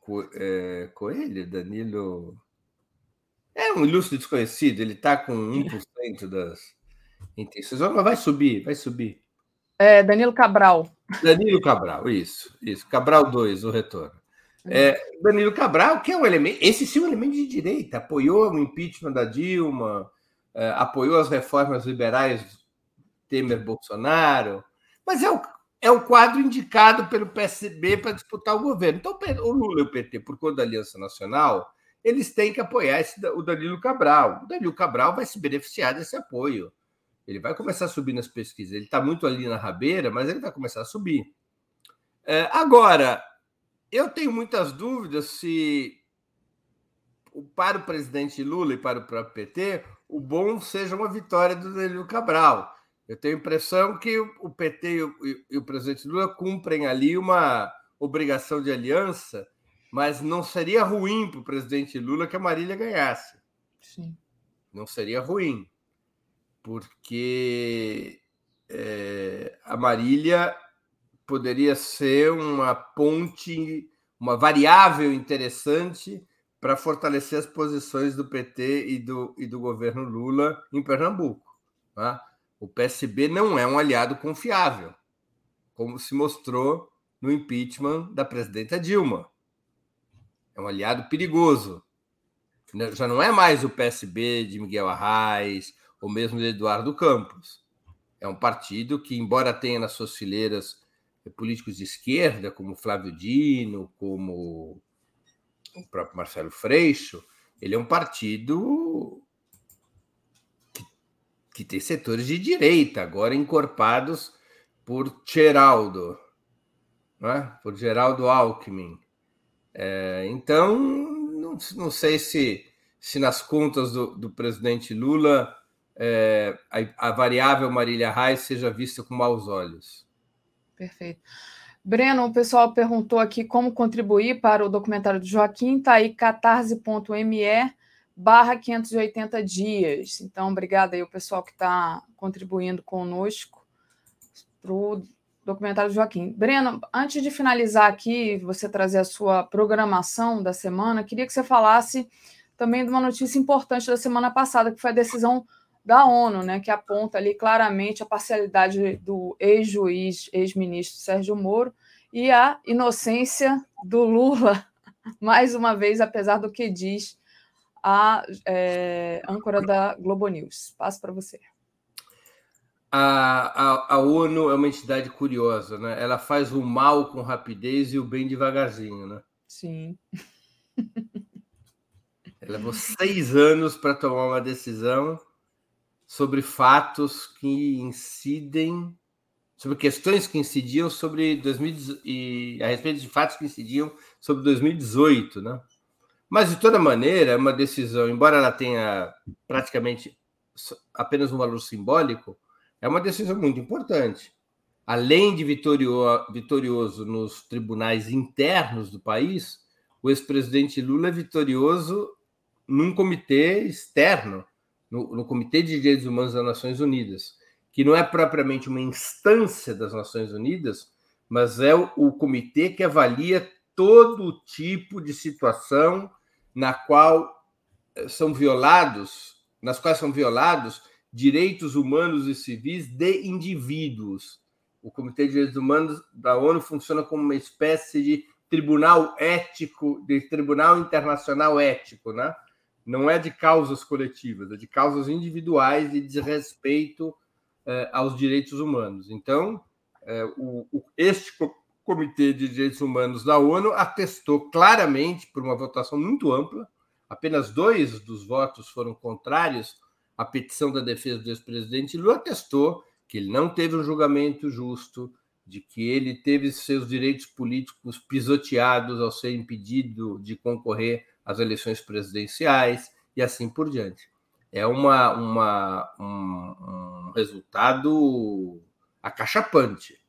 Co... É, Coelho? Danilo. É um ilustre desconhecido, ele está com 1% das intenções. Mas vai subir, vai subir. É, Danilo Cabral. Danilo Cabral, isso, isso. Cabral 2, o retorno. É, Danilo Cabral, que é um elemento, esse sim é um elemento de direita, apoiou o impeachment da Dilma, é, apoiou as reformas liberais Temer-Bolsonaro, mas é o, é o quadro indicado pelo PSB para disputar o governo. Então, o Lula e o PT, por conta da Aliança Nacional, eles têm que apoiar esse, o Danilo Cabral. O Danilo Cabral vai se beneficiar desse apoio. Ele vai começar a subir nas pesquisas. Ele está muito ali na rabeira, mas ele vai começar a subir. É, agora, eu tenho muitas dúvidas se para o presidente Lula e para o próprio PT, o bom seja uma vitória do Danilo Cabral. Eu tenho a impressão que o PT e o, e o presidente Lula cumprem ali uma obrigação de aliança, mas não seria ruim para o presidente Lula que a Marília ganhasse. Sim. Não seria ruim, porque é, a Marília poderia ser uma ponte, uma variável interessante para fortalecer as posições do PT e do, e do governo Lula em Pernambuco. Tá? O PSB não é um aliado confiável, como se mostrou no impeachment da presidenta Dilma. É um aliado perigoso. Já não é mais o PSB de Miguel Arraes ou mesmo de Eduardo Campos. É um partido que, embora tenha nas suas fileiras políticos de esquerda, como Flávio Dino, como o próprio Marcelo Freixo, ele é um partido que, que tem setores de direita, agora encorpados por Geraldo, né? por Geraldo Alckmin. É, então, não, não, sei se, se nas contas do, do presidente Lula é, a, a, variável Marília Reis seja vista com maus olhos. Perfeito. Breno, o pessoal perguntou aqui como contribuir para o documentário do Joaquim, está aí catarse.me barra 580 dias. Então, obrigada aí o pessoal que está contribuindo conosco para o documentário do Joaquim. Breno, antes de finalizar aqui, você trazer a sua programação da semana, queria que você falasse também de uma notícia importante da semana passada, que foi a decisão da ONU, né, que aponta ali claramente a parcialidade do ex-juiz, ex-ministro Sérgio Moro e a inocência do Lula, mais uma vez, apesar do que diz a é, âncora da Globo News. Passo para você. A, a, a, ONU é uma entidade curiosa, né? Ela faz o mal com rapidez e o bem devagarzinho, né? Sim. Ela levou seis anos para tomar uma decisão sobre fatos que incidem, sobre questões que incidiam sobre 2000 e a respeito de fatos que incidiam sobre 2018, né? Mas de toda maneira, é uma decisão, embora ela tenha praticamente apenas um valor simbólico, é uma decisão muito importante. Além de vitorioso nos tribunais internos do país, o ex-presidente Lula é vitorioso num comitê externo, no, no Comitê de Direitos Humanos das Nações Unidas, que não é propriamente uma instância das Nações Unidas, mas é o, o comitê que avalia todo tipo de situação na qual eh, são violados, nas quais são violados direitos humanos e civis de indivíduos. O Comitê de Direitos Humanos da ONU funciona como uma espécie de tribunal ético, de tribunal internacional ético, né? Não é de causas coletivas, é de causas individuais de desrespeito eh, aos direitos humanos. Então, eh, o, o, este Comitê de Direitos Humanos da ONU atestou claramente, por uma votação muito ampla, apenas dois dos votos foram contrários à petição da defesa do ex-presidente Lula, atestou que ele não teve um julgamento justo, de que ele teve seus direitos políticos pisoteados ao ser impedido de concorrer as eleições presidenciais e assim por diante. É uma, uma, um, um resultado acachapante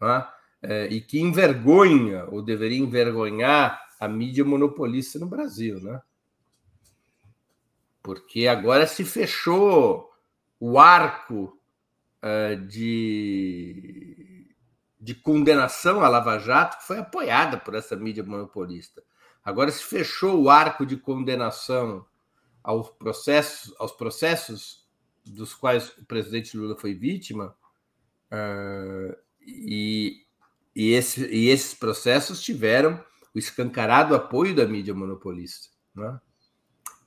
né? é, e que envergonha, ou deveria envergonhar, a mídia monopolista no Brasil. Né? Porque agora se fechou o arco uh, de, de condenação à Lava Jato, que foi apoiada por essa mídia monopolista. Agora se fechou o arco de condenação aos processos, aos processos dos quais o presidente Lula foi vítima, uh, e, e, esse, e, esses processos tiveram o escancarado apoio da mídia monopolista. Né?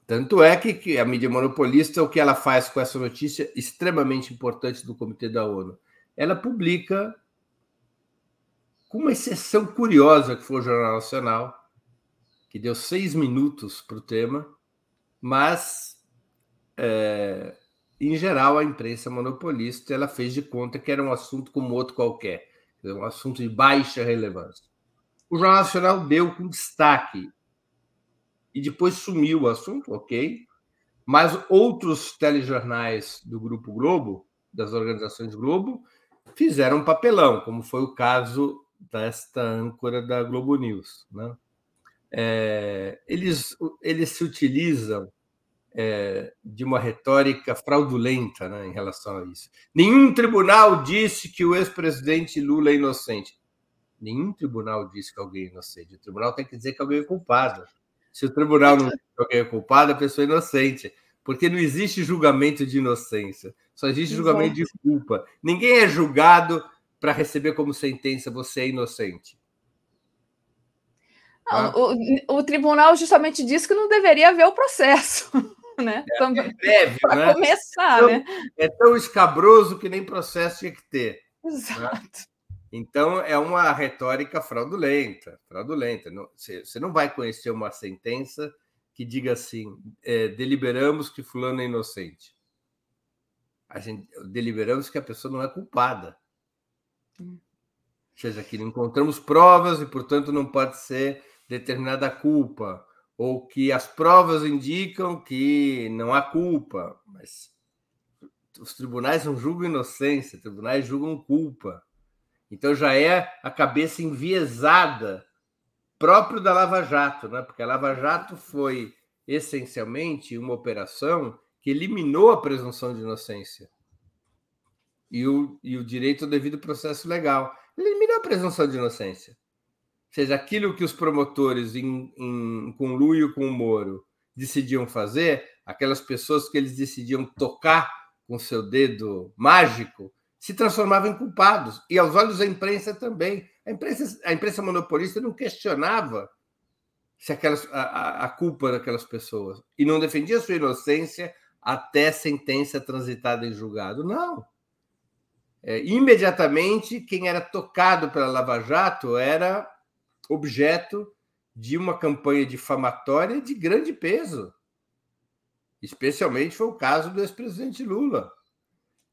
Tanto é que, que a mídia monopolista, o que ela faz com essa notícia extremamente importante do Comitê da ONU? Ela publica, com uma exceção curiosa que foi o Jornal Nacional, que deu seis minutos para o tema, mas é, em geral a imprensa monopolista ela fez de conta que era um assunto como outro qualquer, um assunto de baixa relevância. o Jornal Nacional deu com destaque e depois sumiu o assunto, ok. Mas outros telejornais do Grupo Globo, das organizações Globo, fizeram um papelão, como foi o caso desta âncora da Globo News. Né? É, eles, eles se utilizam é, de uma retórica fraudulenta né, em relação a isso. Nenhum tribunal disse que o ex-presidente Lula é inocente. Nenhum tribunal disse que alguém é inocente. O tribunal tem que dizer que alguém é culpado. Se o tribunal não diz que alguém é culpado, a pessoa é inocente. Porque não existe julgamento de inocência, só existe julgamento de culpa. Ninguém é julgado para receber como sentença você é inocente. Não, tá? o, o, tribunal justamente disse que não deveria haver o processo. Né? É, é breve, para né? começar, então, né? É tão escabroso que nem processo tinha que ter. Né? Exato. Né? Então, é uma retórica fraudulenta. fraudulenta. Você não vai conhecer uma sentença que diga assim: é, deliberamos que Fulano é inocente. A gente, deliberamos que a pessoa não é culpada. Hum. Ou seja, que não encontramos provas e, portanto, não pode ser determinada culpa. Ou que as provas indicam que não há culpa. Mas os tribunais não julgam inocência, tribunais julgam culpa. Então já é a cabeça enviesada próprio da Lava Jato, né? Porque a Lava Jato foi essencialmente uma operação que eliminou a presunção de inocência e o, e o direito ao devido processo legal. Eliminou a presunção de inocência. Seja, aquilo que os promotores, em, em conluio com o Moro, decidiam fazer, aquelas pessoas que eles decidiam tocar com seu dedo mágico, se transformavam em culpados. E aos olhos da imprensa também. A imprensa, a imprensa monopolista não questionava se aquelas, a, a culpa daquelas pessoas e não defendia sua inocência até sentença transitada em julgado. Não. É, imediatamente, quem era tocado pela Lava Jato era objeto de uma campanha difamatória de grande peso. Especialmente foi o caso do ex-presidente Lula.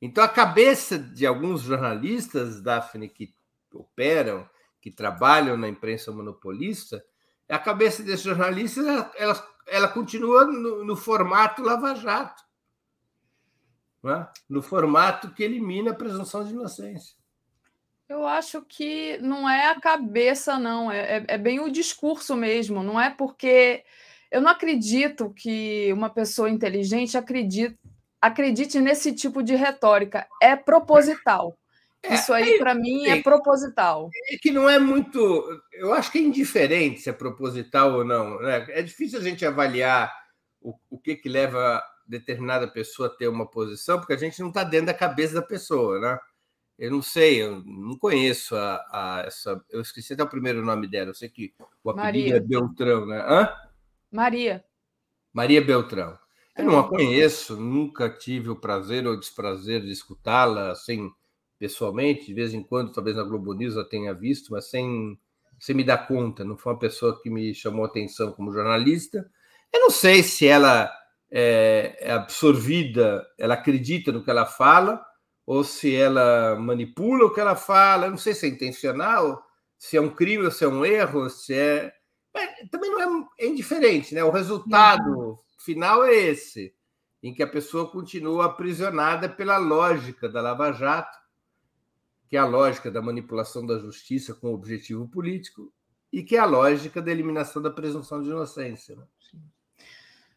Então, a cabeça de alguns jornalistas, Daphne, que operam, que trabalham na imprensa monopolista, a cabeça desses jornalistas ela, ela, ela continua no, no, formato lava-jato né? no formato que elimina a presunção de inocência. Eu acho que não é a cabeça, não, é, é, é bem o discurso mesmo, não é porque. Eu não acredito que uma pessoa inteligente acredite, acredite nesse tipo de retórica. É proposital. É, Isso aí, para mim, é proposital. É que não é muito. Eu acho que é indiferente se é proposital ou não. Né? É difícil a gente avaliar o, o que, que leva determinada pessoa a ter uma posição, porque a gente não está dentro da cabeça da pessoa, né? Eu não sei, eu não conheço a, a, essa. Eu esqueci até o primeiro nome dela. Eu sei que o apelido Maria. é Beltrão, né? Hã? Maria. Maria Beltrão. Eu não a conheço, nunca tive o prazer ou desprazer de escutá-la assim pessoalmente, de vez em quando, talvez na Globo News eu tenha visto, mas sem, sem me dar conta. Não foi uma pessoa que me chamou atenção como jornalista. Eu não sei se ela é, é absorvida, ela acredita no que ela fala, ou se ela manipula o que ela fala. Eu não sei se é intencional, se é um crime ou se é um erro, se é. é também não é, é indiferente, né? O resultado uhum. final é esse, em que a pessoa continua aprisionada pela lógica da Lava Jato, que é a lógica da manipulação da justiça com objetivo político, e que é a lógica da eliminação da presunção de inocência. Né?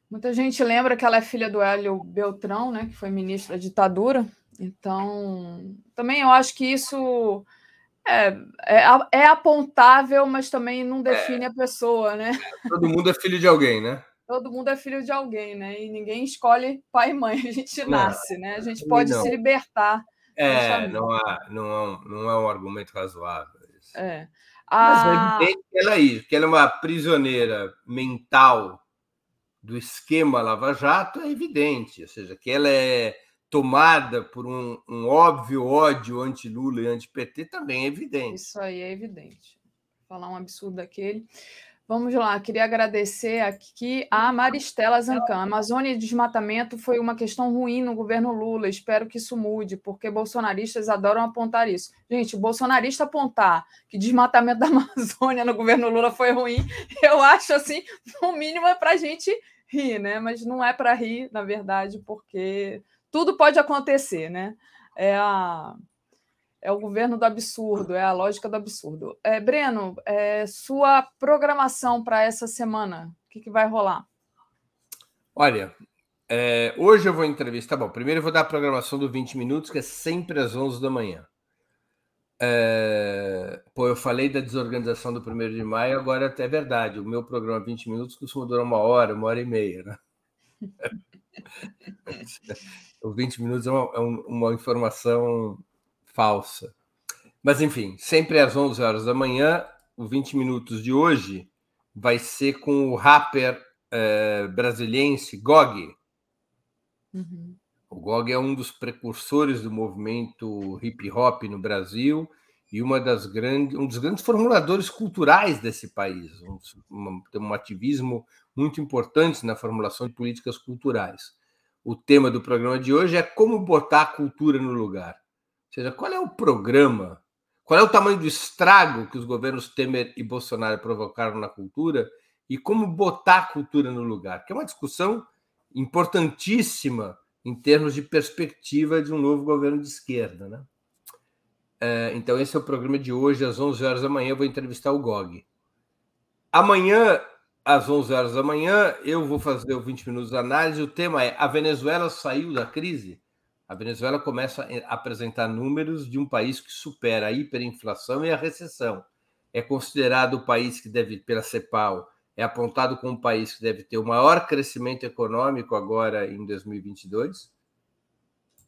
Muita gente lembra que ela é filha do Hélio Beltrão, né, que foi ministro da ditadura. Então, também eu acho que isso é, é, é apontável, mas também não define é. a pessoa, né? Todo mundo é filho de alguém, né? Todo mundo é filho de alguém, né? E ninguém escolhe pai e mãe, a gente nasce, né? A gente pode não. se libertar. É, não, há, não, é um, não é um argumento razoável. Isso. É. Mas é evidente que ela, é que ela é uma prisioneira mental do esquema Lava Jato é evidente, ou seja, que ela é tomada por um, um óbvio ódio anti-Lula e anti-PT também é evidente. Isso aí é evidente. Falar um absurdo daquele. Vamos lá, queria agradecer aqui a Maristela Zancan. Amazônia e desmatamento foi uma questão ruim no governo Lula. Espero que isso mude, porque bolsonaristas adoram apontar isso. Gente, bolsonarista apontar que desmatamento da Amazônia no governo Lula foi ruim, eu acho assim, o mínimo é para a gente rir, né? Mas não é para rir, na verdade, porque tudo pode acontecer, né? É a é o governo do absurdo, é a lógica do absurdo. É, Breno, é, sua programação para essa semana, o que, que, vai rolar? Olha, é, hoje eu vou entrevistar. Bom, primeiro eu vou dar a programação do 20 minutos, que é sempre às 11 da manhã. É, pô, eu falei da desorganização do 1 de maio, agora até é verdade. O meu programa 20 minutos costuma durar uma hora, uma hora e meia, né? o 20 minutos é uma, é uma informação falsa. Mas, enfim, sempre às 11 horas da manhã, o 20 minutos de hoje vai ser com o rapper é, brasiliense Gog. Uhum. O Gog é um dos precursores do movimento hip hop no Brasil e uma das grandes, um dos grandes formuladores culturais desse país. Um, um, tem um ativismo muito importante na formulação de políticas culturais. O tema do programa de hoje é como botar a cultura no lugar seja, qual é o programa, qual é o tamanho do estrago que os governos Temer e Bolsonaro provocaram na cultura e como botar a cultura no lugar, que é uma discussão importantíssima em termos de perspectiva de um novo governo de esquerda. Né? É, então, esse é o programa de hoje, às 11 horas da manhã, eu vou entrevistar o GOG. Amanhã, às 11 horas da manhã, eu vou fazer o 20 minutos de análise. O tema é: a Venezuela saiu da crise? A Venezuela começa a apresentar números de um país que supera a hiperinflação e a recessão. É considerado o país que deve, pela CEPAL, é apontado como o país que deve ter o maior crescimento econômico agora em 2022,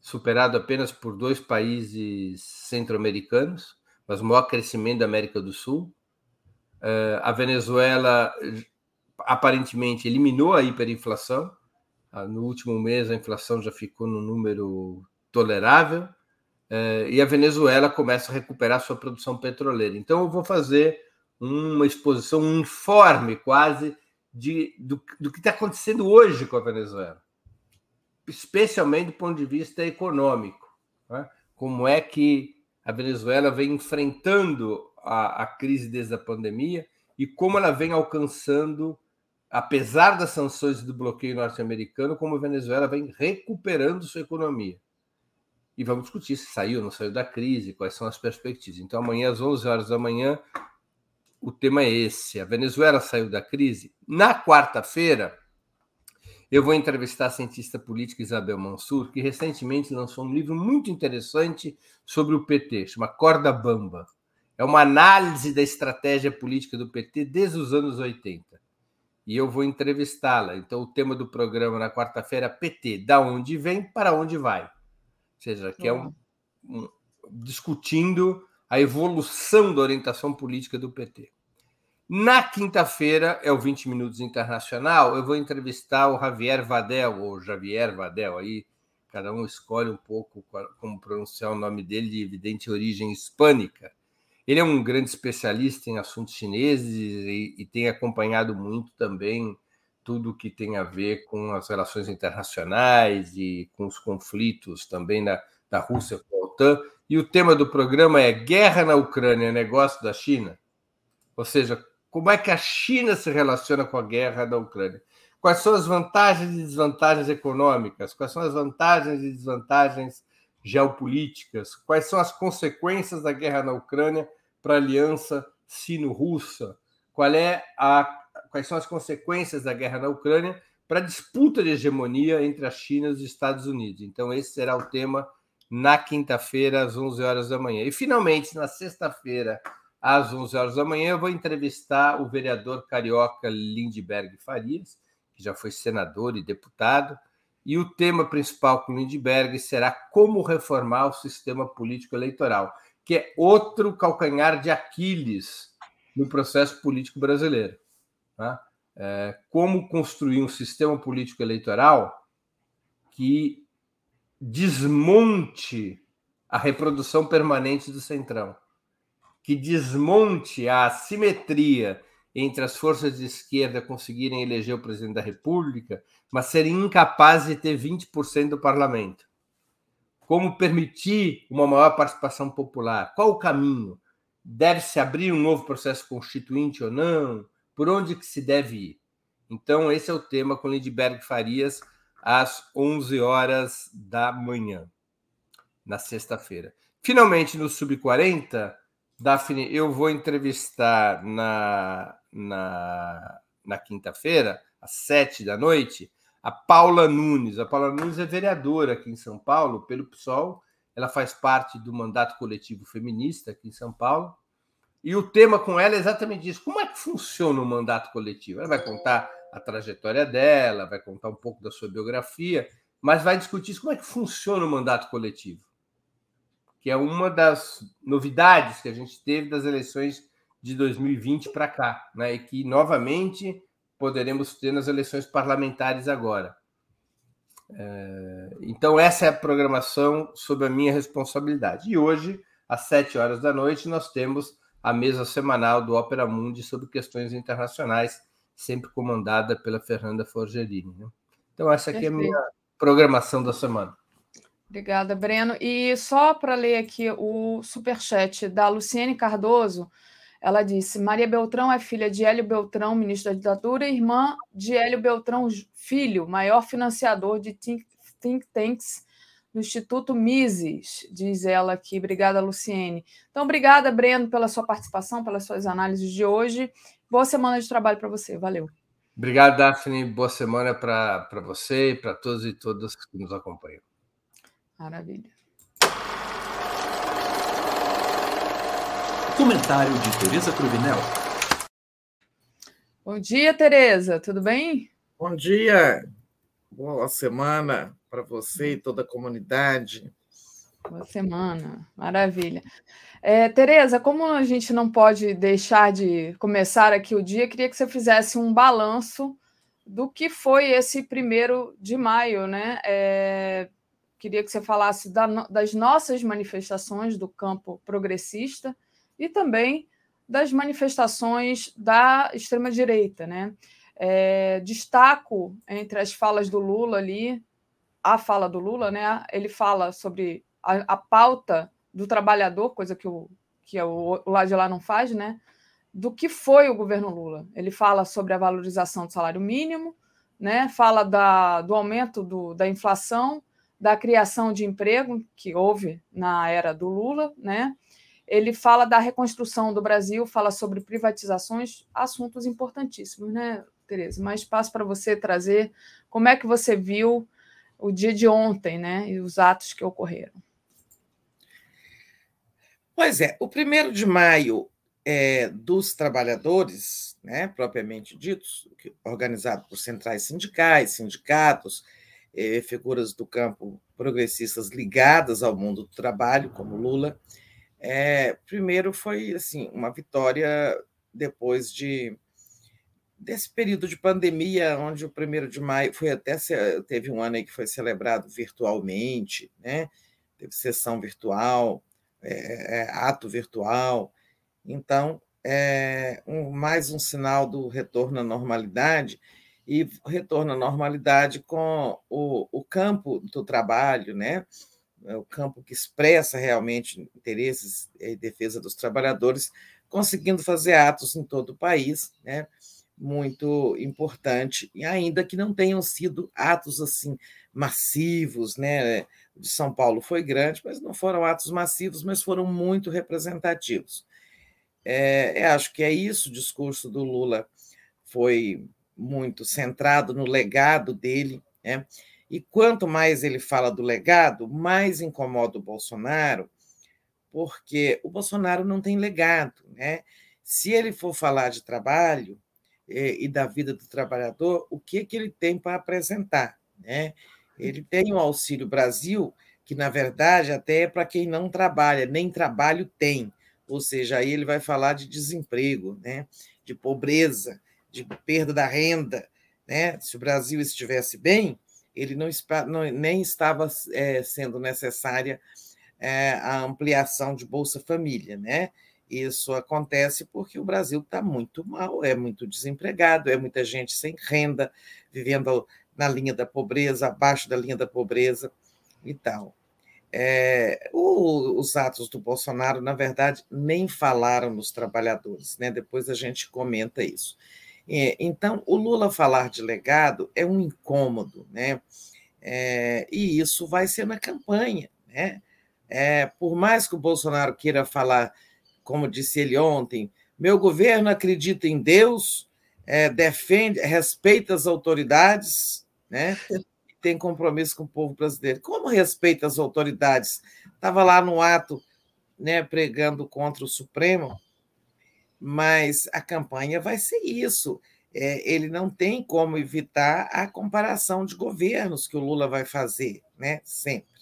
superado apenas por dois países centro-americanos, mas o maior crescimento da América do Sul. Eh, a Venezuela aparentemente eliminou a hiperinflação, ah, no último mês, a inflação já ficou no número tolerável eh, e a Venezuela começa a recuperar sua produção petroleira. Então, eu vou fazer uma exposição, um informe quase de, do, do que está acontecendo hoje com a Venezuela, especialmente do ponto de vista econômico. Né? Como é que a Venezuela vem enfrentando a, a crise desde a pandemia e como ela vem alcançando apesar das sanções do bloqueio norte-americano, como a Venezuela vem recuperando sua economia. E vamos discutir se saiu ou não saiu da crise, quais são as perspectivas. Então, amanhã, às 11 horas da manhã, o tema é esse: a Venezuela saiu da crise. Na quarta-feira, eu vou entrevistar a cientista política Isabel Mansur, que recentemente lançou um livro muito interessante sobre o PT, chama Corda Bamba. É uma análise da estratégia política do PT desde os anos 80 e eu vou entrevistá-la. Então, o tema do programa na quarta-feira é PT, da onde vem para onde vai. Ou seja, que é um, um, discutindo a evolução da orientação política do PT. Na quinta-feira, é o 20 Minutos Internacional, eu vou entrevistar o Javier Vadel, ou Javier Vadel, aí cada um escolhe um pouco como pronunciar o nome dele, de evidente origem hispânica. Ele é um grande especialista em assuntos chineses e, e tem acompanhado muito também tudo que tem a ver com as relações internacionais e com os conflitos também na, da Rússia com a OTAN. E o tema do programa é Guerra na Ucrânia, negócio da China. Ou seja, como é que a China se relaciona com a guerra da Ucrânia? Quais são as vantagens e desvantagens econômicas? Quais são as vantagens e desvantagens geopolíticas? Quais são as consequências da guerra na Ucrânia para a aliança sino-russa? Qual é a, quais são as consequências da guerra na Ucrânia para a disputa de hegemonia entre a China e os Estados Unidos? Então, esse será o tema na quinta-feira, às 11 horas da manhã. E, finalmente, na sexta-feira, às 11 horas da manhã, eu vou entrevistar o vereador carioca Lindbergh Farias, que já foi senador e deputado, e o tema principal com Lindbergh será como reformar o sistema político eleitoral que é outro calcanhar de Aquiles no processo político brasileiro. Tá? É, como construir um sistema político eleitoral que desmonte a reprodução permanente do centrão, que desmonte a assimetria entre as forças de esquerda conseguirem eleger o presidente da República, mas serem incapazes de ter 20% do parlamento. Como permitir uma maior participação popular? Qual o caminho? Deve-se abrir um novo processo constituinte ou não? Por onde que se deve ir? Então, esse é o tema com Lindbergh Farias, às 11 horas da manhã, na sexta-feira. Finalmente, no Sub-40, Daphne, eu vou entrevistar na, na, na quinta-feira, às sete da noite, a Paula Nunes. A Paula Nunes é vereadora aqui em São Paulo, pelo PSOL. Ela faz parte do mandato coletivo feminista aqui em São Paulo. E o tema com ela é exatamente isso. Como é que funciona o mandato coletivo? Ela vai contar a trajetória dela, vai contar um pouco da sua biografia, mas vai discutir como é que funciona o mandato coletivo, que é uma das novidades que a gente teve das eleições de 2020 para cá, né? E que novamente poderemos ter nas eleições parlamentares agora. É, então, essa é a programação sob a minha responsabilidade. E hoje, às sete horas da noite, nós temos a mesa semanal do Opera Mundi sobre questões internacionais, sempre comandada pela Fernanda Forgerini. Né? Então, essa aqui é a minha programação da semana. Obrigada, Breno. E só para ler aqui o superchat da Luciene Cardoso, ela disse: Maria Beltrão é filha de Hélio Beltrão, ministro da ditadura, e irmã de Hélio Beltrão, filho, maior financiador de think, think tanks do Instituto Mises, diz ela aqui. Obrigada, Luciene. Então, obrigada, Breno, pela sua participação, pelas suas análises de hoje. Boa semana de trabalho para você. Valeu. Obrigado, Daphne. Boa semana para você e para todos e todas que nos acompanham. Maravilha. Comentário de Tereza Cruvinel. Bom dia, Tereza. Tudo bem? Bom dia. Boa semana para você e toda a comunidade. Boa semana. Maravilha. É, Tereza, como a gente não pode deixar de começar aqui o dia, queria que você fizesse um balanço do que foi esse primeiro de maio, né? É, queria que você falasse da, das nossas manifestações do campo progressista e também das manifestações da extrema-direita. Né? É, destaco entre as falas do Lula ali, a fala do Lula, né? ele fala sobre a, a pauta do trabalhador, coisa que o, que o, o lado de lá não faz, né? do que foi o governo Lula. Ele fala sobre a valorização do salário mínimo, né? fala da, do aumento do, da inflação, da criação de emprego que houve na era do Lula, né? Ele fala da reconstrução do Brasil, fala sobre privatizações, assuntos importantíssimos, né, Tereza? Mas passo para você trazer como é que você viu o dia de ontem, né, e os atos que ocorreram. Pois é, o primeiro de maio é, dos trabalhadores, né, propriamente ditos, organizado por centrais sindicais, sindicatos, é, figuras do campo progressistas ligadas ao mundo do trabalho, como Lula, é, primeiro foi assim uma vitória depois de desse período de pandemia, onde o primeiro de maio foi até teve um ano aí que foi celebrado virtualmente, né? Teve sessão virtual, é, é, ato virtual. Então, é um, mais um sinal do retorno à normalidade e retorno à normalidade com o, o campo do trabalho, né? É o campo que expressa realmente interesses e defesa dos trabalhadores, conseguindo fazer atos em todo o país, né? muito importante, e ainda que não tenham sido atos assim massivos, né? De São Paulo foi grande, mas não foram atos massivos, mas foram muito representativos. É, acho que é isso. O discurso do Lula foi muito centrado no legado dele, né? E quanto mais ele fala do legado, mais incomoda o Bolsonaro, porque o Bolsonaro não tem legado. Né? Se ele for falar de trabalho eh, e da vida do trabalhador, o que, que ele tem para apresentar? Né? Ele tem o Auxílio Brasil, que, na verdade, até é para quem não trabalha, nem trabalho tem. Ou seja, aí ele vai falar de desemprego, né? de pobreza, de perda da renda. Né? Se o Brasil estivesse bem, ele não, não nem estava é, sendo necessária é, a ampliação de Bolsa Família, né? Isso acontece porque o Brasil está muito mal, é muito desempregado, é muita gente sem renda, vivendo na linha da pobreza, abaixo da linha da pobreza e tal. É, o, os atos do Bolsonaro, na verdade, nem falaram nos trabalhadores, né? depois a gente comenta isso. É, então, o Lula falar de legado é um incômodo, né? É, e isso vai ser na campanha. Né? É, por mais que o Bolsonaro queira falar, como disse ele ontem, meu governo acredita em Deus, é, defende, respeita as autoridades, né? tem compromisso com o povo brasileiro. Como respeita as autoridades? Estava lá no ato, né, pregando contra o Supremo, mas a campanha vai ser isso. É, ele não tem como evitar a comparação de governos que o Lula vai fazer, né? Sempre.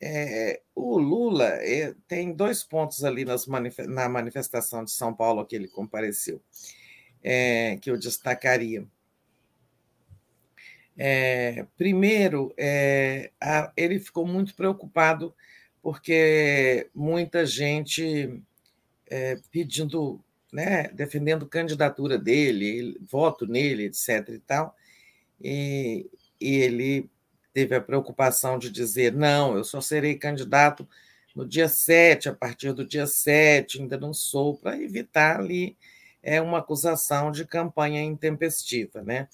É, o Lula é, tem dois pontos ali manif na manifestação de São Paulo que ele compareceu, é, que eu destacaria. É, primeiro, é, a, ele ficou muito preocupado porque muita gente é, pedindo, né, defendendo candidatura dele, voto nele, etc. e tal, e, e ele teve a preocupação de dizer: não, eu só serei candidato no dia 7, a partir do dia 7, ainda não sou, para evitar ali é uma acusação de campanha intempestiva, né?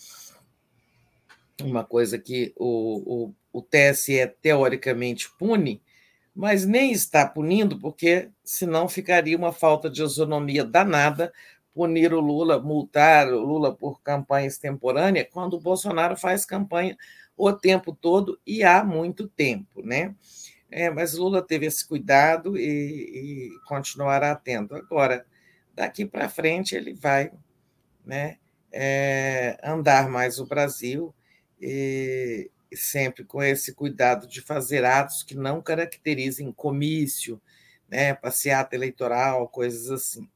uma coisa que o, o, o TSE teoricamente pune, mas nem está punindo, porque senão ficaria uma falta de isonomia danada punir o Lula, multar o Lula por campanha extemporânea, quando o Bolsonaro faz campanha o tempo todo e há muito tempo, né? É, mas Lula teve esse cuidado e, e continuará tendo. Agora, daqui para frente, ele vai né, é, andar mais o Brasil e sempre com esse cuidado de fazer atos que não caracterizem comício, né, passeata eleitoral, coisas assim.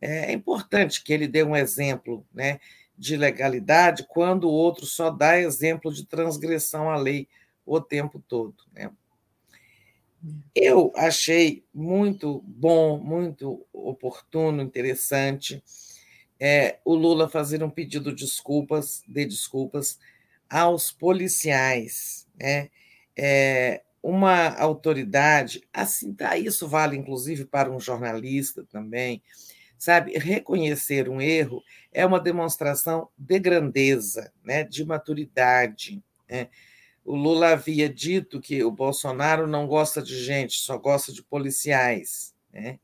É importante que ele dê um exemplo né, de legalidade quando o outro só dá exemplo de transgressão à lei o tempo todo. Né? Eu achei muito bom, muito oportuno, interessante é, o Lula fazer um pedido de desculpas, de desculpas aos policiais, né? É, uma autoridade, assim, tá, isso vale inclusive para um jornalista também, sabe? Reconhecer um erro é uma demonstração de grandeza, né? de maturidade. Né? O Lula havia dito que o Bolsonaro não gosta de gente, só gosta de policiais. Né?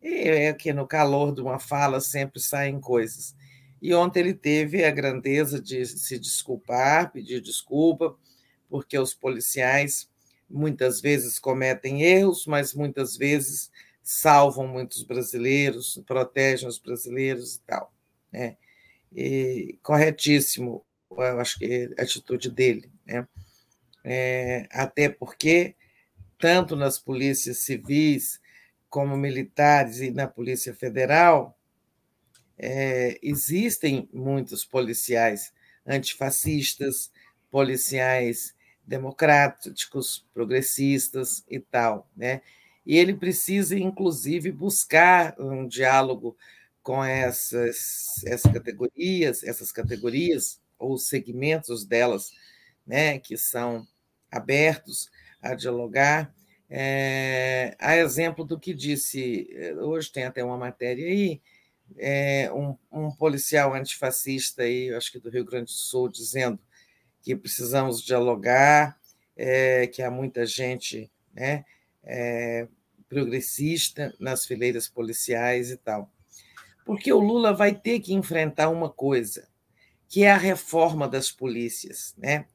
E é que no calor de uma fala sempre saem coisas. E ontem ele teve a grandeza de se desculpar, pedir desculpa, porque os policiais muitas vezes cometem erros, mas muitas vezes salvam muitos brasileiros, protegem os brasileiros e tal. Né? E, corretíssimo, eu acho que a atitude dele. Né? É, até porque, tanto nas polícias civis como militares e na Polícia Federal, é, existem muitos policiais antifascistas, policiais democráticos, progressistas e tal, né? E ele precisa, inclusive, buscar um diálogo com essas, essas categorias, essas categorias ou segmentos delas, né, que são abertos a dialogar. É, a exemplo do que disse, hoje tem até uma matéria aí, é, um, um, policial antifascista aí, acho que do Rio Grande do Sul, dizendo que precisamos dialogar, é, que há muita gente né, é, progressista nas fileiras policiais e tal. Porque o Lula vai ter que enfrentar uma coisa, que é a reforma das polícias. Né?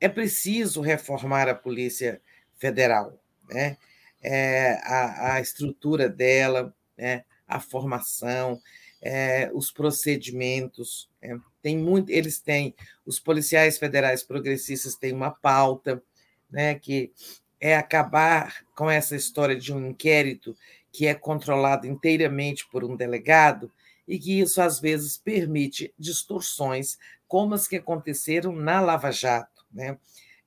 É preciso reformar a Polícia Federal, né? É, a, a estrutura dela, né? A formação, é, os procedimentos. É, tem muito, eles têm, os policiais federais progressistas têm uma pauta, né, que é acabar com essa história de um inquérito que é controlado inteiramente por um delegado e que isso às vezes permite distorções como as que aconteceram na Lava Jato, né?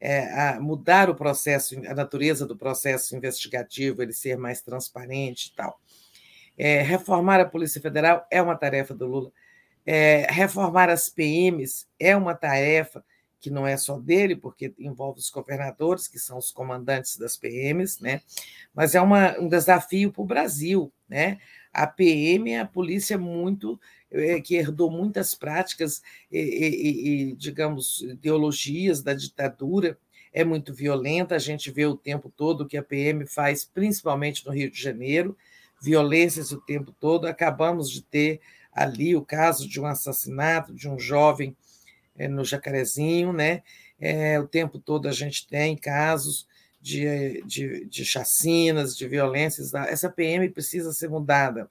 É, mudar o processo, a natureza do processo investigativo, ele ser mais transparente e tal. É, reformar a Polícia Federal é uma tarefa do Lula. É, reformar as PMs é uma tarefa que não é só dele, porque envolve os governadores, que são os comandantes das PMs, né? mas é uma, um desafio para o Brasil. Né? A PM é a polícia muito é, que herdou muitas práticas e, e, e, digamos, ideologias da ditadura, é muito violenta, a gente vê o tempo todo o que a PM faz, principalmente no Rio de Janeiro, violências o tempo todo. Acabamos de ter ali o caso de um assassinato de um jovem é, no Jacarezinho, né? É, o tempo todo a gente tem casos de, de, de chacinas, de violências. Essa PM precisa ser mudada.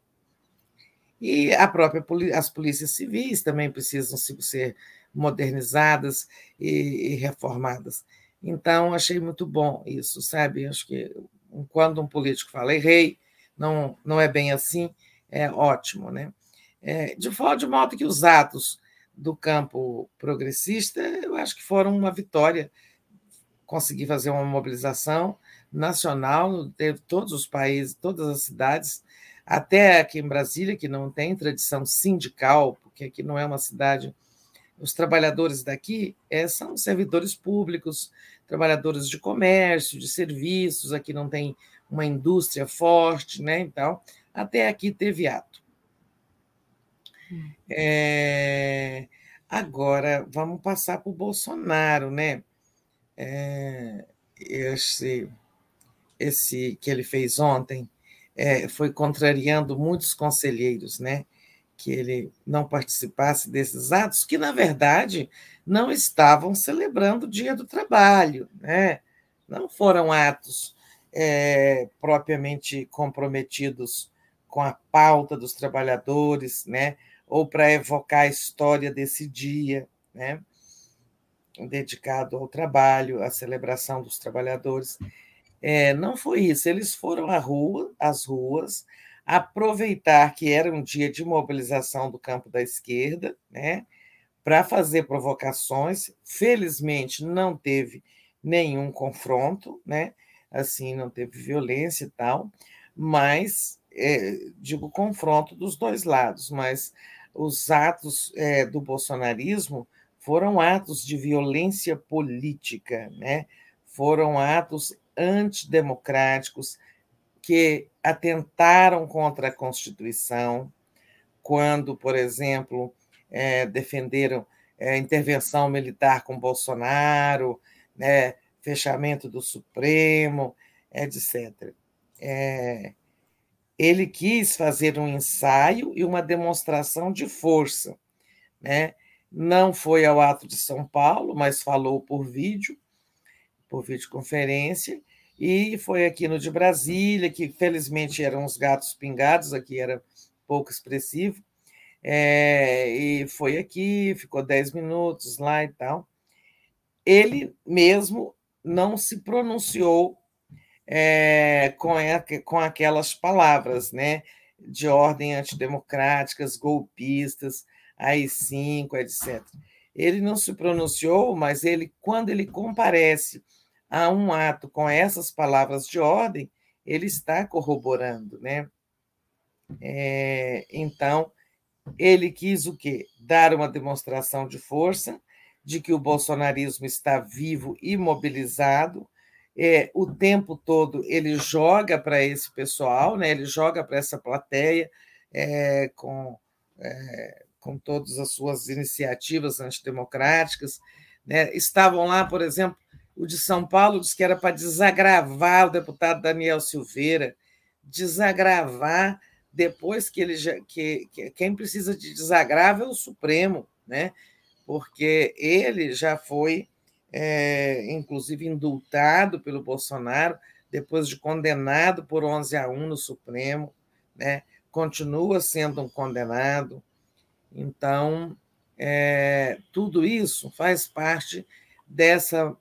E a própria as polícias civis também precisam ser modernizadas e, e reformadas. Então, achei muito bom isso, sabe? Acho que quando um político fala errei, não, não é bem assim, é ótimo, né? É, de, de modo que os atos do campo progressista, eu acho que foram uma vitória. Consegui fazer uma mobilização nacional, teve todos os países, todas as cidades, até aqui em Brasília, que não tem tradição sindical, porque aqui não é uma cidade. Os trabalhadores daqui é, são servidores públicos, trabalhadores de comércio, de serviços, aqui não tem uma indústria forte, né? Então, até aqui teve ato. É, agora, vamos passar para o Bolsonaro, né? É, esse, esse que ele fez ontem é, foi contrariando muitos conselheiros, né? Que ele não participasse desses atos, que, na verdade, não estavam celebrando o Dia do Trabalho, né? Não foram atos é, propriamente comprometidos com a pauta dos trabalhadores, né? ou para evocar a história desse dia, né? dedicado ao trabalho, à celebração dos trabalhadores. É, não foi isso, eles foram à rua, às ruas, aproveitar que era um dia de mobilização do campo da esquerda, né, para fazer provocações. Felizmente não teve nenhum confronto, né, assim não teve violência e tal, mas é, digo confronto dos dois lados, mas os atos é, do bolsonarismo foram atos de violência política, né? foram atos antidemocráticos que atentaram contra a Constituição, quando, por exemplo, é, defenderam intervenção militar com Bolsonaro, né, fechamento do Supremo, etc. É, ele quis fazer um ensaio e uma demonstração de força. Né? Não foi ao ato de São Paulo, mas falou por vídeo, por videoconferência, e foi aqui no de Brasília, que felizmente eram os gatos pingados, aqui era pouco expressivo, é, e foi aqui, ficou dez minutos lá e tal. Ele mesmo não se pronunciou é, com, com aquelas palavras, né? De ordem antidemocráticas, golpistas, AI-5, etc. Ele não se pronunciou, mas ele, quando ele comparece a um ato com essas palavras de ordem, ele está corroborando, né? É, então, ele quis o quê? Dar uma demonstração de força, de que o bolsonarismo está vivo e mobilizado, é, o tempo todo ele joga para esse pessoal, né? ele joga para essa plateia é, com, é, com todas as suas iniciativas antidemocráticas. Né? Estavam lá, por exemplo, o de São Paulo disse que era para desagravar o deputado Daniel Silveira, desagravar depois que ele já, que, que quem precisa de desagravo é o Supremo, né? Porque ele já foi é, inclusive indultado pelo Bolsonaro, depois de condenado por 11 a 1 no Supremo, né? continua sendo um condenado. Então, é, tudo isso faz parte dessa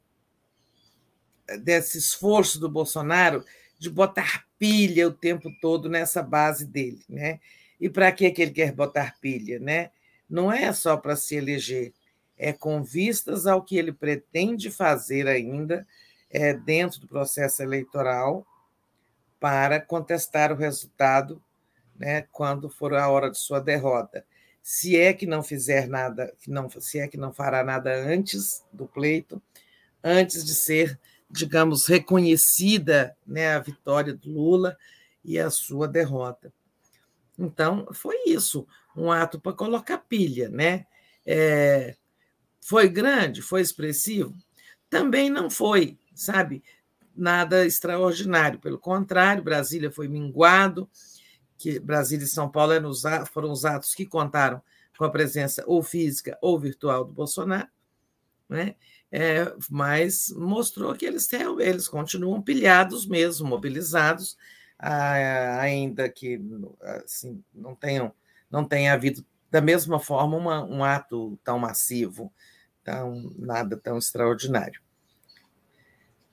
desse esforço do Bolsonaro de botar pilha o tempo todo nessa base dele, né? E para que ele quer botar pilha, né? Não é só para se eleger, é, com vistas ao que ele pretende fazer ainda é, dentro do processo eleitoral para contestar o resultado né, quando for a hora de sua derrota. Se é que não fizer nada, não, se é que não fará nada antes do pleito, antes de ser, digamos, reconhecida né, a vitória do Lula e a sua derrota. Então, foi isso, um ato para colocar pilha, né? É, foi grande, foi expressivo? Também não foi, sabe? Nada extraordinário. Pelo contrário, Brasília foi minguado, que Brasília e São Paulo foram os atos que contaram com a presença ou física ou virtual do Bolsonaro, né? É, mas mostrou que eles, têm, eles continuam pilhados mesmo, mobilizados, ainda que assim, não tenham não tenha havido da mesma forma uma, um ato tão massivo, tão nada tão extraordinário.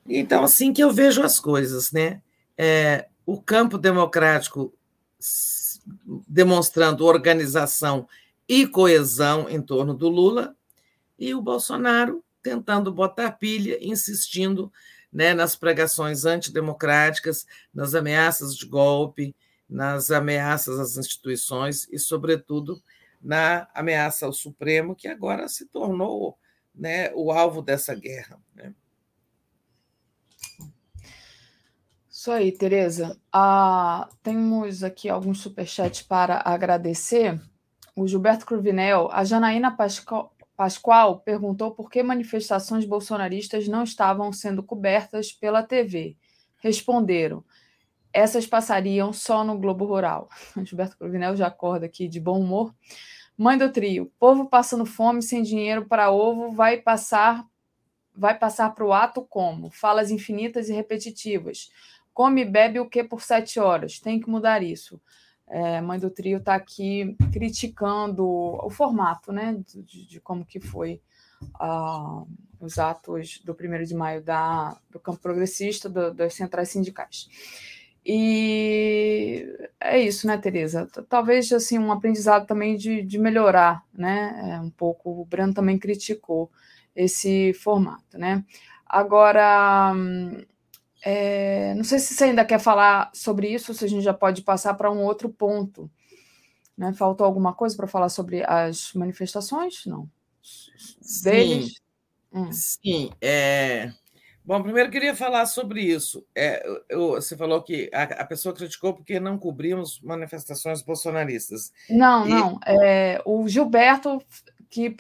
Então, assim que eu vejo as coisas, né? É, o campo democrático demonstrando organização e coesão em torno do Lula, e o Bolsonaro tentando botar pilha, insistindo né, nas pregações antidemocráticas, nas ameaças de golpe, nas ameaças às instituições e, sobretudo, na ameaça ao Supremo, que agora se tornou né, o alvo dessa guerra. Né? Isso aí, Tereza. Ah, temos aqui alguns superchats para agradecer. O Gilberto Cruvinel, a Janaína Pascoal, Pascoal perguntou por que manifestações bolsonaristas não estavam sendo cobertas pela TV. Responderam: essas passariam só no Globo Rural. Gilberto Cruvinel já acorda aqui de bom humor. Mãe do trio, povo passando fome, sem dinheiro para ovo, vai passar vai passar para o ato como? Falas infinitas e repetitivas. Come e bebe o que por sete horas? Tem que mudar isso. É, mãe do trio está aqui criticando o formato, né, de, de como que foi uh, os atos do 1 de maio da, do campo progressista, do, das centrais sindicais. E é isso, né, Tereza? Talvez assim um aprendizado também de, de melhorar, né? É um pouco. O Breno também criticou esse formato, né? Agora, é, não sei se você ainda quer falar sobre isso, se a gente já pode passar para um outro ponto. Né? Faltou alguma coisa para falar sobre as manifestações? Não. Deles? Sim. Hum. Sim. É... Bom, primeiro queria falar sobre isso. É, eu, você falou que a, a, pessoa criticou porque não cobrimos manifestações bolsonaristas. Não, e... não. É, o Gilberto que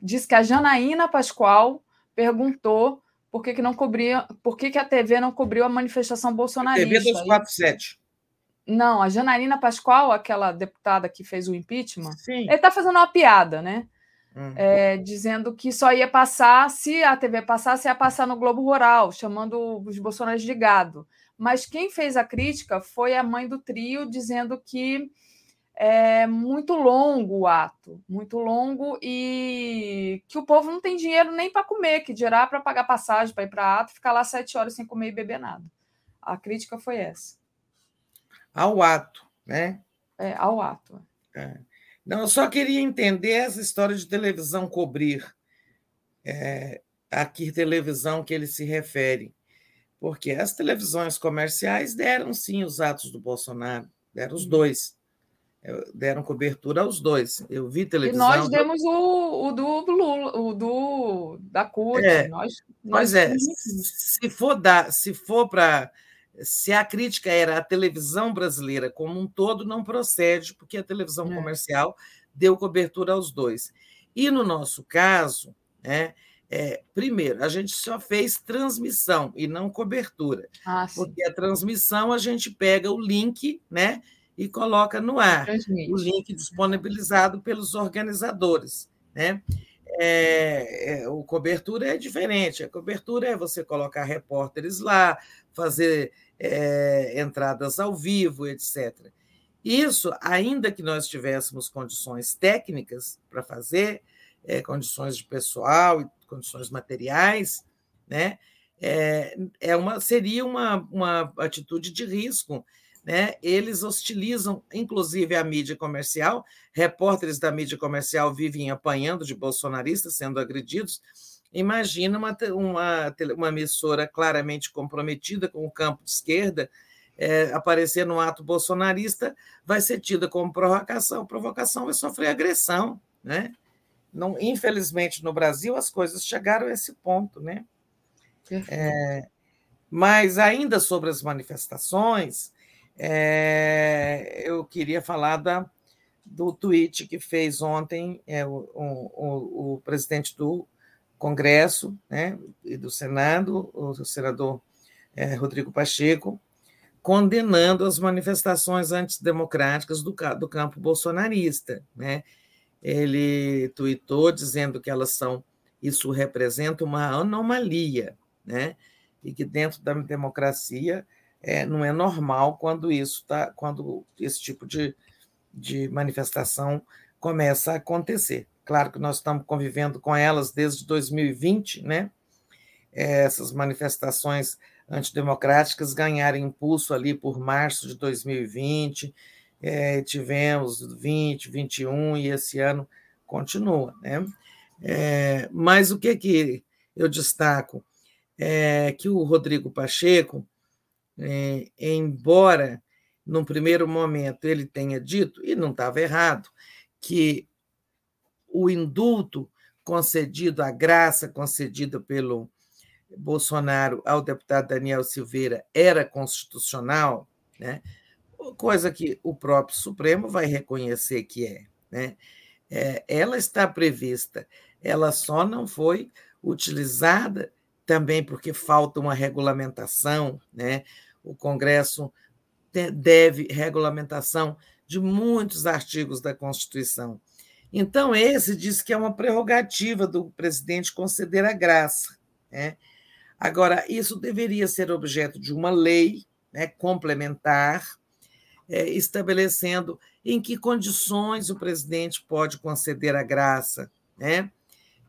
disse que a Janaína Pascoal perguntou por que, que não cobria, por que, que a TV não cobriu a manifestação bolsonarista? TV 247. Não, a Janarina Pascoal, aquela deputada que fez o impeachment, Sim. ele está fazendo uma piada, né? Uhum. É, dizendo que só ia passar, se a TV passasse, ia passar no Globo Rural, chamando os bolsonaristas de gado. Mas quem fez a crítica foi a mãe do trio, dizendo que é muito longo o ato, muito longo e que o povo não tem dinheiro nem para comer, que dirá para pagar passagem para ir para ato, ficar lá sete horas sem comer e beber nada. A crítica foi essa. Ao ato, né? É, ao ato. É. Não, eu só queria entender essa história de televisão cobrir. É, aqui televisão que ele se refere, porque as televisões comerciais deram sim os atos do Bolsonaro, deram os uhum. dois deram cobertura aos dois. Eu vi televisão. E nós demos o, o do Lula, o do da CUT. É, nós, nós é, se for dar, se for para se a crítica era a televisão brasileira como um todo, não procede, porque a televisão é. comercial deu cobertura aos dois. E no nosso caso, né, é, primeiro, a gente só fez transmissão e não cobertura. Ah, porque a transmissão a gente pega o link, né? e coloca no ar Transmite. o link disponibilizado pelos organizadores. Né? É, é, o cobertura é diferente. A cobertura é você colocar repórteres lá, fazer é, entradas ao vivo, etc. Isso, ainda que nós tivéssemos condições técnicas para fazer, é, condições de pessoal e condições materiais, né? É, é uma, seria uma, uma atitude de risco né? Eles hostilizam, inclusive, a mídia comercial. Repórteres da mídia comercial vivem apanhando de bolsonaristas, sendo agredidos. Imagina uma, uma, uma emissora claramente comprometida com o campo de esquerda, é, aparecer no ato bolsonarista, vai ser tida como provocação. Provocação vai sofrer agressão. Né? Não, infelizmente, no Brasil, as coisas chegaram a esse ponto. Né? É, mas, ainda sobre as manifestações, é, eu queria falar da, do tweet que fez ontem é, o, o, o, presidente do Congresso né, e do Senado, o senador é, Rodrigo Pacheco, condenando as manifestações antidemocráticas do, do campo bolsonarista. Né? Ele tweetou dizendo que elas são, isso representa uma anomalia, né? e que dentro da democracia é, não é normal quando isso tá, quando esse tipo de, de manifestação começa a acontecer. Claro que nós estamos convivendo com elas desde 2020, né? É, essas manifestações antidemocráticas ganharam impulso ali por março de 2020, é, tivemos 20, 21 e esse ano continua, né? É, mas o que que eu destaco é que o Rodrigo Pacheco é, embora num primeiro momento ele tenha dito, e não estava errado, que o indulto concedido, a graça concedida pelo Bolsonaro ao deputado Daniel Silveira era constitucional, né? coisa que o próprio Supremo vai reconhecer que é. Né? É, ela está prevista, ela só não foi utilizada também porque falta uma regulamentação, né? o Congresso deve regulamentação de muitos artigos da Constituição. Então, esse diz que é uma prerrogativa do presidente conceder a graça. Né? Agora, isso deveria ser objeto de uma lei né, complementar, é, estabelecendo em que condições o presidente pode conceder a graça, né?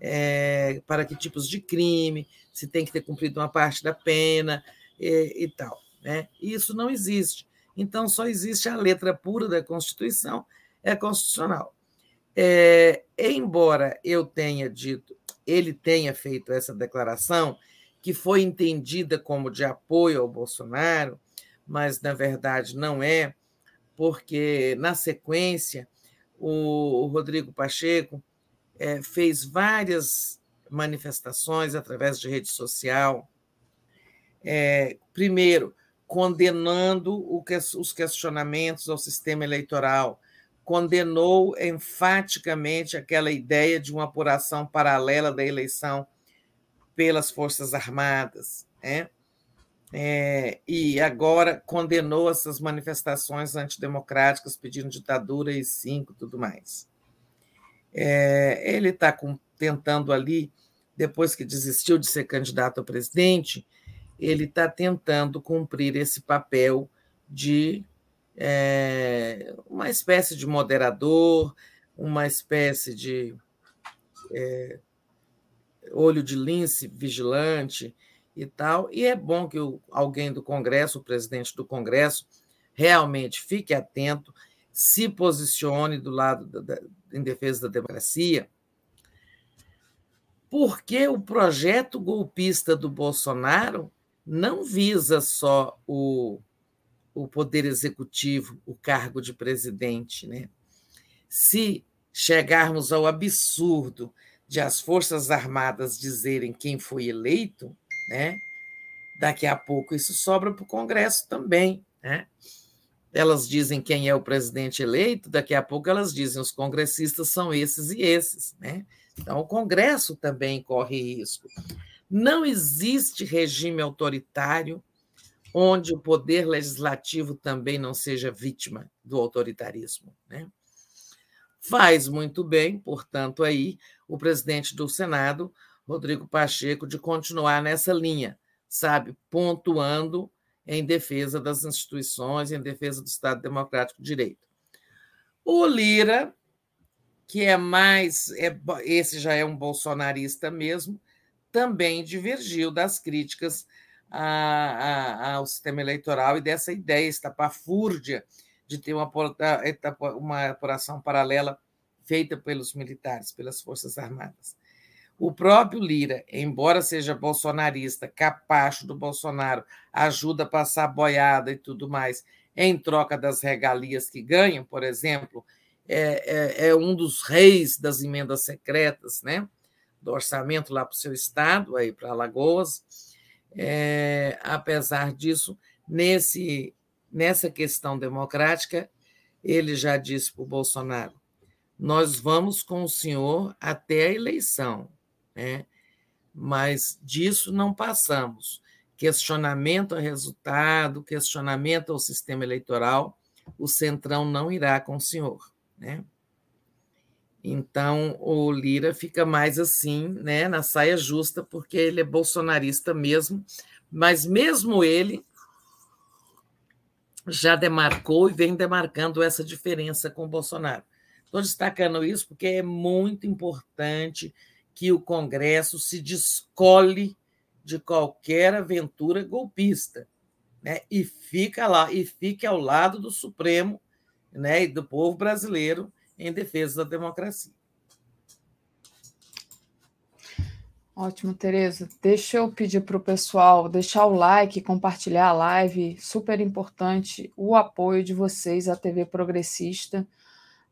É, para que tipos de crime, se tem que ter cumprido uma parte da pena e, e tal. Né? Isso não existe. Então, só existe a letra pura da Constituição, é constitucional. É, embora eu tenha dito, ele tenha feito essa declaração, que foi entendida como de apoio ao Bolsonaro, mas na verdade não é, porque na sequência o, Rodrigo Pacheco é, fez várias manifestações através de rede social. É, primeiro, condenando os questionamentos ao sistema eleitoral, condenou enfaticamente aquela ideia de uma apuração paralela da eleição pelas Forças Armadas, né? É, e agora condenou essas manifestações antidemocráticas pedindo ditadura e cinco tudo mais. É, ele está tentando ali, depois que desistiu de ser candidato a presidente, ele está tentando cumprir esse papel de é, uma espécie de moderador, uma espécie de é, olho de lince vigilante e tal. E é bom que o, alguém do Congresso, o presidente do Congresso, realmente fique atento, se posicione do lado da, da, em defesa da democracia, porque o projeto golpista do Bolsonaro não visa só o, o poder executivo, o cargo de presidente. Né? Se chegarmos ao absurdo de as Forças Armadas dizerem quem foi eleito, né? daqui a pouco isso sobra para o Congresso também. Né? Elas dizem quem é o presidente eleito, daqui a pouco elas dizem os congressistas são esses e esses. Né? Então, o Congresso também corre risco. Não existe regime autoritário onde o poder legislativo também não seja vítima do autoritarismo. Né? Faz muito bem, portanto, aí o presidente do Senado, Rodrigo Pacheco, de continuar nessa linha, sabe, pontuando em defesa das instituições, em defesa do Estado Democrático de Direito. O Lira, que é mais, é, esse já é um bolsonarista mesmo, também divergiu das críticas a, a, ao sistema eleitoral e dessa ideia estapafúrdia de ter uma, uma apuração paralela feita pelos militares, pelas Forças Armadas. O próprio Lira, embora seja bolsonarista, capacho do Bolsonaro, ajuda a passar boiada e tudo mais, em troca das regalias que ganham, por exemplo, é, é, é um dos reis das emendas secretas, né? do orçamento lá para o seu estado, aí para Alagoas. É, apesar disso, nesse, nessa questão democrática, ele já disse para o Bolsonaro: nós vamos com o senhor até a eleição né? mas disso não passamos. Questionamento ao resultado, questionamento ao sistema eleitoral, o Centrão não irá com o senhor. Né? Então, o Lira fica mais assim, né, na saia justa, porque ele é bolsonarista mesmo, mas mesmo ele já demarcou e vem demarcando essa diferença com o Bolsonaro. Estou destacando isso porque é muito importante que o Congresso se descole de qualquer aventura golpista, né? E fica lá e fique ao lado do Supremo, né, e do povo brasileiro em defesa da democracia. Ótimo, Tereza. Deixa eu pedir para o pessoal deixar o like, compartilhar a live. Super importante o apoio de vocês à TV Progressista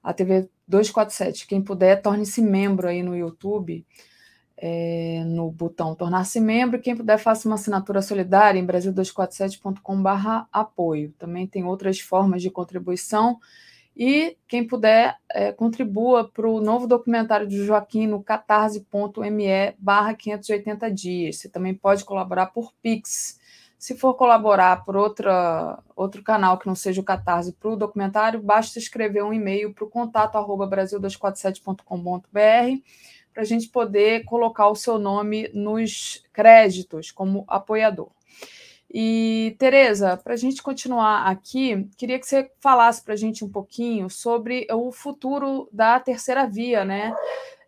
a TV 247. Quem puder, torne-se membro aí no YouTube, é, no botão tornar-se membro. Quem puder, faça uma assinatura solidária em brasil247.com.br apoio. Também tem outras formas de contribuição. E quem puder, é, contribua para o novo documentário de Joaquim no catarse.me barra 580 dias. Você também pode colaborar por Pix se for colaborar por outra, outro canal que não seja o Catarse para o documentário, basta escrever um e-mail para o contato arroba brasil247.com.br para a gente poder colocar o seu nome nos créditos como apoiador. E, Tereza, para a gente continuar aqui, queria que você falasse para a gente um pouquinho sobre o futuro da terceira via, né?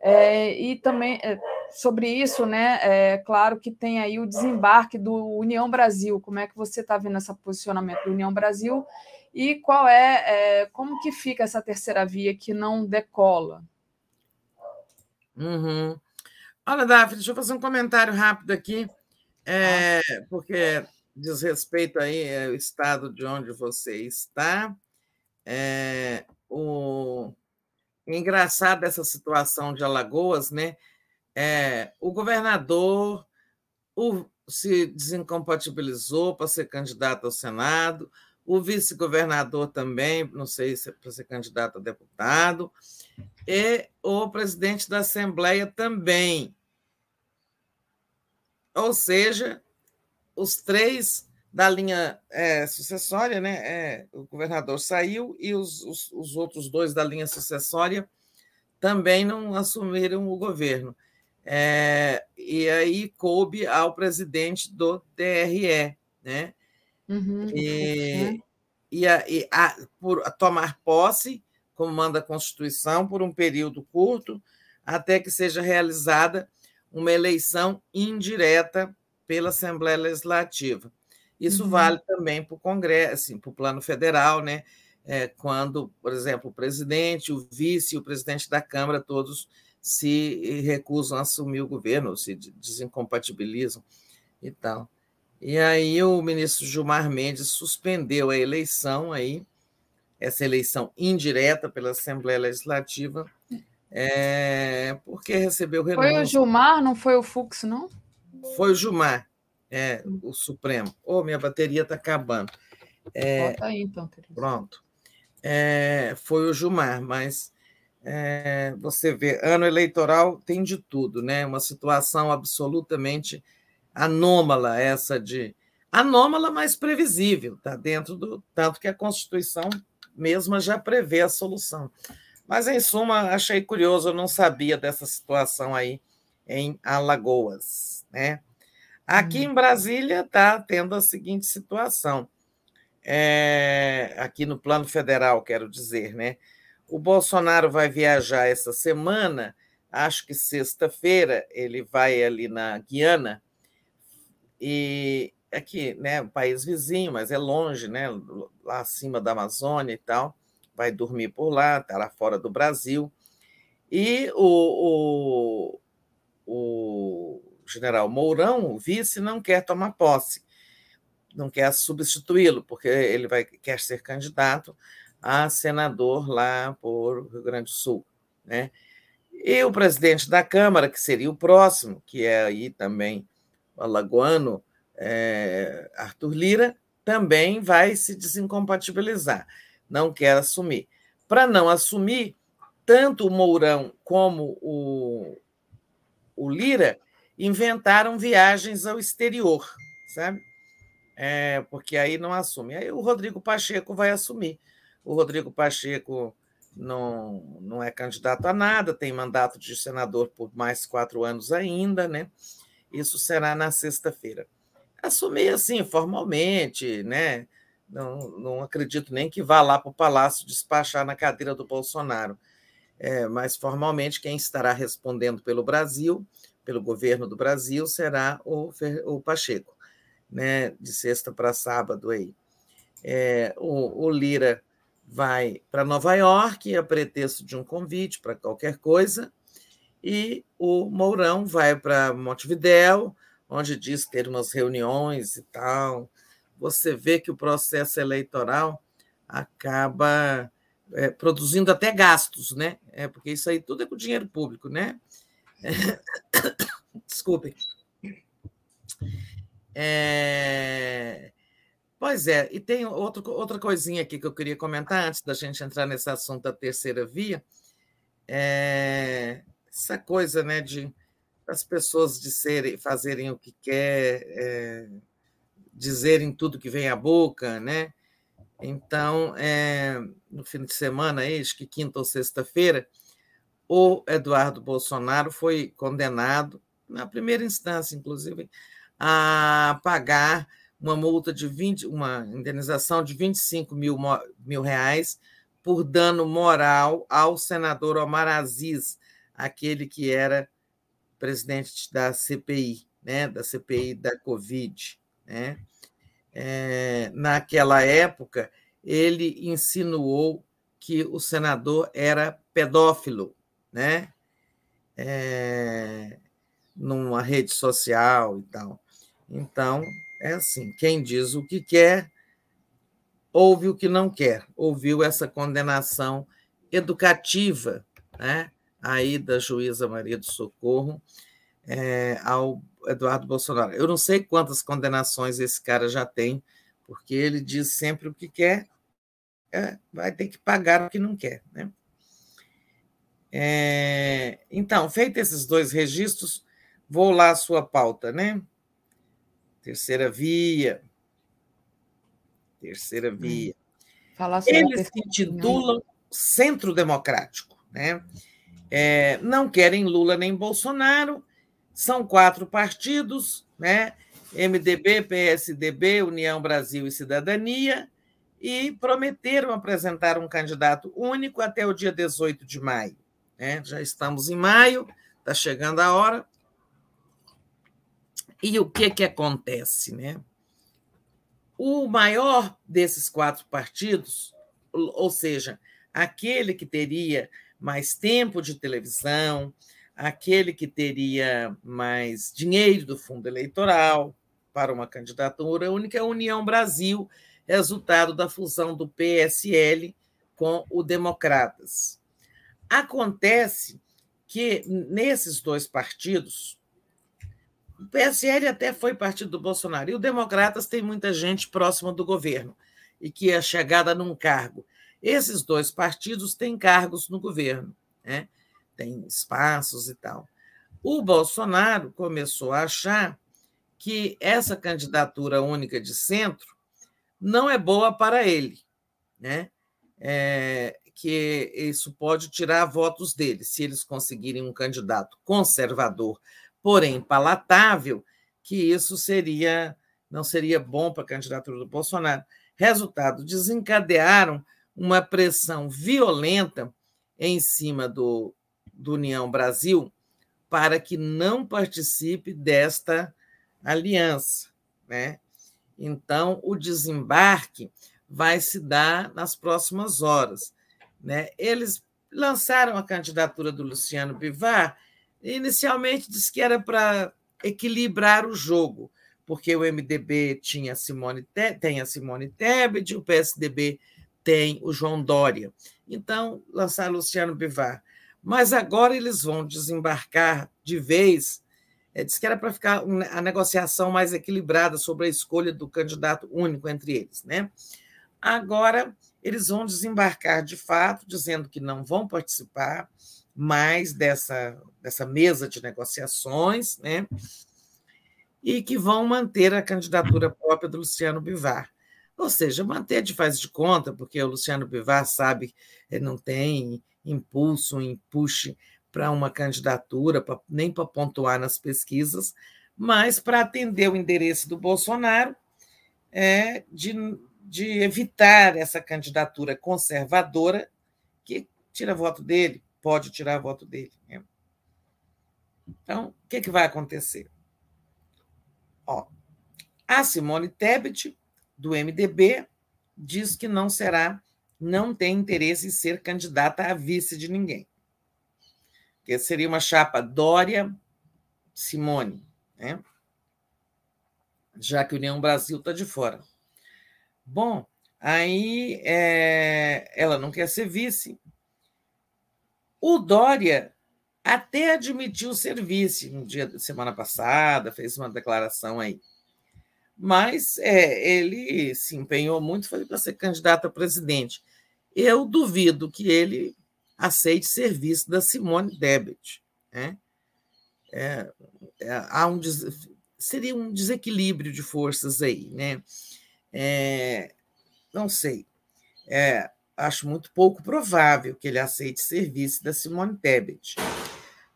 É, e também é, sobre isso, né? É claro que tem aí o desembarque do União Brasil. Como é que você está vendo esse posicionamento do União Brasil? E qual é, é, como que fica essa terceira via que não decola? Uhum. Olha, Davi, deixa eu fazer um comentário rápido aqui, é, porque diz respeito aí ao estado de onde você está. É, o engraçado essa situação de Alagoas, né? É, o governador o, se desincompatibilizou para ser candidato ao Senado, o vice-governador também, não sei se é para ser candidato a deputado, e o presidente da Assembleia também. Ou seja, os três da linha é, sucessória, né? É, o governador saiu e os, os, os outros dois da linha sucessória também não assumiram o governo. É, e aí coube ao presidente do TRE, né? Uhum, e, e, a, e a, por tomar posse, como manda a Constituição, por um período curto, até que seja realizada uma eleição indireta pela Assembleia Legislativa. Isso uhum. vale também para o Congresso, assim, para o plano federal, né? É, quando, por exemplo, o presidente, o vice e o presidente da Câmara, todos se recusam a assumir o governo, se desincompatibilizam e tal. E aí o ministro Gilmar Mendes suspendeu a eleição aí, essa eleição indireta pela Assembleia Legislativa, é, porque recebeu renúncia. Foi o Gilmar, não foi o Fux, não? Foi o Gilmar, é, o Supremo. Ô, oh, minha bateria está acabando. É, Bota aí, então, Teresa. Pronto. É, foi o Gilmar, mas é, você vê, ano eleitoral tem de tudo, né? Uma situação absolutamente anômala essa de anômala, mas previsível, tá dentro do tanto que a Constituição mesma já prevê a solução. Mas em suma, achei curioso, eu não sabia dessa situação aí em Alagoas, né? Aqui em Brasília está tendo a seguinte situação, é, aqui no plano federal, quero dizer, né? O Bolsonaro vai viajar essa semana, acho que sexta-feira, ele vai ali na Guiana, e aqui, né, um país vizinho, mas é longe, né, lá acima da Amazônia e tal, vai dormir por lá, está lá fora do Brasil. E o, o, o general Mourão, o vice, não quer tomar posse, não quer substituí-lo, porque ele vai, quer ser candidato a senador lá por Rio Grande do Sul. Né? E o presidente da Câmara, que seria o próximo, que é aí também o alagoano é, Arthur Lira, também vai se desincompatibilizar, não quer assumir. Para não assumir, tanto o Mourão como o, o Lira inventaram viagens ao exterior, sabe? É, porque aí não assume. Aí o Rodrigo Pacheco vai assumir. O Rodrigo Pacheco não, não é candidato a nada, tem mandato de senador por mais quatro anos ainda, né? Isso será na sexta-feira. Assumir assim, formalmente, né? Não, não acredito nem que vá lá para o Palácio despachar na cadeira do Bolsonaro. É, mas formalmente quem estará respondendo pelo Brasil, pelo governo do Brasil, será o, o Pacheco, né? De sexta para sábado aí. É, o, o Lira vai para Nova York a pretexto de um convite para qualquer coisa, e o Mourão vai para Montevidéu, onde diz ter umas reuniões e tal. Você vê que o processo eleitoral acaba é, produzindo até gastos, né? É, porque isso aí tudo é com dinheiro público, né? Desculpem. É... Pois é, e tem outro, outra coisinha aqui que eu queria comentar antes da gente entrar nesse assunto da terceira via. É essa coisa né, de as pessoas de serem, fazerem o que quer, é, dizerem tudo que vem à boca, né? Então, é, no fim de semana, acho que quinta ou sexta-feira, o Eduardo Bolsonaro foi condenado, na primeira instância, inclusive, a pagar uma multa de 20, uma indenização de 25 mil, mil reais por dano moral ao senador Omar Aziz, aquele que era presidente da CPI, né, da CPI da Covid. Né? É, naquela época, ele insinuou que o senador era pedófilo, né? É, numa rede social e tal. Então, é assim: quem diz o que quer, ouve o que não quer. Ouviu essa condenação educativa, né? Aí da juíza Maria do Socorro é, ao Eduardo Bolsonaro. Eu não sei quantas condenações esse cara já tem, porque ele diz sempre o que quer, é, vai ter que pagar o que não quer. Né? É, então, feito esses dois registros, vou lá à sua pauta, né? Terceira via. Terceira hum. via. Eles se intitulam Centro Democrático, né? É, não querem Lula nem Bolsonaro, são quatro partidos, né? MDB, PSDB, União Brasil e Cidadania, e prometeram apresentar um candidato único até o dia 18 de maio. Né? Já estamos em maio, está chegando a hora. E o que, que acontece? Né? O maior desses quatro partidos, ou seja, aquele que teria mais tempo de televisão, aquele que teria mais dinheiro do fundo eleitoral para uma candidatura única é a União Brasil, resultado da fusão do PSL com o Democratas. Acontece que nesses dois partidos, o PSL até foi partido do Bolsonaro, e o Democratas tem muita gente próxima do governo e que é chegada num cargo. Esses dois partidos têm cargos no governo, né? tem espaços e tal. O Bolsonaro começou a achar que essa candidatura única de centro não é boa para ele, né? É, que isso pode tirar votos dele. Se eles conseguirem um candidato conservador, porém palatável, que isso seria não seria bom para a candidatura do Bolsonaro. Resultado: desencadearam uma pressão violenta em cima do, do União Brasil para que não participe desta aliança. Né? Então, o desembarque vai se dar nas próximas horas. Né? Eles lançaram a candidatura do Luciano Bivar Inicialmente disse que era para equilibrar o jogo, porque o MDB tinha Simone, tem a Simone Tebet, o PSDB tem o João Dória. Então, lançar Luciano Bivar. Mas agora eles vão desembarcar de vez. É, diz que era para ficar a negociação mais equilibrada sobre a escolha do candidato único entre eles. Né? Agora, eles vão desembarcar de fato, dizendo que não vão participar mais dessa, dessa mesa de negociações, né? e que vão manter a candidatura própria do Luciano Bivar. Ou seja, manter de faz de conta, porque o Luciano Bivar sabe que não tem impulso, empuxe para uma candidatura, nem para pontuar nas pesquisas, mas para atender o endereço do Bolsonaro é, de, de evitar essa candidatura conservadora que tira voto dele, pode tirar voto dele. Né? Então, o que, que vai acontecer? Ó, a Simone Tebet do MDB, diz que não será, não tem interesse em ser candidata a vice de ninguém. Que seria uma chapa Dória Simone, né? já que União Brasil está de fora. Bom, aí é, ela não quer ser vice. O Dória até admitiu ser vice no dia semana passada, fez uma declaração aí mas é, ele se empenhou muito para ser candidato a presidente. Eu duvido que ele aceite serviço da Simone Tebet. Né? É, é, há um, seria um desequilíbrio de forças aí. Né? É, não sei. É, acho muito pouco provável que ele aceite serviço da Simone Tebet.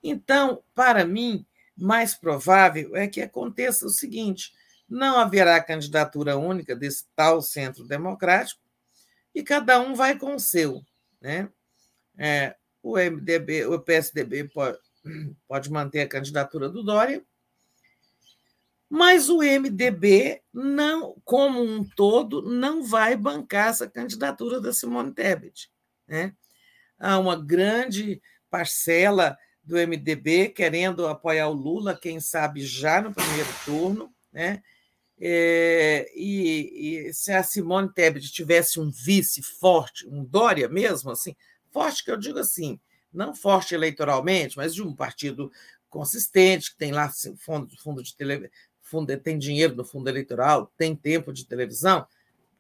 Então, para mim, mais provável é que aconteça o seguinte: não haverá candidatura única desse tal centro democrático e cada um vai com o seu. Né? É, o MDB, o PSDB pode, pode manter a candidatura do Dória, mas o MDB não, como um todo, não vai bancar essa candidatura da Simone Tebet. Né? Há uma grande parcela do MDB querendo apoiar o Lula, quem sabe já no primeiro turno, né? É, e, e, se a Simone Tebet tivesse um vice forte, um Dória mesmo, assim, forte que eu digo assim, não forte eleitoralmente, mas de um partido consistente, que tem lá fundo, fundo de televisão, fundo, tem dinheiro no fundo eleitoral, tem tempo de televisão,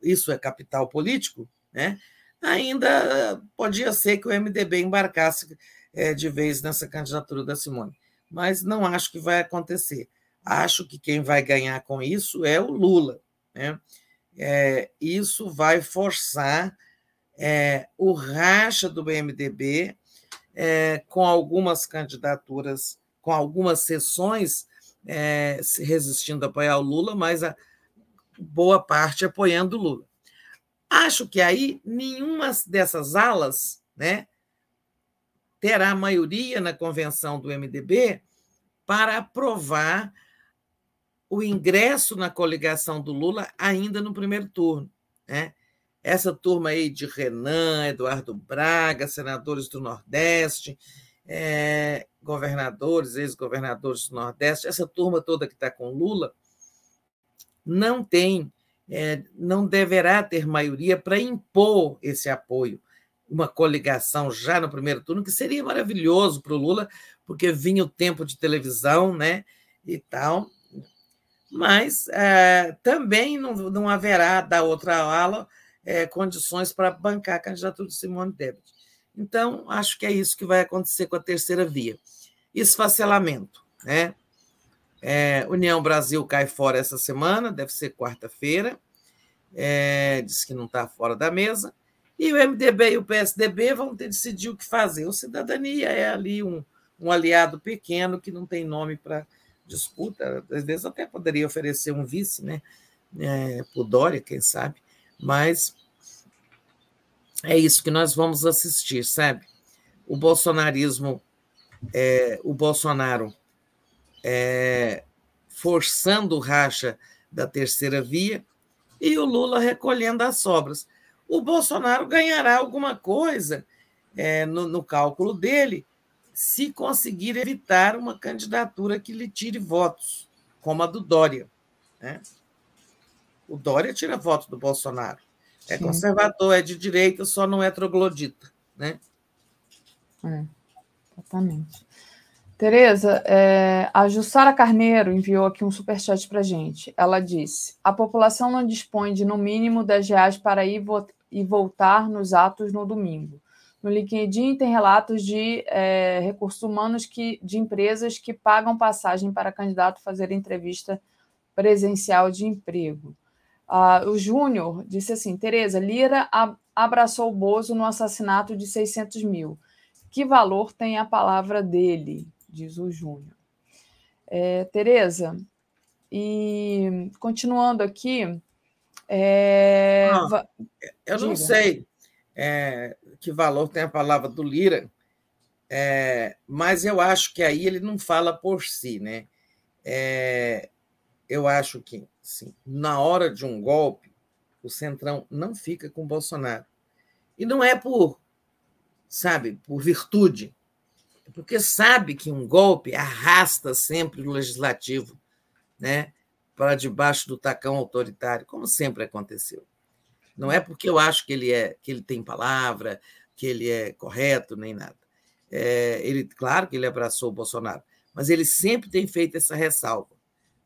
isso é capital político, né? ainda podia ser que o MDB embarcasse é, de vez nessa candidatura da Simone. Mas não acho que vai acontecer. Acho que quem vai ganhar com isso é o Lula. Né? É, isso vai forçar é, o racha do MDB é, com algumas candidaturas, com algumas sessões é, resistindo a apoiar o Lula, mas a boa parte apoiando o Lula. Acho que aí nenhuma dessas alas né, terá maioria na convenção do MDB para aprovar o ingresso na coligação do Lula ainda no primeiro turno. Né? Essa turma aí de Renan, Eduardo Braga, senadores do Nordeste, é, governadores, ex-governadores do Nordeste, essa turma toda que está com Lula, não tem, é, não deverá ter maioria para impor esse apoio. Uma coligação já no primeiro turno, que seria maravilhoso para o Lula, porque vinha o tempo de televisão, né? E tal, mas é, também não, não haverá da outra ala é, condições para bancar a candidatura de Simone Tebet. Então, acho que é isso que vai acontecer com a terceira via. Esfacelamento. Né? É, União Brasil cai fora essa semana, deve ser quarta-feira. É, diz que não está fora da mesa. E o MDB e o PSDB vão ter decidir o que fazer. O Cidadania é ali um, um aliado pequeno que não tem nome para disputa, às vezes até poderia oferecer um vice, né? É, por Dória, quem sabe, mas é isso que nós vamos assistir, sabe? O bolsonarismo, é, o Bolsonaro é, forçando o racha da terceira via e o Lula recolhendo as sobras. O Bolsonaro ganhará alguma coisa é, no, no cálculo dele se conseguir evitar uma candidatura que lhe tire votos, como a do Dória. Né? O Dória tira voto do Bolsonaro. É Sim. conservador, é de direita, só não é troglodita. Né? É, exatamente. Tereza, é, a Jussara Carneiro enviou aqui um superchat para gente. Ela disse: a população não dispõe de no mínimo 10 reais para ir e voltar nos atos no domingo. No LinkedIn tem relatos de é, recursos humanos que, de empresas que pagam passagem para candidato fazer entrevista presencial de emprego. Ah, o Júnior disse assim: Tereza, Lira abraçou o Bozo no assassinato de 600 mil. Que valor tem a palavra dele? Diz o Júnior. É, Tereza, e continuando aqui, é... Não, eu não Diga. sei é, que valor tem a palavra do Lira, é, mas eu acho que aí ele não fala por si, né? É, eu acho que, sim, na hora de um golpe, o Centrão não fica com Bolsonaro. E não é por, sabe, por virtude, é porque sabe que um golpe arrasta sempre o legislativo, né? para debaixo do tacão autoritário, como sempre aconteceu. Não é porque eu acho que ele é que ele tem palavra, que ele é correto, nem nada. É, ele, claro que ele abraçou o Bolsonaro, mas ele sempre tem feito essa ressalva,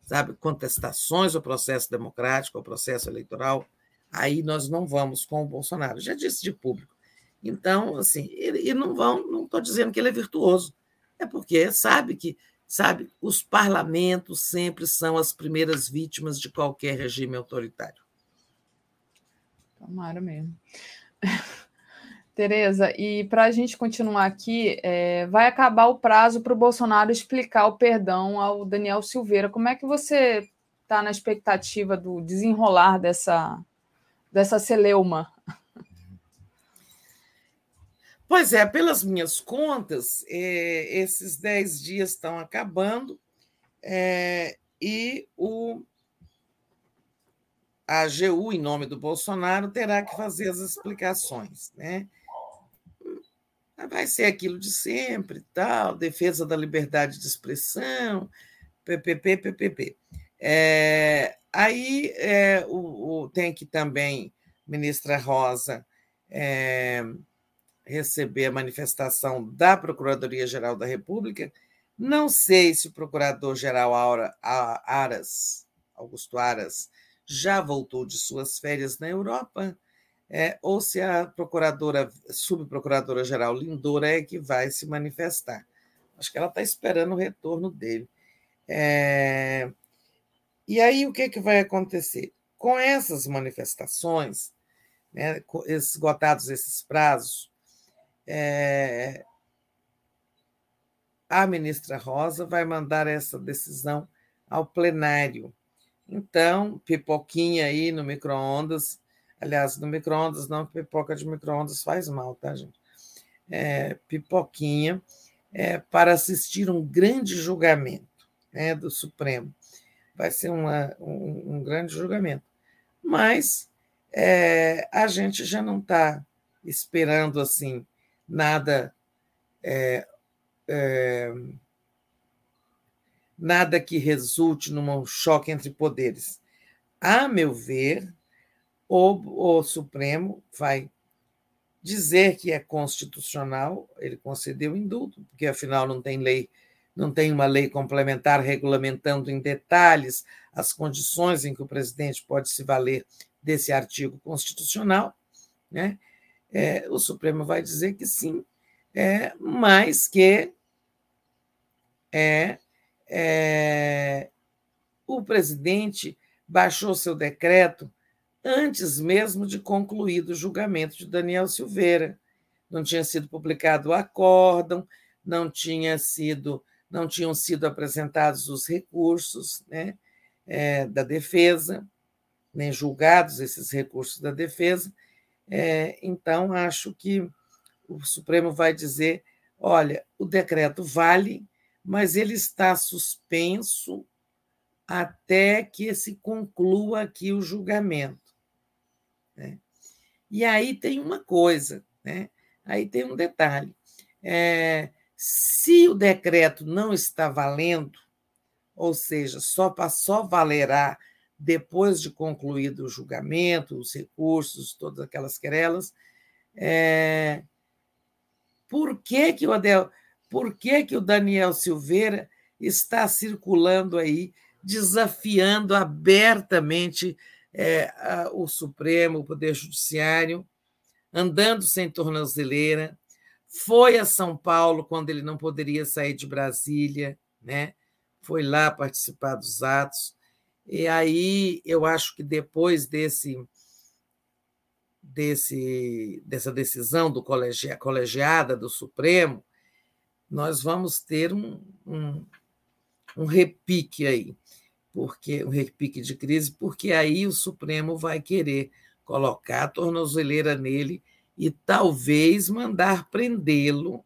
sabe? Contestações ao processo democrático, ao processo eleitoral, aí nós não vamos com o Bolsonaro. Já disse de público. Então, assim, e não vão, não estou dizendo que ele é virtuoso, é porque sabe que Sabe, os parlamentos sempre são as primeiras vítimas de qualquer regime autoritário. Tomara mesmo. Tereza, e para a gente continuar aqui, é, vai acabar o prazo para o Bolsonaro explicar o perdão ao Daniel Silveira. Como é que você está na expectativa do desenrolar dessa, dessa celeuma? Pois é, pelas minhas contas, é, esses dez dias estão acabando é, e o, a AGU, em nome do Bolsonaro, terá que fazer as explicações. Né? Vai ser aquilo de sempre, tal, defesa da liberdade de expressão, PPP, PPP. É, aí é, o, o, tem que também, ministra Rosa, é, receber a manifestação da Procuradoria-Geral da República. Não sei se o Procurador-Geral Aras, Augusto Aras, já voltou de suas férias na Europa, é, ou se a procuradora, subprocuradora-geral Lindora é que vai se manifestar. Acho que ela está esperando o retorno dele. É, e aí o que, que vai acontecer? Com essas manifestações, né, esgotados esses prazos, é, a ministra Rosa vai mandar essa decisão ao plenário. Então, pipoquinha aí no micro-ondas, aliás, no micro-ondas não, pipoca de micro-ondas faz mal, tá, gente? É, pipoquinha é, para assistir um grande julgamento né, do Supremo. Vai ser uma, um, um grande julgamento. Mas é, a gente já não está esperando assim nada é, é, nada que resulte num choque entre poderes. A meu ver, o, o Supremo vai dizer que é constitucional, ele concedeu indulto, porque afinal não tem lei, não tem uma lei complementar regulamentando em detalhes as condições em que o presidente pode se valer desse artigo constitucional, né? é, o Supremo vai dizer que sim, é, mas que é, é, o presidente baixou seu decreto antes mesmo de concluído o julgamento de Daniel Silveira. Não tinha sido publicado o acórdão, não tinha sido, não tinham sido apresentados os recursos né, é, da defesa, nem julgados esses recursos da defesa. É, então, acho que o Supremo vai dizer: olha, o decreto vale, mas ele está suspenso até que se conclua aqui o julgamento. Né? E aí tem uma coisa, né? aí tem um detalhe. É, Se o decreto não está valendo, ou seja, só, só valerá depois de concluído o julgamento, os recursos, todas aquelas querelas, é... por que, que o Adel, por que, que o Daniel Silveira está circulando aí, desafiando abertamente é, a, o Supremo, o Poder Judiciário, andando sem tornozeleira, foi a São Paulo quando ele não poderia sair de Brasília, né? foi lá participar dos atos. E aí eu acho que depois desse, desse dessa decisão do colegi, colegiada do Supremo, nós vamos ter um, um, um repique aí, porque um repique de crise, porque aí o Supremo vai querer colocar a tornozeleira nele e talvez mandar prendê-lo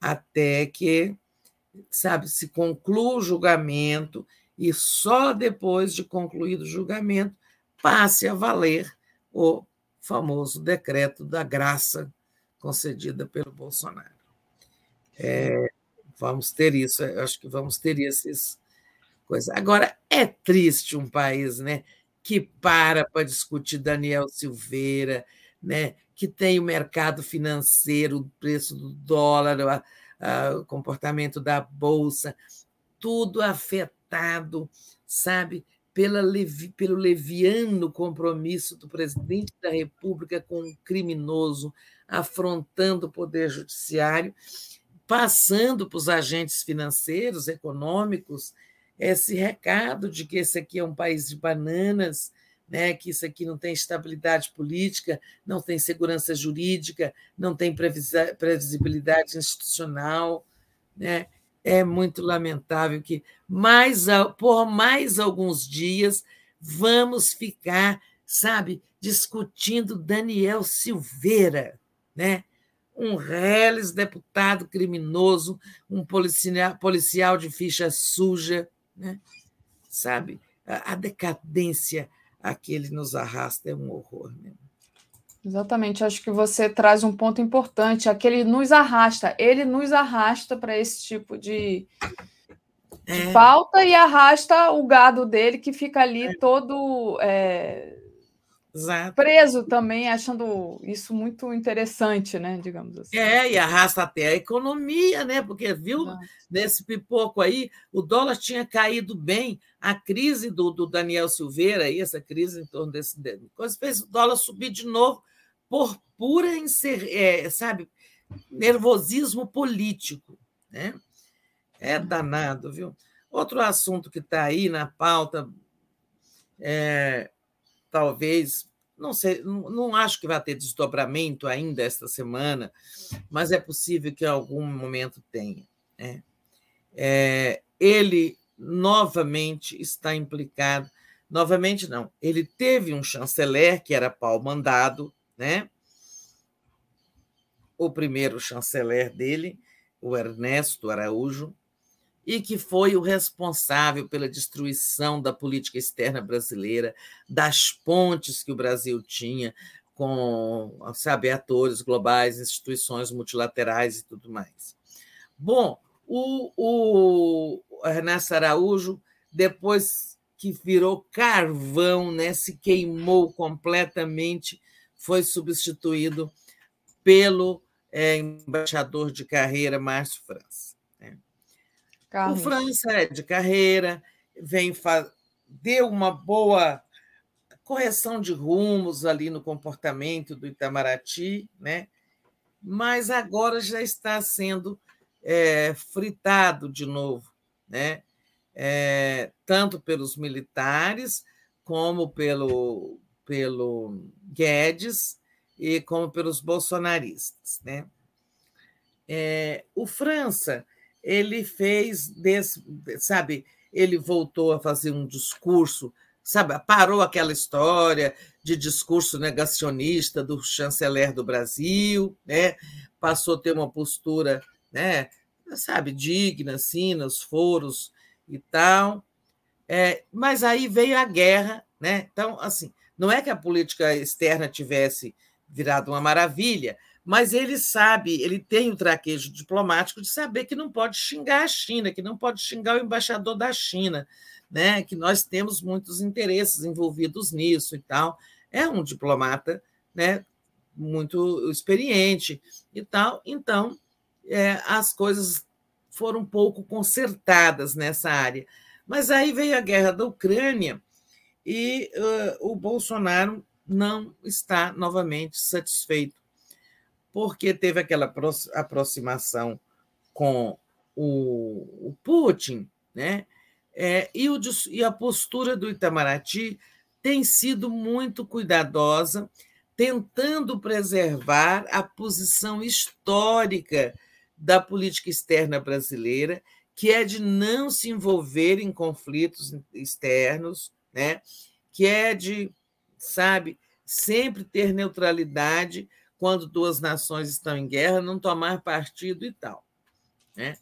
até que, sabe, se conclua o julgamento e só depois de concluído o julgamento passe a valer o famoso decreto da graça concedida pelo Bolsonaro. É, vamos ter isso, acho que vamos ter esses coisas. Agora, é triste um país né, que para para discutir Daniel Silveira, né, que tem o mercado financeiro, o preço do dólar, a, a, o comportamento da bolsa, tudo afetado, sabe, pela levi, pelo leviano compromisso do presidente da República com um criminoso, afrontando o poder judiciário, passando para os agentes financeiros, econômicos, esse recado de que esse aqui é um país de bananas, né, que isso aqui não tem estabilidade política, não tem segurança jurídica, não tem previsibilidade institucional. Né? É muito lamentável que mais, por mais alguns dias vamos ficar, sabe, discutindo Daniel Silveira, né? um reles deputado criminoso, um policial, policial de ficha suja, né? sabe? A, a decadência a que ele nos arrasta é um horror. Né? Exatamente, acho que você traz um ponto importante, aquele nos arrasta, ele nos arrasta para esse tipo de, de é. pauta e arrasta o gado dele que fica ali é. todo é, Exato. preso também, achando isso muito interessante, né? Digamos assim. É, e arrasta até a economia, né? Porque viu Exato. nesse pipoco aí, o dólar tinha caído bem, a crise do, do Daniel Silveira, aí, essa crise em torno desse coisa, fez o dólar subir de novo por pura inser, é, sabe, nervosismo político, né? É danado, viu? Outro assunto que está aí na pauta é, talvez, não sei, não, acho que vai ter desdobramento ainda esta semana, mas é possível que em algum momento tenha. Né? É, ele novamente está implicado, novamente não, ele teve um chanceler que era pau mandado, né? O primeiro chanceler dele, o Ernesto Araújo, e que foi o responsável pela destruição da política externa brasileira, das pontes que o Brasil tinha com, sabe, atores globais, instituições multilaterais e tudo mais. Bom, o, o Ernesto Araújo, depois que virou carvão, né, se queimou completamente, foi substituído pelo é, embaixador de carreira Márcio França. Carlos. O França é de carreira, vem deu uma boa correção de rumos ali no comportamento do Itamaraty, né? mas agora já está sendo é, fritado de novo, né? É, tanto pelos militares como pelo, pelo Guedes e como pelos bolsonaristas. Né? É, o França ele fez, desse, sabe, ele voltou a fazer um discurso, sabe, parou aquela história de discurso negacionista do chanceler do Brasil, né? passou a ter uma postura, né, sabe, digna, assim, nos foros e tal. É, mas aí veio a guerra, né? Então, assim, não é que a política externa tivesse virado uma maravilha, mas ele sabe, ele tem o traquejo diplomático de saber que não pode xingar a China, que não pode xingar o embaixador da China, né? que nós temos muitos interesses envolvidos nisso e tal. É um diplomata né? muito experiente e tal. Então, é, as coisas foram um pouco consertadas nessa área. Mas aí veio a guerra da Ucrânia e uh, o Bolsonaro não está novamente satisfeito porque teve aquela aproximação com o, o Putin, né? É, e, o, e a postura do Itamaraty tem sido muito cuidadosa, tentando preservar a posição histórica da política externa brasileira, que é de não se envolver em conflitos externos, né? que é de, sabe, sempre ter neutralidade quando duas nações estão em guerra, não tomar partido e tal. Né?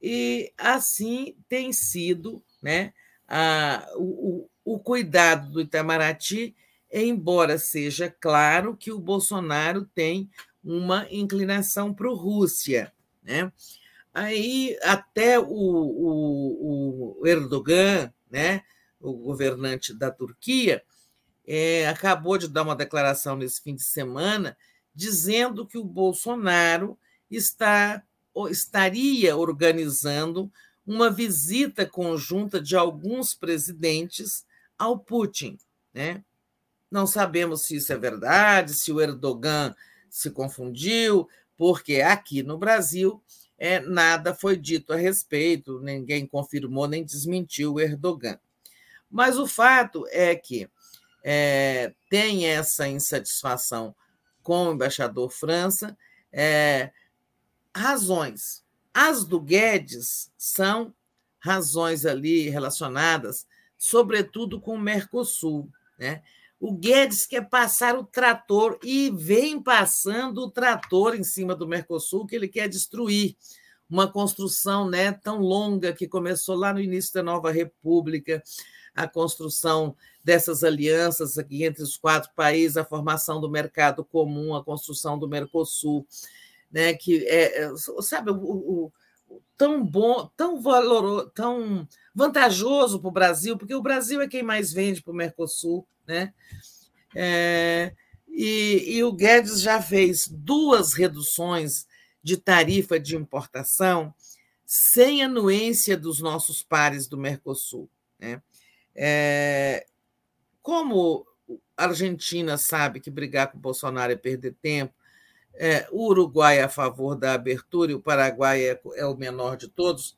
E assim tem sido né, a, o, o cuidado do Itamaraty, embora seja claro que o Bolsonaro tem uma inclinação para a Rússia. Né? Aí até o, o, o Erdogan, né, o governante da Turquia, é, acabou de dar uma declaração nesse fim de semana dizendo que o Bolsonaro está, estaria organizando uma visita conjunta de alguns presidentes ao Putin. Né? Não sabemos se isso é verdade, se o Erdogan se confundiu, porque aqui no Brasil é, nada foi dito a respeito, ninguém confirmou nem desmentiu o Erdogan. Mas o fato é que é, tem essa insatisfação com o embaixador França, é, razões. As do Guedes são razões ali relacionadas, sobretudo com o Mercosul. Né? O Guedes quer passar o trator e vem passando o trator em cima do Mercosul, que ele quer destruir. Uma construção né, tão longa que começou lá no início da Nova República, a construção dessas alianças aqui entre os quatro países, a formação do mercado comum, a construção do Mercosul, né, que é, é sabe, o, o, tão bom, tão valoroso, tão vantajoso para o Brasil, porque o Brasil é quem mais vende para o Mercosul, né? É, e, e o Guedes já fez duas reduções de tarifa de importação sem anuência dos nossos pares do Mercosul. Né? É, como a Argentina sabe que brigar com Bolsonaro é perder tempo, é, o Uruguai é a favor da abertura e o Paraguai é, é o menor de todos,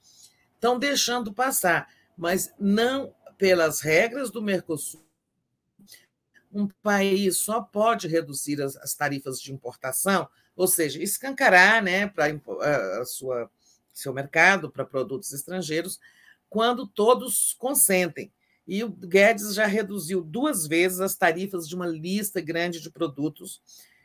estão deixando passar, mas não pelas regras do Mercosul. Um país só pode reduzir as, as tarifas de importação, ou seja, escancarar né, para a sua seu mercado para produtos estrangeiros, quando todos consentem. E o Guedes já reduziu duas vezes as tarifas de uma lista grande de produtos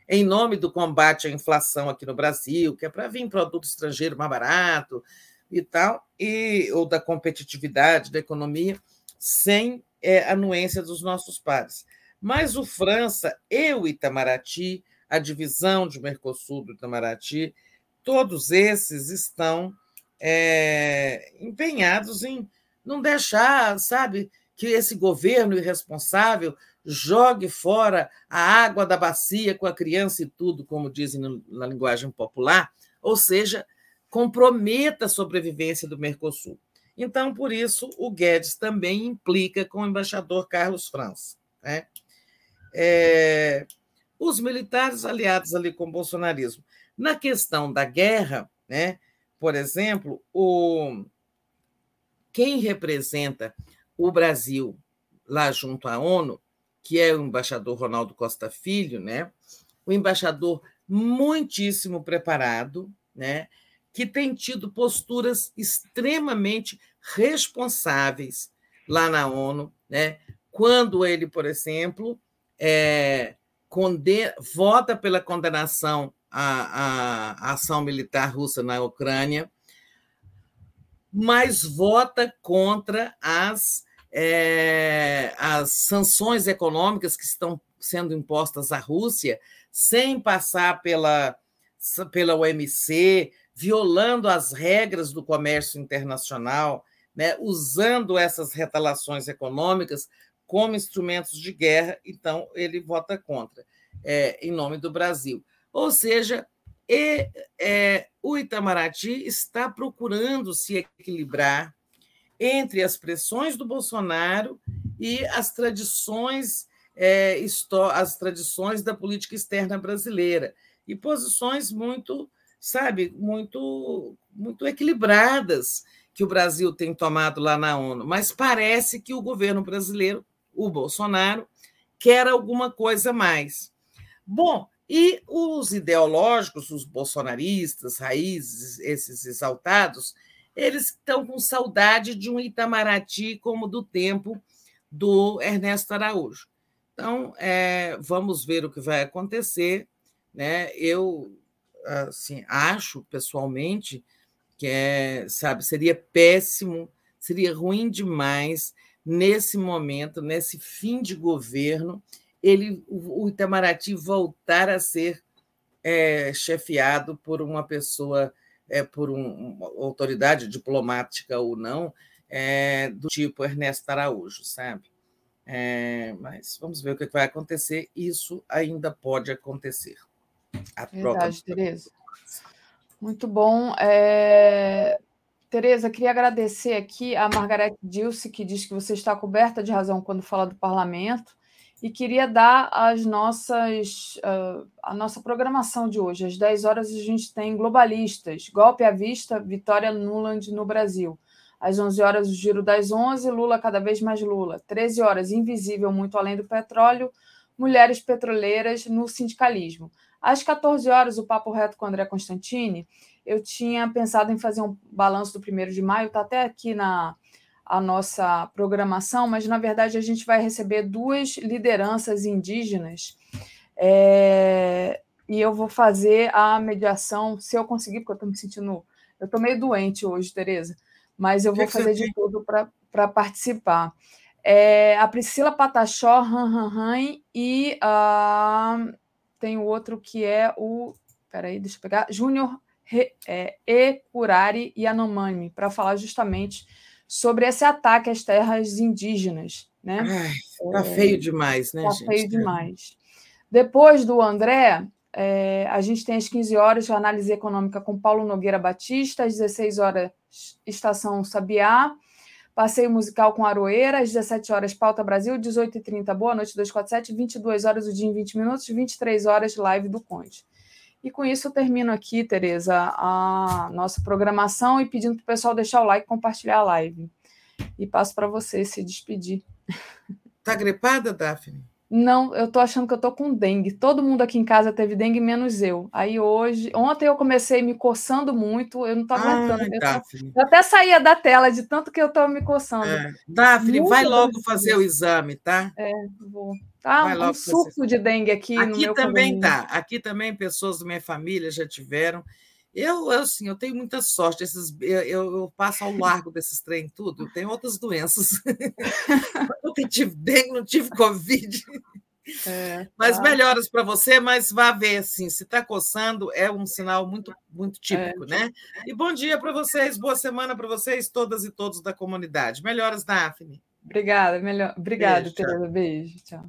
em nome do combate à inflação aqui no Brasil, que é para vir produto estrangeiro mais barato e tal, e, ou da competitividade da economia, sem é, anuência dos nossos pares. Mas o França e o Itamaraty, a divisão de Mercosul do Itamaraty, todos esses estão é, empenhados em não deixar, sabe, que esse governo irresponsável jogue fora a água da bacia com a criança e tudo, como dizem na linguagem popular, ou seja, comprometa a sobrevivência do Mercosul. Então, por isso, o Guedes também implica com o embaixador Carlos França. Né? É, os militares aliados ali com o bolsonarismo. Na questão da guerra, né, por exemplo, o, quem representa o Brasil, lá junto à ONU, que é o embaixador Ronaldo Costa Filho, né? o embaixador muitíssimo preparado, né? que tem tido posturas extremamente responsáveis lá na ONU, né? quando ele, por exemplo, é, vota pela condenação à, à ação militar russa na Ucrânia, mas vota contra as é, as sanções econômicas que estão sendo impostas à Rússia, sem passar pela, pela OMC, violando as regras do comércio internacional, né, usando essas retalações econômicas como instrumentos de guerra, então ele vota contra, é, em nome do Brasil. Ou seja, e, é, o Itamaraty está procurando se equilibrar entre as pressões do Bolsonaro e as tradições é, as tradições da política externa brasileira e posições muito sabe muito muito equilibradas que o Brasil tem tomado lá na ONU, mas parece que o governo brasileiro, o Bolsonaro, quer alguma coisa mais. Bom, e os ideológicos, os bolsonaristas, raízes, esses exaltados, eles estão com saudade de um Itamaraty como do tempo do Ernesto Araújo. Então, é, vamos ver o que vai acontecer. Né? Eu assim, acho, pessoalmente, que é, sabe, seria péssimo, seria ruim demais nesse momento, nesse fim de governo, ele, o Itamaraty voltar a ser é, chefiado por uma pessoa, é, por um, uma autoridade diplomática ou não, é, do tipo Ernesto Araújo, sabe? É, mas vamos ver o que vai acontecer. Isso ainda pode acontecer. A Verdade, Tereza. Muito bom. É... Tereza, queria agradecer aqui a Margarete Dilce, que diz que você está coberta de razão quando fala do parlamento, e queria dar as nossas, uh, a nossa programação de hoje. Às 10 horas a gente tem Globalistas, Golpe à Vista, Vitória Nuland no Brasil. Às 11 horas, o Giro das 11, Lula cada vez mais Lula. 13 horas, Invisível, Muito Além do Petróleo, Mulheres Petroleiras no Sindicalismo. Às 14 horas, o Papo Reto com André Constantini, eu tinha pensado em fazer um balanço do primeiro de maio, está até aqui na a nossa programação, mas na verdade a gente vai receber duas lideranças indígenas é, e eu vou fazer a mediação, se eu conseguir, porque eu estou me sentindo. Eu estou meio doente hoje, Tereza, mas eu vou que fazer que de tudo para participar. É, a Priscila Patachó, Han Han Han e a tem o outro que é o. Peraí, deixa eu pegar. Júnior é, Ecurari Yanomami, para falar justamente sobre esse ataque às terras indígenas. Né? Ai, tá é, feio demais, né, tá gente? feio demais. Depois do André, é, a gente tem às 15 horas a análise econômica com Paulo Nogueira Batista, às 16 horas, Estação Sabiá. Passeio musical com Aroeira, às 17 horas, Pauta Brasil, 18h30, Boa Noite 247, 22 horas o dia em 20 minutos, 23 horas, live do Conde. E com isso eu termino aqui, Tereza, a nossa programação e pedindo para o pessoal deixar o like e compartilhar a live. E passo para você se despedir. Tá gripada, Daphne? Não, eu tô achando que eu tô com dengue. Todo mundo aqui em casa teve dengue, menos eu. Aí hoje, ontem eu comecei me coçando muito, eu não tô aguentando. eu, tô, eu, até saía da tela de tanto que eu tô me coçando. É. Daphne, vai logo fazer o exame, tá? É, vou. Tá vai um, surto de dengue aqui, aqui no meu também condomínio. tá. Aqui também pessoas da minha família já tiveram. Eu, eu, assim, eu tenho muita sorte. Esses, eu, eu passo ao largo desses trem tudo. Eu tenho outras doenças. nunca tive dengue, não tive Covid. É, tá. Mas melhoras para você, mas vá ver assim, se está coçando, é um sinal muito, muito típico, é. né? E bom dia para vocês, boa semana para vocês, todas e todos da comunidade. Melhoras, Daphne. Obrigada, melhor. Obrigada, Tereza. Beijo, tchau.